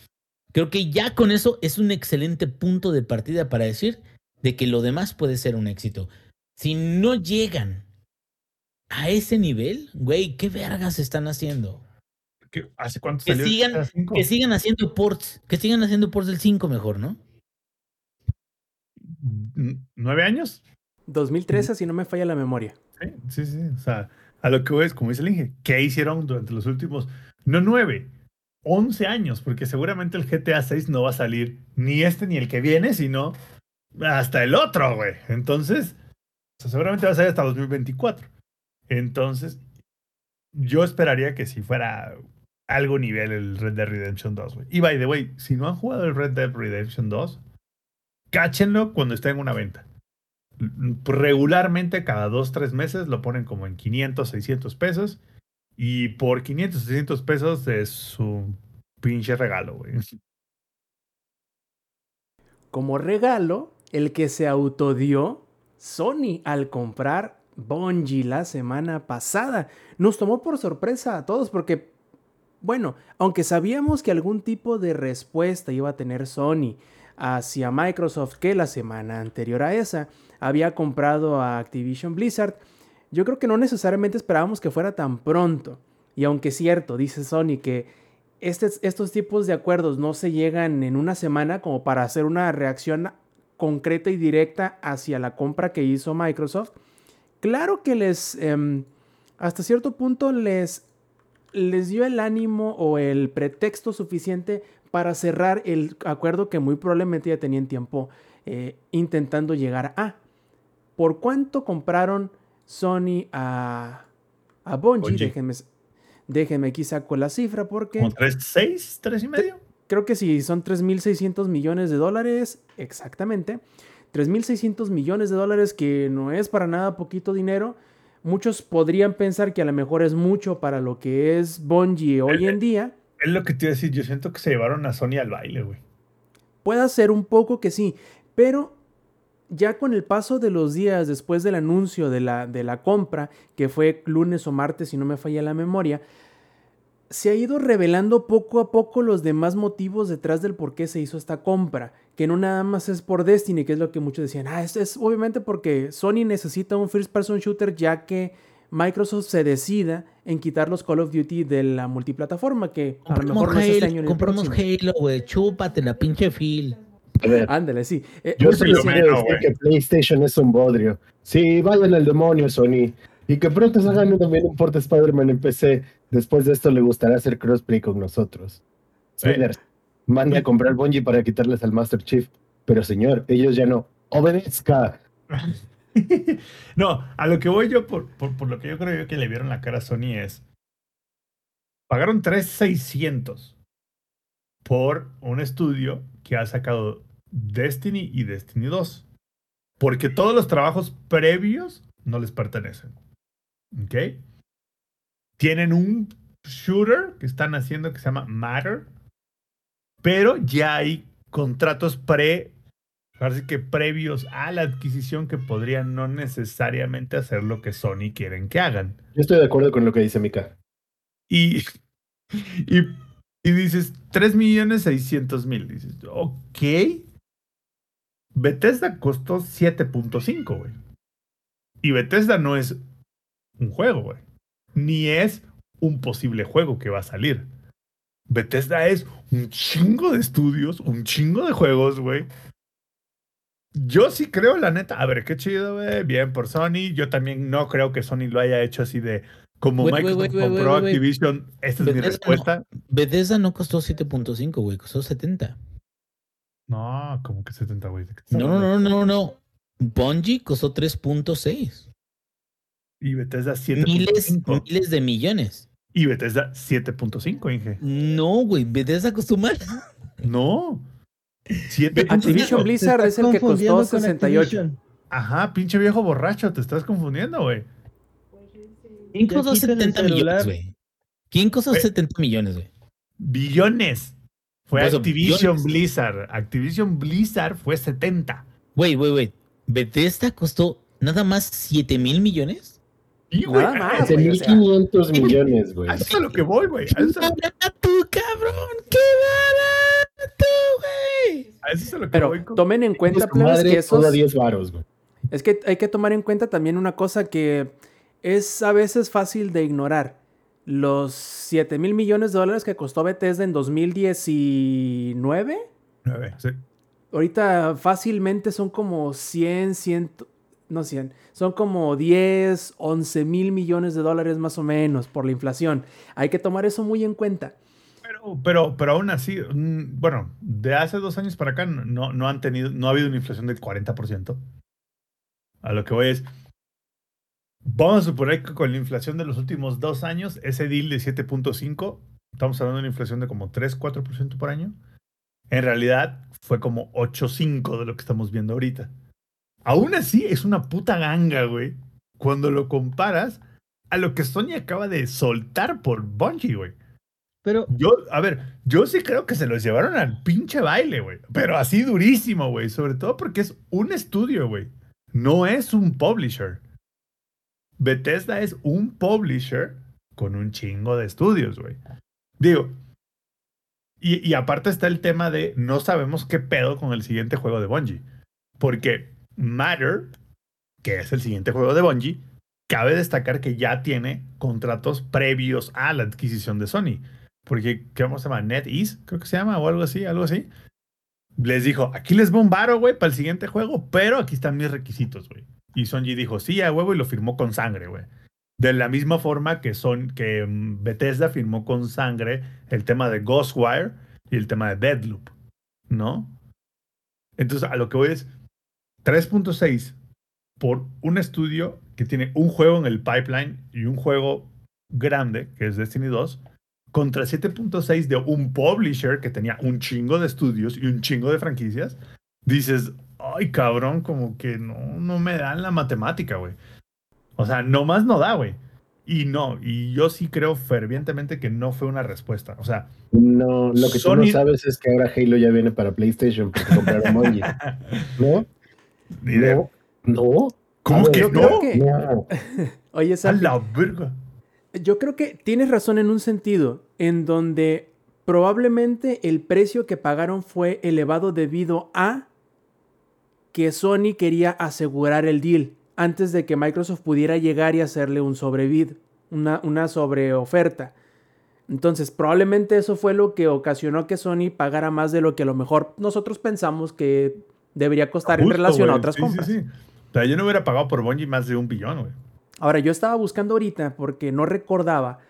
creo que ya con eso es un excelente punto de partida para decir de que lo demás puede ser un éxito. Si no llegan a ese nivel, güey, ¿qué vergas están haciendo? ¿Qué- ¿Hace cuánto Que salió sigan, que sigan haciendo ports, que sigan haciendo ports del 5 mejor, ¿no? N- ¿Nueve años? 2013, si no me falla la memoria. Sí, sí, sí. O sea, a lo que voy es, como dice el Inge, ¿qué hicieron durante los últimos, no nueve, once años? Porque seguramente el GTA 6 no va a salir ni este ni el que viene, sino hasta el otro, güey. Entonces, o sea, seguramente va a salir hasta 2024. Entonces, yo esperaría que si fuera algo nivel el Red Dead Redemption 2, güey. Y by the way, si no han jugado el Red Dead Redemption 2, cáchenlo cuando esté en una venta regularmente cada dos, tres meses lo ponen como en 500, 600 pesos. Y por 500, 600 pesos es un pinche regalo, güey. Como regalo, el que se autodió Sony al comprar Bungie la semana pasada. Nos tomó por sorpresa a todos porque, bueno, aunque sabíamos que algún tipo de respuesta iba a tener Sony hacia Microsoft que la semana anterior a esa había comprado a Activision Blizzard, yo creo que no necesariamente esperábamos que fuera tan pronto. Y aunque es cierto, dice Sony que estos tipos de acuerdos no se llegan en una semana como para hacer una reacción concreta y directa hacia la compra que hizo Microsoft, claro que les, em, hasta cierto punto les, les dio el ánimo o el pretexto suficiente para cerrar el acuerdo que muy probablemente ya tenían tiempo eh, intentando llegar a. ¿Por cuánto compraron Sony a, a Bungie? Déjenme, déjenme aquí saco la cifra porque... ¿Como tres, seis, tres y medio? Creo que sí, son 3.600 millones de dólares, exactamente. 3.600 millones de dólares que no es para nada poquito dinero. Muchos podrían pensar que a lo mejor es mucho para lo que es Bungie hoy en día. Es lo que te iba a decir. Yo siento que se llevaron a Sony al baile, güey. Puede ser un poco que sí, pero ya con el paso de los días después del anuncio de la, de la compra, que fue lunes o martes si no me falla la memoria, se ha ido revelando poco a poco los demás motivos detrás del por qué se hizo esta compra, que no nada más es por Destiny, que es lo que muchos decían, ah, esto es obviamente porque Sony necesita un first person shooter ya que Microsoft se decida en quitar los Call of Duty de la multiplataforma, que a lo Compramos mejor no es este Halo, año compramos. Halo, güey. Chúpate la pinche Phil. A ver, Ándale, sí. Eh, yo sí lo menos, decir güey. que PlayStation es un bodrio. Sí, vayan al demonio, Sony. Y que pronto hagan también un port de Spider-Man en PC. Después de esto le gustará hacer crossplay con nosotros. Sí. Snyder, mande a comprar Bungie para quitarles al Master Chief. Pero señor, ellos ya no. Obedezca. (laughs) no, a lo que voy yo, por, por, por lo que yo creo yo que le vieron la cara a Sony es. Pagaron 3,600 por un estudio que ha sacado Destiny y Destiny 2. Porque todos los trabajos previos no les pertenecen. ¿Ok? Tienen un shooter que están haciendo que se llama Matter. Pero ya hay contratos pre Así que previos a la adquisición que podrían no necesariamente hacer lo que Sony quieren que hagan. Yo estoy de acuerdo con lo que dice Mika. Y, y, y dices, 3 millones 600 mil. Dices, ok. Bethesda costó 7.5, güey. Y Bethesda no es un juego, güey. Ni es un posible juego que va a salir. Bethesda es un chingo de estudios, un chingo de juegos, güey. Yo sí creo, la neta. A ver, qué chido, güey. Bien por Sony. Yo también no creo que Sony lo haya hecho así de como Microsoft compró. Activision. Esta es mi no. respuesta. Bethesda no costó 7.5, güey, costó 70. No, como que 70, güey. ¿de qué estás No, no, no, no, no. Bungie costó 3.6. Y Bethesda Miles, 7.5. miles de millones. Y Bethesda 7.5, Inge. No, güey, Bethesda costó más. No. 7.5. Activision Blizzard es el que costó confundiendo con 68. Activision. Ajá, pinche viejo borracho, te estás confundiendo, güey. ¿Quién costó quiten el 70 millones, güey? ¿Quién costó Güey. 70 millones, güey? Billones. Fue Por eso, Activision billones. Blizzard. Activision Blizzard fue 70. Güey, güey, güey. Bethesda costó nada más 7 mil millones. Güey, Nada a- más, a- güey, o sea. 1500 millones, güey. a eso es a lo que voy, güey. A ¡Qué eso, barato, cabrón! ¡Qué barato, güey! a eso es a lo que Pero voy. con- tomen en cuenta, plebes, que esos... toda 10 varos, güey. Es que hay que tomar en cuenta también una cosa que es a veces fácil de ignorar. Los 7 mil millones de dólares que costó Bethesda en 2019, Nueve, sí. ahorita fácilmente son como 100, 100, no 100, son como 10, 11 mil millones de dólares más o menos por la inflación. Hay que tomar eso muy en cuenta. Pero, pero, pero aún así, mm, bueno, de hace dos años para acá no, no han tenido, no ha habido una inflación del 40%. A lo que voy es, vamos a suponer que con la inflación de los últimos dos años, ese deal de 7.5, estamos hablando de una inflación de como 3, 4% por año. En realidad fue como 8.5 de lo que estamos viendo ahorita. Aún así, es una puta ganga, güey. Cuando lo comparas a lo que Sony acaba de soltar por Bungie, güey. Pero Yo, a ver, yo sí creo que se los llevaron al pinche baile, güey. Pero así durísimo, güey. Sobre todo porque es un estudio, güey. No es un publisher. Bethesda es un publisher con un chingo de estudios, güey. Digo, y, y aparte está el tema de no sabemos qué pedo con el siguiente juego de Bungie. Porque Matter, que es el siguiente juego de Bungie, cabe destacar que ya tiene contratos previos a la adquisición de Sony. Porque, ¿qué vamos a llamar? NetEase, creo que se llama, o algo así, algo así. Les dijo, aquí les varo, güey, para el siguiente juego, pero aquí están mis requisitos, güey. Y Sonji dijo, sí, a huevo, y lo firmó con sangre, güey. De la misma forma que, son, que mm, Bethesda firmó con sangre el tema de Ghostwire y el tema de Deadloop, ¿no? Entonces, a lo que voy es 3.6 por un estudio que tiene un juego en el pipeline y un juego grande, que es Destiny 2, contra 7.6 de un publisher que tenía un chingo de estudios y un chingo de franquicias, dices, ay cabrón, como que no, no me dan la matemática, güey. O sea, nomás no da, güey. Y no, y yo sí creo fervientemente que no fue una respuesta. O sea, No, lo que tú no sabes es que ahora Halo ya viene para PlayStation porque compraron Bungie. (laughs) ¿No? Ni No. ¿No? ¿cómo A que no? creo que- No. (laughs) Oye, A Santi, la verga. Yo creo que tienes razón en un sentido, en donde probablemente el precio que pagaron fue elevado debido a que Sony quería asegurar el deal antes de que Microsoft pudiera llegar y hacerle un sobrevid, una, una sobreoferta. Entonces, probablemente eso fue lo que ocasionó que Sony pagara más de lo que a lo mejor nosotros pensamos que debería costar en relación a otras Sí, sí, compras. sí. O sea, yo no hubiera pagado por Bungie más de un billón, güey. Ahora, yo estaba buscando ahorita porque no recordaba.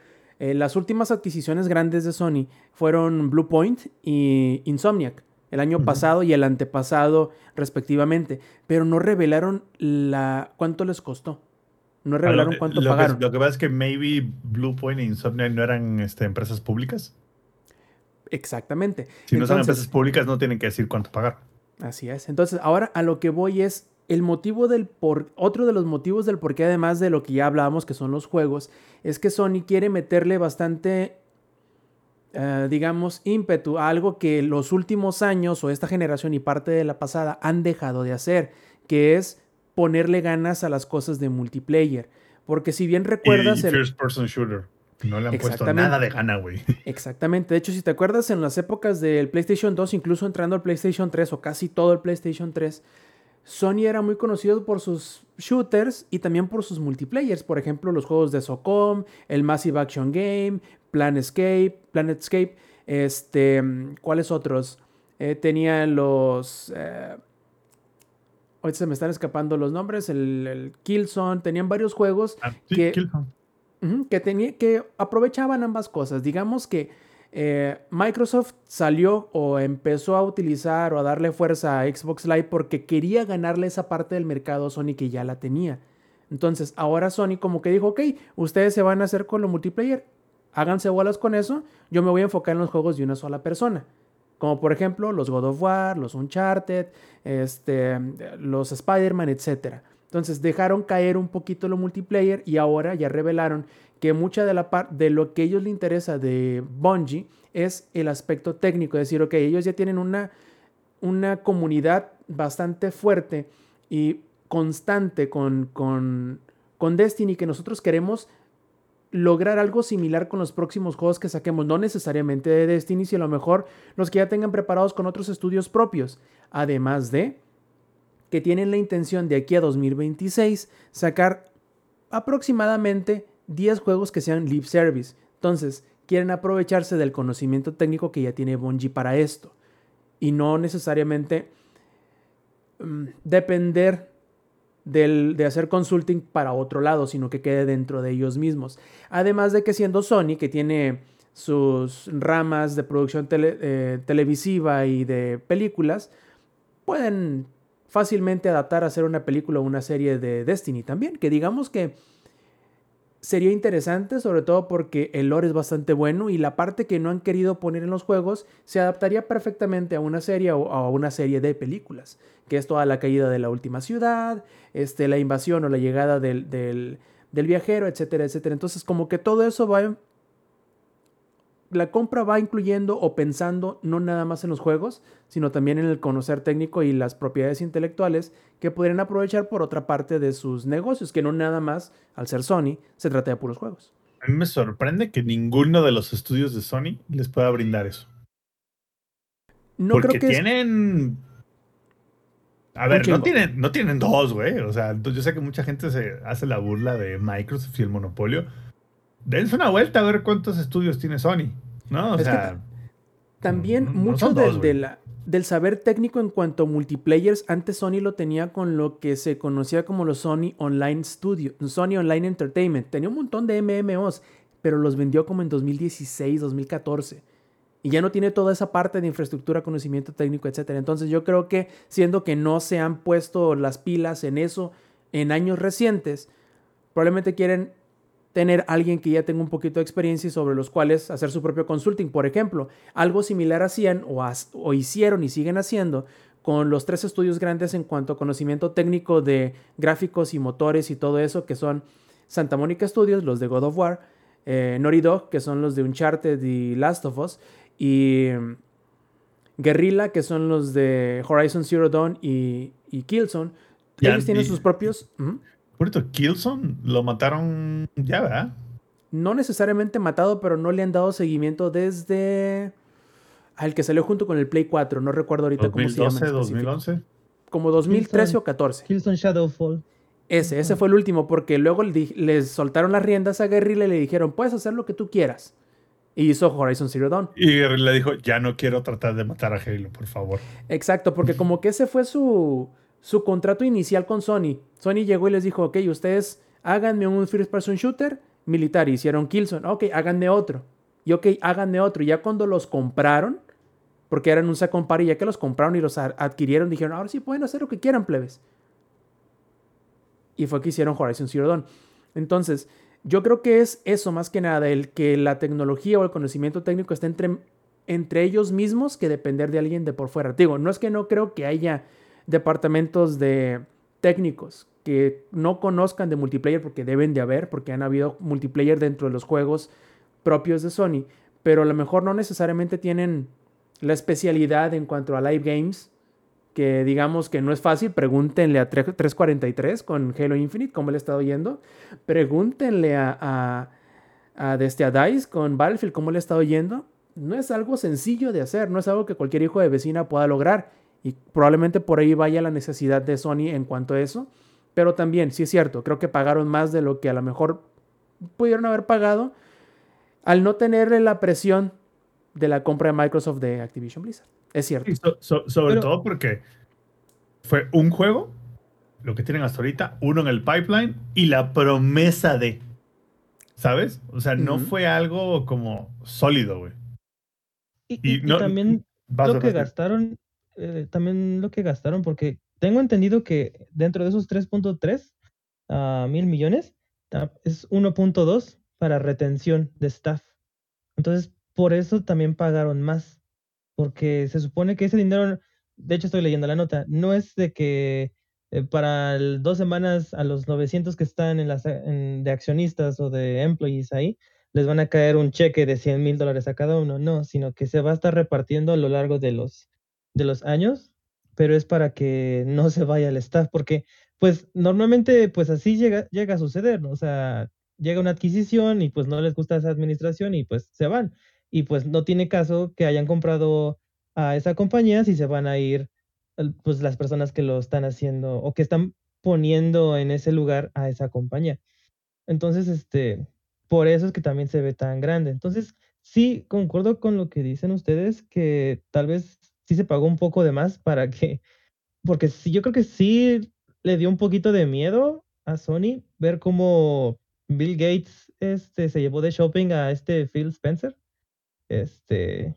eh, las últimas adquisiciones grandes de Sony fueron Bluepoint y Insomniac, el año pasado y el antepasado respectivamente, pero no revelaron la cuánto les costó. No revelaron lo- cuánto que- pagaron. lo que pasa es que maybe Bluepoint e Insomniac no eran este, empresas públicas. Exactamente. Si no son empresas públicas, no tienen que decir cuánto pagar. Así es. Entonces, ahora a lo que voy es el motivo del por otro de los motivos del por qué además de lo que ya hablábamos que son los juegos, es que Sony quiere meterle bastante eh, digamos ímpetu a algo que los últimos años o esta generación y parte de la pasada han dejado de hacer, que es ponerle ganas a las cosas de multiplayer. Porque si bien Y, recuerdas y el- First Person Shooter. No le han puesto nada de gana, güey. (laughs) Exactamente. De hecho, si te acuerdas, en las épocas del PlayStation 2, incluso entrando al PlayStation 3 o casi todo el PlayStation 3, Sony era muy conocido por sus shooters y también por sus multiplayers. Por ejemplo, los juegos de SOCOM, el Massive Action Game, Planetscape, Planetscape, este, ¿cuáles otros? Eh, tenían los... Eh, Hoy se me están escapando los nombres, el, Killzone, tenían varios juegos Ah, sí, que, Killzone. Que, tenía, que aprovechaban ambas cosas. Digamos que eh, Microsoft salió o empezó a utilizar o a darle fuerza a Xbox Live porque quería ganarle esa parte del mercado a Sony que ya la tenía. Entonces, ahora Sony como que dijo, ok, ustedes se van a hacer con lo multiplayer, háganse bolas con eso, yo me voy a enfocar en los juegos de una sola persona. Como por ejemplo los God of War, los Uncharted, este, los Spider-Man, etc. Entonces dejaron caer un poquito lo multiplayer y ahora ya revelaron que mucha de, la par- de lo que ellos les interesa de Bungie es el aspecto técnico. Es decir, ok, ellos ya tienen una, una comunidad bastante fuerte y constante con, con, con Destiny que nosotros queremos lograr algo similar con los próximos juegos que saquemos, no necesariamente de Destiny, sino a lo mejor los que ya tengan preparados con otros estudios propios. Además de que tienen la intención de aquí a 2026 sacar aproximadamente 10 juegos que sean live service. Entonces, quieren aprovecharse del conocimiento técnico que ya tiene Bungie para esto y no necesariamente mm, depender del- de hacer consulting para otro lado, sino que quede dentro de ellos mismos. Además de que siendo Sony, que tiene sus ramas de producción eh, televisiva y de películas, pueden fácilmente adaptar a hacer una película o una serie de Destiny también, que digamos que sería interesante, sobre todo porque el lore es bastante bueno y la parte que no han querido poner en los juegos se adaptaría perfectamente a una serie o a una serie de películas, que es toda la caída de la última ciudad, este, la invasión o la llegada del, del, del viajero, etcétera, etcétera. Entonces, como que todo eso va... La compra va incluyendo o pensando no nada más en los juegos, sino también en el conocer técnico y las propiedades intelectuales que podrían aprovechar por otra parte de sus negocios, que no nada más, al ser Sony, se trata de puros juegos. A mí me sorprende que ninguno de los estudios de Sony les pueda brindar eso. No Porque creo que es- tienen. A ver, no tienen, no tienen dos, güey. O sea, yo sé que mucha gente se hace la burla de Microsoft y el monopolio. Dense una vuelta a ver cuántos estudios tiene Sony. ¿No? O Es sea, También no- mucho dos, de la- del saber técnico en cuanto a multiplayers, antes Sony lo tenía con lo que se conocía como los Sony Online Studio, Sony Online Entertainment. Tenía un montón de MMOs, pero los vendió como en 2016, 2014. Y ya no tiene toda esa parte de infraestructura, conocimiento técnico, etc. Entonces yo creo que siendo que no se han puesto las pilas en eso en años recientes, probablemente quieren tener alguien que ya tenga un poquito de experiencia y sobre los cuales hacer su propio consulting. Por ejemplo, algo similar hacían o, has- o hicieron y siguen haciendo con los tres estudios grandes en cuanto a conocimiento técnico de gráficos y motores y todo eso, que son Santa Mónica Studios, los de God of War, eh, Naughty Dog, que son los de Uncharted y Last of Us, y mm, Guerrilla, que son los de Horizon Zero Dawn y, y Killzone. Ellos tienen sus propios... por cierto, Killzone lo mataron ya, ¿verdad? no necesariamente matado, pero no le han dado seguimiento desde al que salió junto con el Play 4, no recuerdo ahorita cómo se llama. 2012, en específico. 2011. Como 2013 Killzone. o 14. Killzone Shadowfall. Ese, ese fue el último, porque luego le les soltaron las riendas a Guerrilla y le dijeron, puedes hacer lo que tú quieras. Y hizo Horizon Zero Dawn. Y le dijo, ya no quiero tratar de matar a Halo, por favor. Exacto, porque como que ese fue su, su contrato inicial con Sony. Sony llegó y les dijo, ok, ustedes háganme un first person shooter militar. Hicieron Killzone. Ok, háganme otro. Y ok, háganme otro. Ya cuando los compraron, porque eran un second party, ya que los compraron y los adquirieron, dijeron, ahora sí pueden hacer lo que quieran, plebes. Y fue que hicieron Horizon Zero Dawn. Entonces, yo creo que es eso más que nada, el que la tecnología o el conocimiento técnico esté entre, entre ellos mismos que depender de alguien de por fuera. Digo, no es que no creo que haya departamentos de técnicos que no conozcan de multiplayer porque deben de haber, porque han habido multiplayer dentro de los juegos propios de Sony, pero a lo mejor no necesariamente tienen la especialidad en cuanto a live games, que digamos que no es fácil, pregúntenle a 3- 343 con Halo Infinite, cómo le ha estado yendo, pregúntenle a, a, a, DICE con Battlefield, cómo le ha estado yendo, no es algo sencillo de hacer, no es algo que cualquier hijo de vecina pueda lograr, Y probablemente por ahí vaya la necesidad de Sony en cuanto a eso. Pero también, sí es cierto, creo que pagaron más de lo que a lo mejor pudieron haber pagado al no tener la presión de la compra de Microsoft de Activision Blizzard. Es cierto. Y so- so- sobre Pero- todo porque fue un juego, lo que tienen hasta ahorita, uno en el pipeline y la promesa de. ¿Sabes? O sea, no fue algo como sólido, güey. Y, Y y- y no- también lo que gastaron, eh, también lo que gastaron, porque tengo entendido que dentro de esos 3.3 ah, mil millones es 1.2 para retención de staff. Entonces, por eso también pagaron más, porque se supone que ese dinero, de hecho estoy leyendo la nota, no es de que eh, para dos semanas a los 900 que están en las, de accionistas o de employees ahí, les van a caer un cheque de 100 mil dólares a cada uno, no, sino que se va a estar repartiendo a lo largo de los, de los años, pero es para que no se vaya el staff, porque pues normalmente pues así llega, llega a suceder, ¿no? O sea, llega una adquisición y pues no les gusta esa administración y pues se van. Y pues no tiene caso que hayan comprado a esa compañía si se van a ir pues las personas que lo están haciendo o que están poniendo en ese lugar a esa compañía. Entonces, este, por eso es que también se ve tan grande. Entonces, sí, concuerdo con lo que dicen ustedes, que tal vez sí se pagó un poco de más para que, porque sí, yo creo que sí le dio un poquito de miedo a Sony ver cómo Bill Gates este, se llevó de shopping a este Phil Spencer. Este,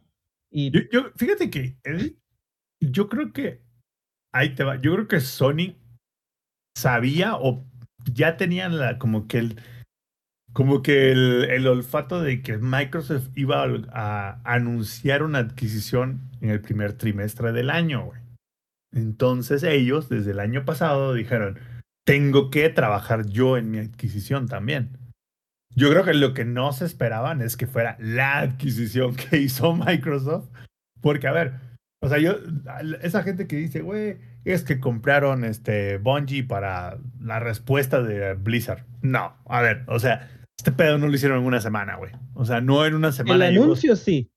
y Yo, fíjate que, Eddie, yo creo que. Ahí te va. Yo creo que Sony sabía o ya tenían la, como que el. Como que el, el olfato de que Microsoft iba a, anunciar una adquisición en el primer trimestre del año, güey. Entonces ellos, desde el año pasado, dijeron, tengo que trabajar yo en mi adquisición también. Yo creo que lo que no se esperaban es que fuera la adquisición (laughs) que hizo Microsoft. Porque, a ver, o sea, yo, esa gente que dice, güey, es que compraron este Bungie para la respuesta de Blizzard. No, a ver, o sea, este pedo no lo hicieron en una semana, güey. O sea, no en una el semana. llegó- anuncio sí.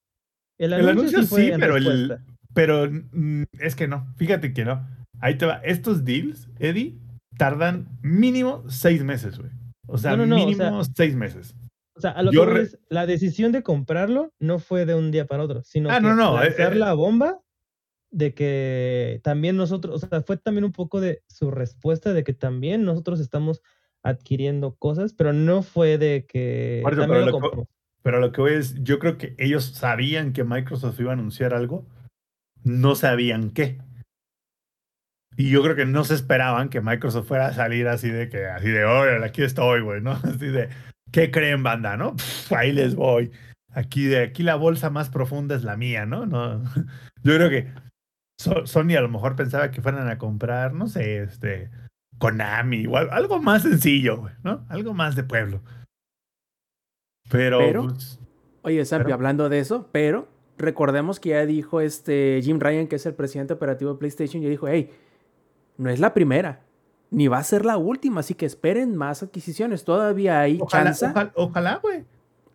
El El anuncio, sí, fue sí, en pero el-. Pero mm, es que no, fíjate que no. Ahí te va. Estos deals, Eddie, tardan mínimo seis meses, güey. O sea, No, no, no, o mínimo sea, seis meses. O sea, a lo Yo que re- es, la decisión de comprarlo no fue de un día para otro, sino Ah, que no, no, eh, lanzar eh. la bomba de que también nosotros, o sea, fue también un poco de su respuesta de que también nosotros estamos adquiriendo cosas, pero no fue de que pero lo lo que- compró. Pero lo que voy es, yo creo que ellos sabían que Microsoft iba a anunciar algo, no sabían qué. Y yo creo que no se esperaban que Microsoft fuera a salir así de que, así de, órale, aquí estoy, güey, ¿no? (laughs) Así de, ¿qué creen, banda, no? (laughs) Pff, ahí les voy. Aquí de aquí la bolsa más profunda es la mía, ¿no? no (laughs) yo creo que So- Sony a lo mejor pensaba que fueran a comprar, no sé, este, Konami o al- algo más sencillo, ¿no? Algo más de pueblo. Pero, Pero- pues, Oye, Sampi, hablando de eso, pero recordemos que ya dijo este Jim Ryan, que es el presidente operativo de PlayStation, ya dijo, hey, no es la primera, ni va a ser la última, así que esperen más adquisiciones. Todavía hay Ojalá, chance. ojalá, ojalá, güey.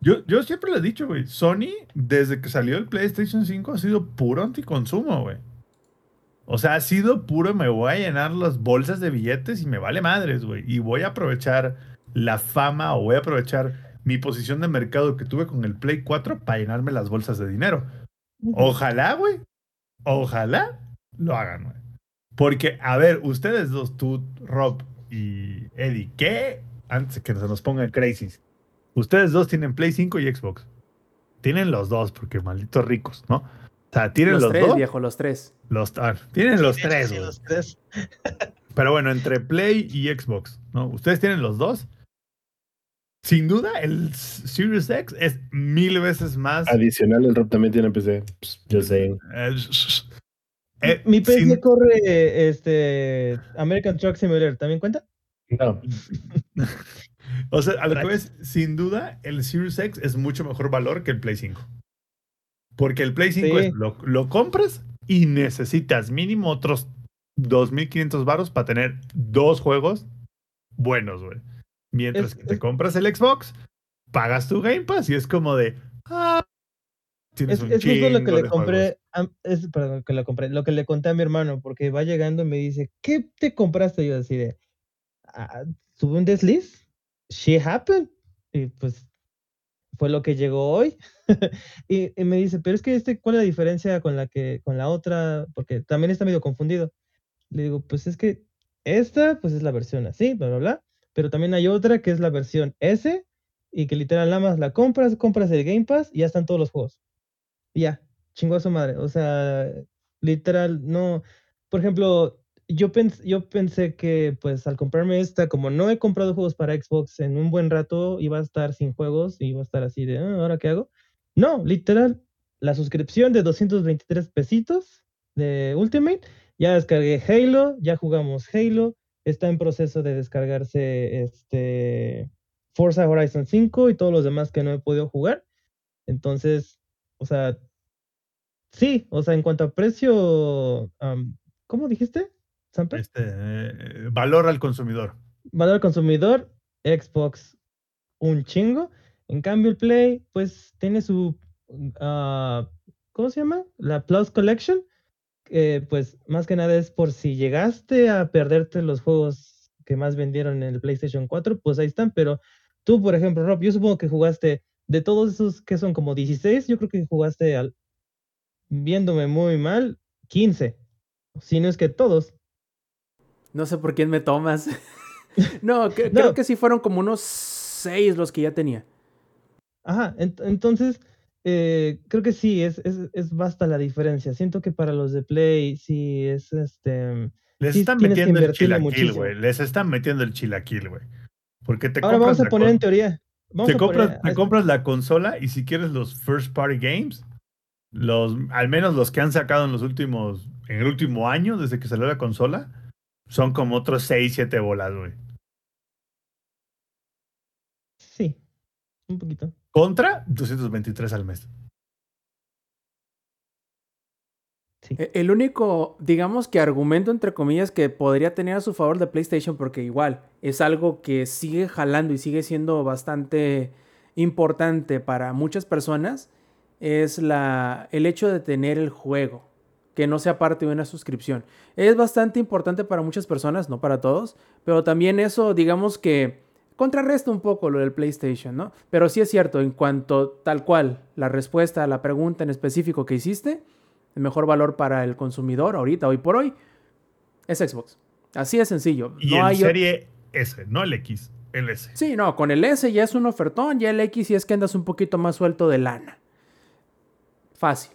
Yo, yo siempre lo he dicho, güey. Sony, desde que salió el PlayStation 5, ha sido puro anticonsumo, güey. O sea, ha sido puro, me voy a llenar las bolsas de billetes y me vale madres, güey. Y voy a aprovechar la fama o voy a aprovechar mi posición de mercado que tuve con el Play 4 para llenarme las bolsas de dinero. Ojalá, güey. Ojalá lo hagan, güey. Porque, a ver, ustedes dos, tú, Rob y Eddie, ¿qué? Antes que se nos pongan crazy. Ustedes dos tienen Play 5 y Xbox. Tienen los dos, porque malditos ricos, ¿no? O sea, tienen los, los, tres, dos. viejo, los tres. Los, ah, tienen los Sí, tres, sí, los tres. (laughs) Pero bueno, entre Play y Xbox, ¿no? Ustedes tienen los dos. Sin duda, el Series X es mil veces más. Adicional, el Rob también tiene PC. Pues, yo sé. eh, eh, Mi PC sin- corre este American Truck Simulator, ¿también cuenta? No. (laughs) O sea, a lo que ves, sin duda, el Series X es mucho mejor valor que el Play 5. Porque el Play 5 Sí. es, lo, lo compras y necesitas mínimo otros 2.500 varos para tener dos juegos buenos, güey. Mientras Es- que te es- compras el Xbox, pagas tu Game Pass y es como de, ah, Tienes Es, un es justo lo que le compré, a- es, perdón, que le compré, lo que le conté a mi hermano, porque va llegando y me dice, ¿qué te compraste? Yo así de, "Ah, tuve un desliz, shit happened, y pues fue lo que llegó hoy. (laughs) y, y me dice, pero es que este, ¿cuál es la diferencia con la que, con la otra? Porque también está medio confundido. Le digo, pues es que esta, pues es la versión así, bla, bla, bla, pero también hay otra que es la versión S, y que literal nada más la compras, compras el Game Pass y ya están todos los juegos. Y ya, chingó a su madre. O sea, literal, no. Por ejemplo, yo, pens- yo pensé que, pues, al comprarme esta, como no he comprado juegos para Xbox en un buen rato, iba a estar sin juegos y iba a estar así de, "Ah, ¿ahora qué hago? No, literal, la suscripción de 223 pesitos de Ultimate, ya descargué Halo, ya jugamos Halo, está en proceso de descargarse este Forza Horizon 5 y todos los demás que no he podido jugar. Entonces, o sea, sí, o sea, en cuanto a precio, am, ¿cómo dijiste, Samper? Este, eh, valor al consumidor. Valor al consumidor, Xbox un chingo. En cambio, el Play, pues tiene su, ah, ¿cómo se llama? La Plus Collection. pues más que nada es por si llegaste a perderte los juegos que más vendieron en el PlayStation 4, pues ahí están. Pero tú, por ejemplo, Rob, yo supongo que jugaste de todos esos que son como 16, yo creo que jugaste al, viéndome muy mal, 15. Si no es que todos. No sé por quién me tomas. (laughs) no, que- No. creo que sí fueron como unos seis los que ya tenía. Ajá, ent- entonces eh, creo que sí, es, es, es basta la diferencia. Siento que para los de Play sí es este. Les Sí, están metiendo el chilaquil, güey. Les están metiendo el chilaquil, güey. Porque te Ahora compras vamos a poner en teoría. Vamos te a compras, poner- te compras la consola y si quieres los first party games, los, al menos los que han sacado en los últimos, en el último año, desde que salió la consola, son como otros 6, 7 bolas, güey. Sí, un poquito. Contra 223 al mes. Sí. E- El único, digamos que argumento entre comillas que podría tener a su favor de PlayStation, porque igual es algo que sigue jalando y sigue siendo bastante importante para muchas personas, es la, el hecho de tener el juego, que no sea parte de una suscripción. Es bastante importante para muchas personas, no para todos, pero también eso, digamos que contrarresta un poco lo del PlayStation, ¿no? Pero sí es cierto, en cuanto tal cual la respuesta a la pregunta en específico que hiciste, el mejor valor para el consumidor ahorita, hoy por hoy, es Xbox. Así de sencillo. Y no en hay serie S, no el X, el S. Sí, no, con el S ya es un ofertón, ya el X sí es que andas un poquito más suelto de lana. Fácil.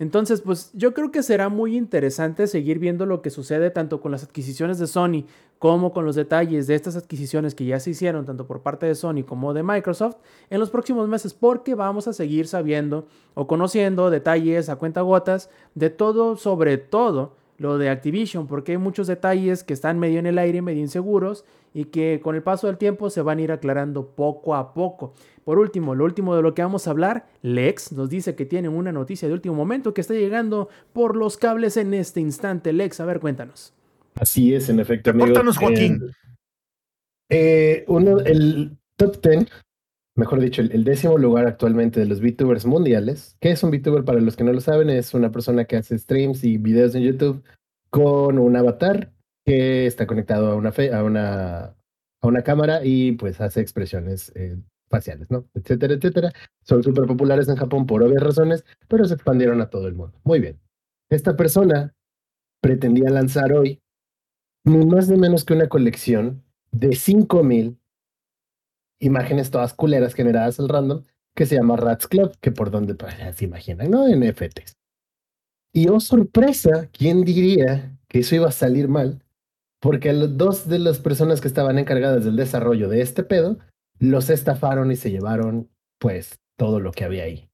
Entonces, pues yo creo que será muy interesante seguir viendo lo que sucede tanto con las adquisiciones de Sony como con los detalles de estas adquisiciones que ya se hicieron tanto por parte de Sony como de Microsoft en los próximos meses porque vamos a seguir sabiendo o conociendo detalles a cuenta gotas de todo, sobre todo lo de Activision, porque hay muchos detalles que están medio en el aire, medio inseguros y que con el paso del tiempo se van a ir aclarando poco a poco. Por último, lo último de lo que vamos a hablar, Lex nos dice que tiene una noticia de último momento que está llegando por los cables en este instante. Lex, a ver, cuéntanos. Así es, en efecto. amigo. Repórtanos, Joaquín. Eh, eh, uno, el top 10, mejor dicho, el, décimo lugar actualmente de los VTubers mundiales. ¿Qué es un VTuber? Para los que no lo saben, es una persona que hace streams y videos en YouTube con un avatar que está conectado a una, fe- a una, a una cámara y pues hace expresiones eh, faciales, ¿no? Etcétera, etcétera. Son súper populares en Japón por obvias razones, pero se expandieron a todo el mundo. Muy bien. Esta persona pretendía lanzar hoy ni más ni menos que una colección de 5000 imágenes todas culeras generadas al random que se llama Rats Club, que por donde se imaginan, ¿no? NFTs. Y oh sorpresa, ¿quién diría que eso iba a salir mal? Porque los dos de las personas que estaban encargadas del desarrollo de este pedo los estafaron y se llevaron pues todo lo que había ahí.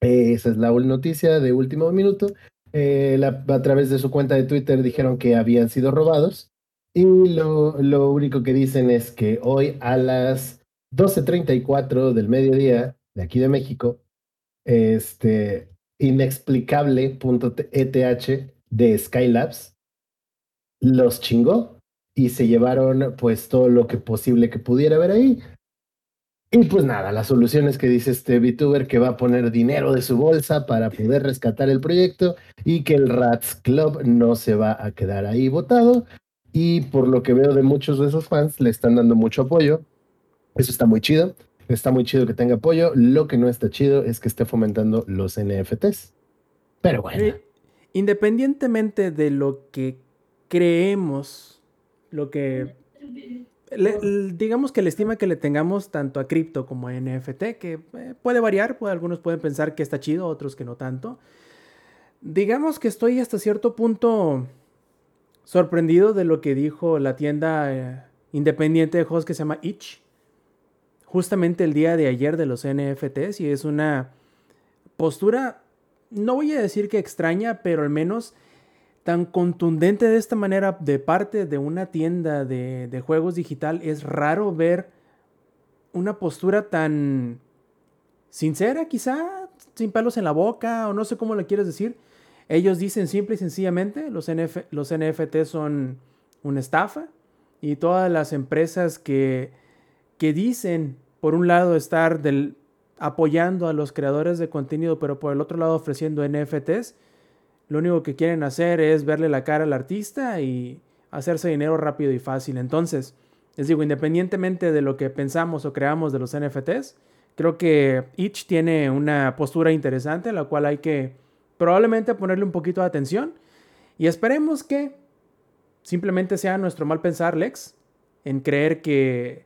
Esa es la noticia de último minuto. Eh, a través de su cuenta de Twitter dijeron que habían sido robados y lo, único que dicen es que hoy a las 12.34 del mediodía de aquí de México, este inexplicable.eth de Skylabs los chingó y se llevaron pues todo lo que posible que pudiera haber ahí. Y pues nada, la solución es que dice este VTuber que va a poner dinero de su bolsa para poder rescatar el proyecto y que el Rats Club no se va a quedar ahí votado. Y por lo que veo de muchos de esos fans, le están dando mucho apoyo. Eso está muy chido. Está muy chido que tenga apoyo. Lo que no está chido es que esté fomentando los NFTs. Pero bueno. Independientemente de lo que creemos, lo que le- digamos que la estima que le tengamos tanto a cripto como a NFT, que eh, puede variar, pues, algunos pueden pensar que está chido, otros que no tanto. Digamos que estoy hasta cierto punto sorprendido de lo que dijo la tienda eh, independiente de juegos que se llama Itch, justamente el día de ayer de los NFTs, y es una postura, no voy a decir que extraña, pero al menos tan contundente de esta manera de parte de una tienda de, de juegos digital, es raro ver una postura tan sincera, quizá, sin pelos en la boca, o no sé cómo lo quieres decir. Ellos dicen simple y sencillamente, los, NF los NFT son una estafa, y todas las empresas que, que dicen, por un lado, estar del, apoyando a los creadores de contenido, pero por el otro lado ofreciendo NFTs, lo único que quieren hacer es verle la cara al artista y hacerse dinero rápido y fácil. Entonces, les digo, independientemente de lo que pensamos o creamos de los NFTs, creo que Itch tiene una postura interesante, la cual hay que probablemente ponerle un poquito de atención y esperemos que simplemente sea nuestro mal pensar, Lex, en creer que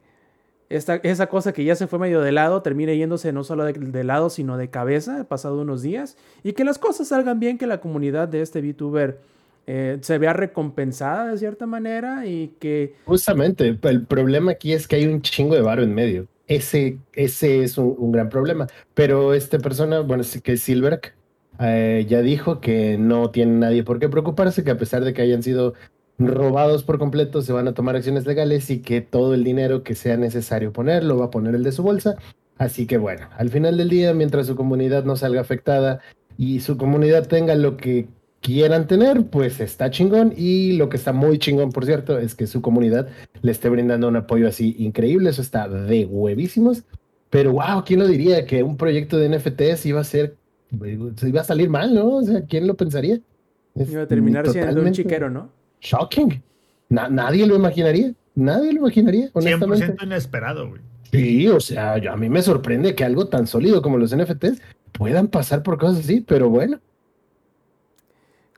esta, esa cosa que ya se fue medio de lado termine yéndose no solo de, lado, sino de cabeza, pasado unos días, y que las cosas salgan bien, que la comunidad de este VTuber eh, se vea recompensada de cierta manera y que... Justamente, el problema aquí es que hay un chingo de varo en medio. Ese, ese es un, gran problema. Pero esta persona, bueno, que es Silverk, eh, ya dijo que no tiene nadie por qué preocuparse, que a pesar de que hayan sido robados por completo, se van a tomar acciones legales y que todo el dinero que sea necesario ponerlo va a poner el de su bolsa. Así que bueno, al final del día, mientras su comunidad no salga afectada y su comunidad tenga lo que quieran tener, pues está chingón. Y lo que está muy chingón, por cierto, es que su comunidad le esté brindando un apoyo así increíble. Eso está de huevísimos. Pero wow, ¿quién lo diría? Que un proyecto de NFTs iba a ser, iba a salir mal, ¿no? O sea, ¿quién lo pensaría? Es iba a terminar siendo un chiquero, ¿no? shocking. Na nadie lo imaginaría. Nadie lo imaginaría, honestamente. 100% inesperado, güey. Sí, o sea, yo, a mí me sorprende que algo tan sólido como los NFTs puedan pasar por cosas así, pero bueno.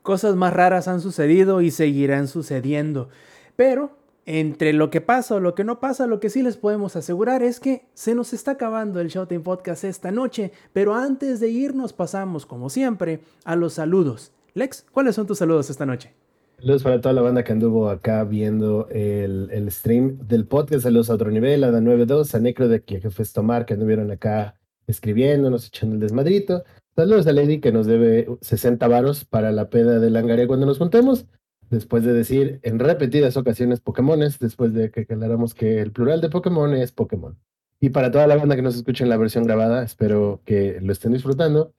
Cosas más raras han sucedido y seguirán sucediendo. Pero entre lo que pasa o lo que no pasa, lo que sí les podemos asegurar es que se nos está acabando el Showtime Podcast esta noche. Pero antes de irnos pasamos, como siempre, a los saludos. Lex, ¿cuáles son tus saludos esta noche? Saludos para toda la banda que anduvo acá viendo el, el stream del podcast. Saludos a otro nivel, a la 92, a Necro de aquí, a Jefes Tomar, que anduvieron acá escribiéndonos, echando el desmadrito. Saludos a Lady, que nos debe 60 varos para la peda de Langaria cuando nos juntemos. Después de decir en repetidas ocasiones Pokémones, después de que aclaramos que el plural de Pokémon es Pokémon. Y para toda la banda que nos escucha en la versión grabada, espero que lo estén disfrutando.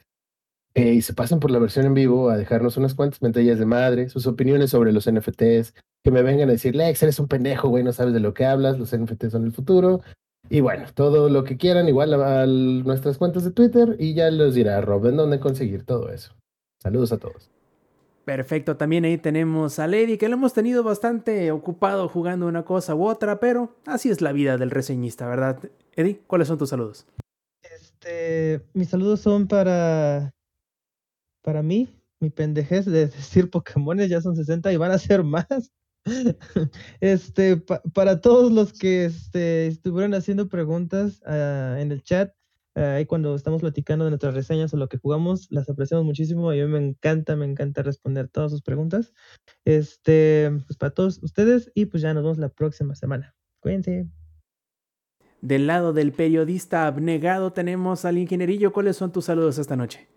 Eh, y se pasen por la versión en vivo a dejarnos unas cuantas mentallas de madre, sus opiniones sobre los NFTs, que me vengan a decir, Lex, eres un pendejo, güey, no sabes de lo que hablas, los NFTs son el futuro. Y bueno, todo lo que quieran, igual a, a nuestras cuentas de Twitter, y ya les dirá Rob en dónde conseguir todo eso. Saludos a todos. Perfecto, también ahí tenemos a Lady, que lo hemos tenido bastante ocupado jugando una cosa u otra, pero así es la vida del reseñista, ¿verdad? Eddie, ¿cuáles son tus saludos? Este, mis saludos son para para mí, mi pendejez de (laughs) decir Pokémones ya son 60 y van a ser más. (laughs) este, pa para todos los que este, estuvieron haciendo preguntas uh, en el chat, ahí uh, cuando estamos platicando de nuestras reseñas o lo que jugamos, las apreciamos muchísimo y a mí me encanta, me encanta responder todas sus preguntas. Este, pues para todos ustedes y pues ya nos vemos la próxima semana. Cuídense. Del lado del periodista abnegado tenemos al ingenierillo. ¿Cuáles son tus saludos esta noche?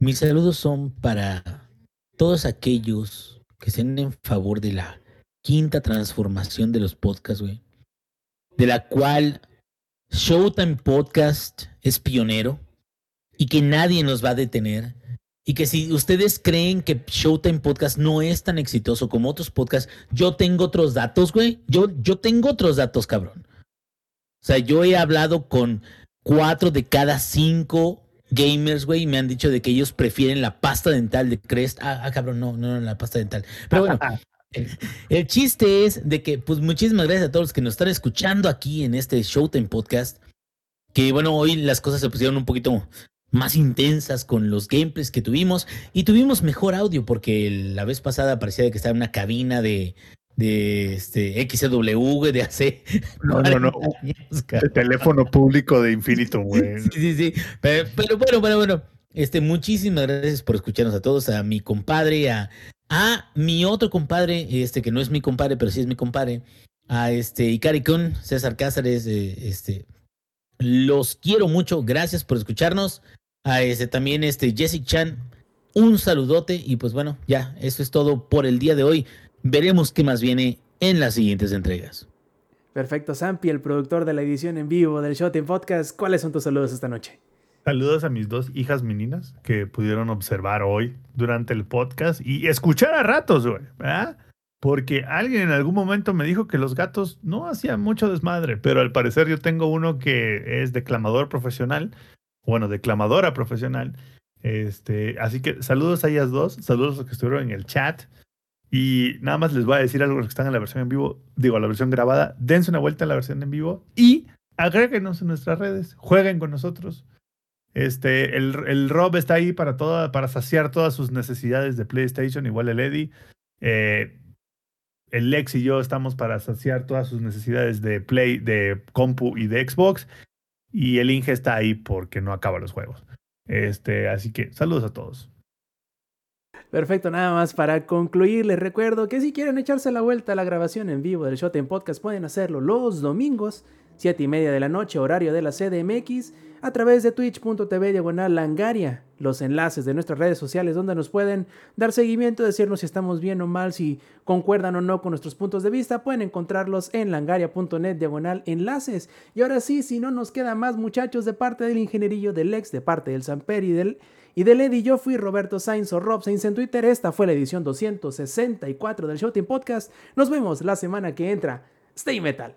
Mis saludos son para todos aquellos que estén en favor de la quinta transformación de los podcasts, güey. De la cual Showtime Podcast es pionero y que nadie nos va a detener. Y que si ustedes creen que Showtime Podcast no es tan exitoso como otros podcasts, yo tengo otros datos, güey. Yo, yo tengo otros datos, cabrón. O sea, yo he hablado con cuatro de cada cinco gamers, güey, y me han dicho de que ellos prefieren la pasta dental de Crest. Ah, ah cabrón, no, no, no, la pasta dental. Pero bueno, (laughs) el chiste es de que, pues muchísimas gracias a todos los que nos están escuchando aquí en este Showtime Podcast. Que bueno, hoy las cosas se pusieron un poquito más intensas con los gameplays que tuvimos y tuvimos mejor audio porque la vez pasada parecía que estaba en una cabina de, de este XW de hace no no no. El teléfono público de Infinito güey. Sí sí sí pero, pero, bueno bueno bueno este muchísimas gracias por escucharnos a todos a mi compadre a a mi otro compadre este que no es mi compadre pero sí es mi compadre a este Ikari Kun César Cáceres eh, este los quiero mucho gracias por escucharnos a este también este Jessica Chan un saludote y pues bueno ya eso es todo por el día de hoy Veremos qué más viene en las siguientes entregas. Perfecto, Sampi, el productor de la edición en vivo del Showtime Podcast. ¿Cuáles son tus saludos esta noche? Saludos a mis dos hijas meninas que pudieron observar hoy durante el podcast y escuchar a ratos, güey. Porque alguien en algún momento me dijo que los gatos no hacían mucho desmadre, pero al parecer yo tengo uno que es declamador profesional, bueno, declamadora profesional. Este, así que saludos a ellas dos, saludos a los que estuvieron en el chat. Y nada más les voy a decir algo que están en la versión en vivo, digo, la versión grabada, dense una vuelta a la versión en vivo y agréguenos en nuestras redes, jueguen con nosotros. Este, el, el Rob está ahí para, para saciar todas sus necesidades de PlayStation, igual el Eddie. Eh, el Lex y yo estamos para saciar todas sus necesidades de Play, de compu y de Xbox. Y el Inge está ahí porque no acaba los juegos. Este, así que saludos a todos. Perfecto, nada más para concluir, les recuerdo que si quieren echarse la vuelta a la grabación en vivo del Shot en Podcast, pueden hacerlo los domingos, 7 y media de la noche, horario de la CDMX, a través de twitch.tv diagonal langaria, los enlaces de nuestras redes sociales donde nos pueden dar seguimiento, decirnos si estamos bien o mal, si concuerdan o no con nuestros puntos de vista, pueden encontrarlos en langaria.net diagonal enlaces. Y ahora sí, si no nos queda más muchachos de parte del ingenierillo del ex, de parte del Samper y del y de Lady yo fui Roberto Sainz o Rob Sainz en Twitter. Esta fue la edición 264 del Showtime Podcast. Nos vemos la semana que entra. Stay Metal.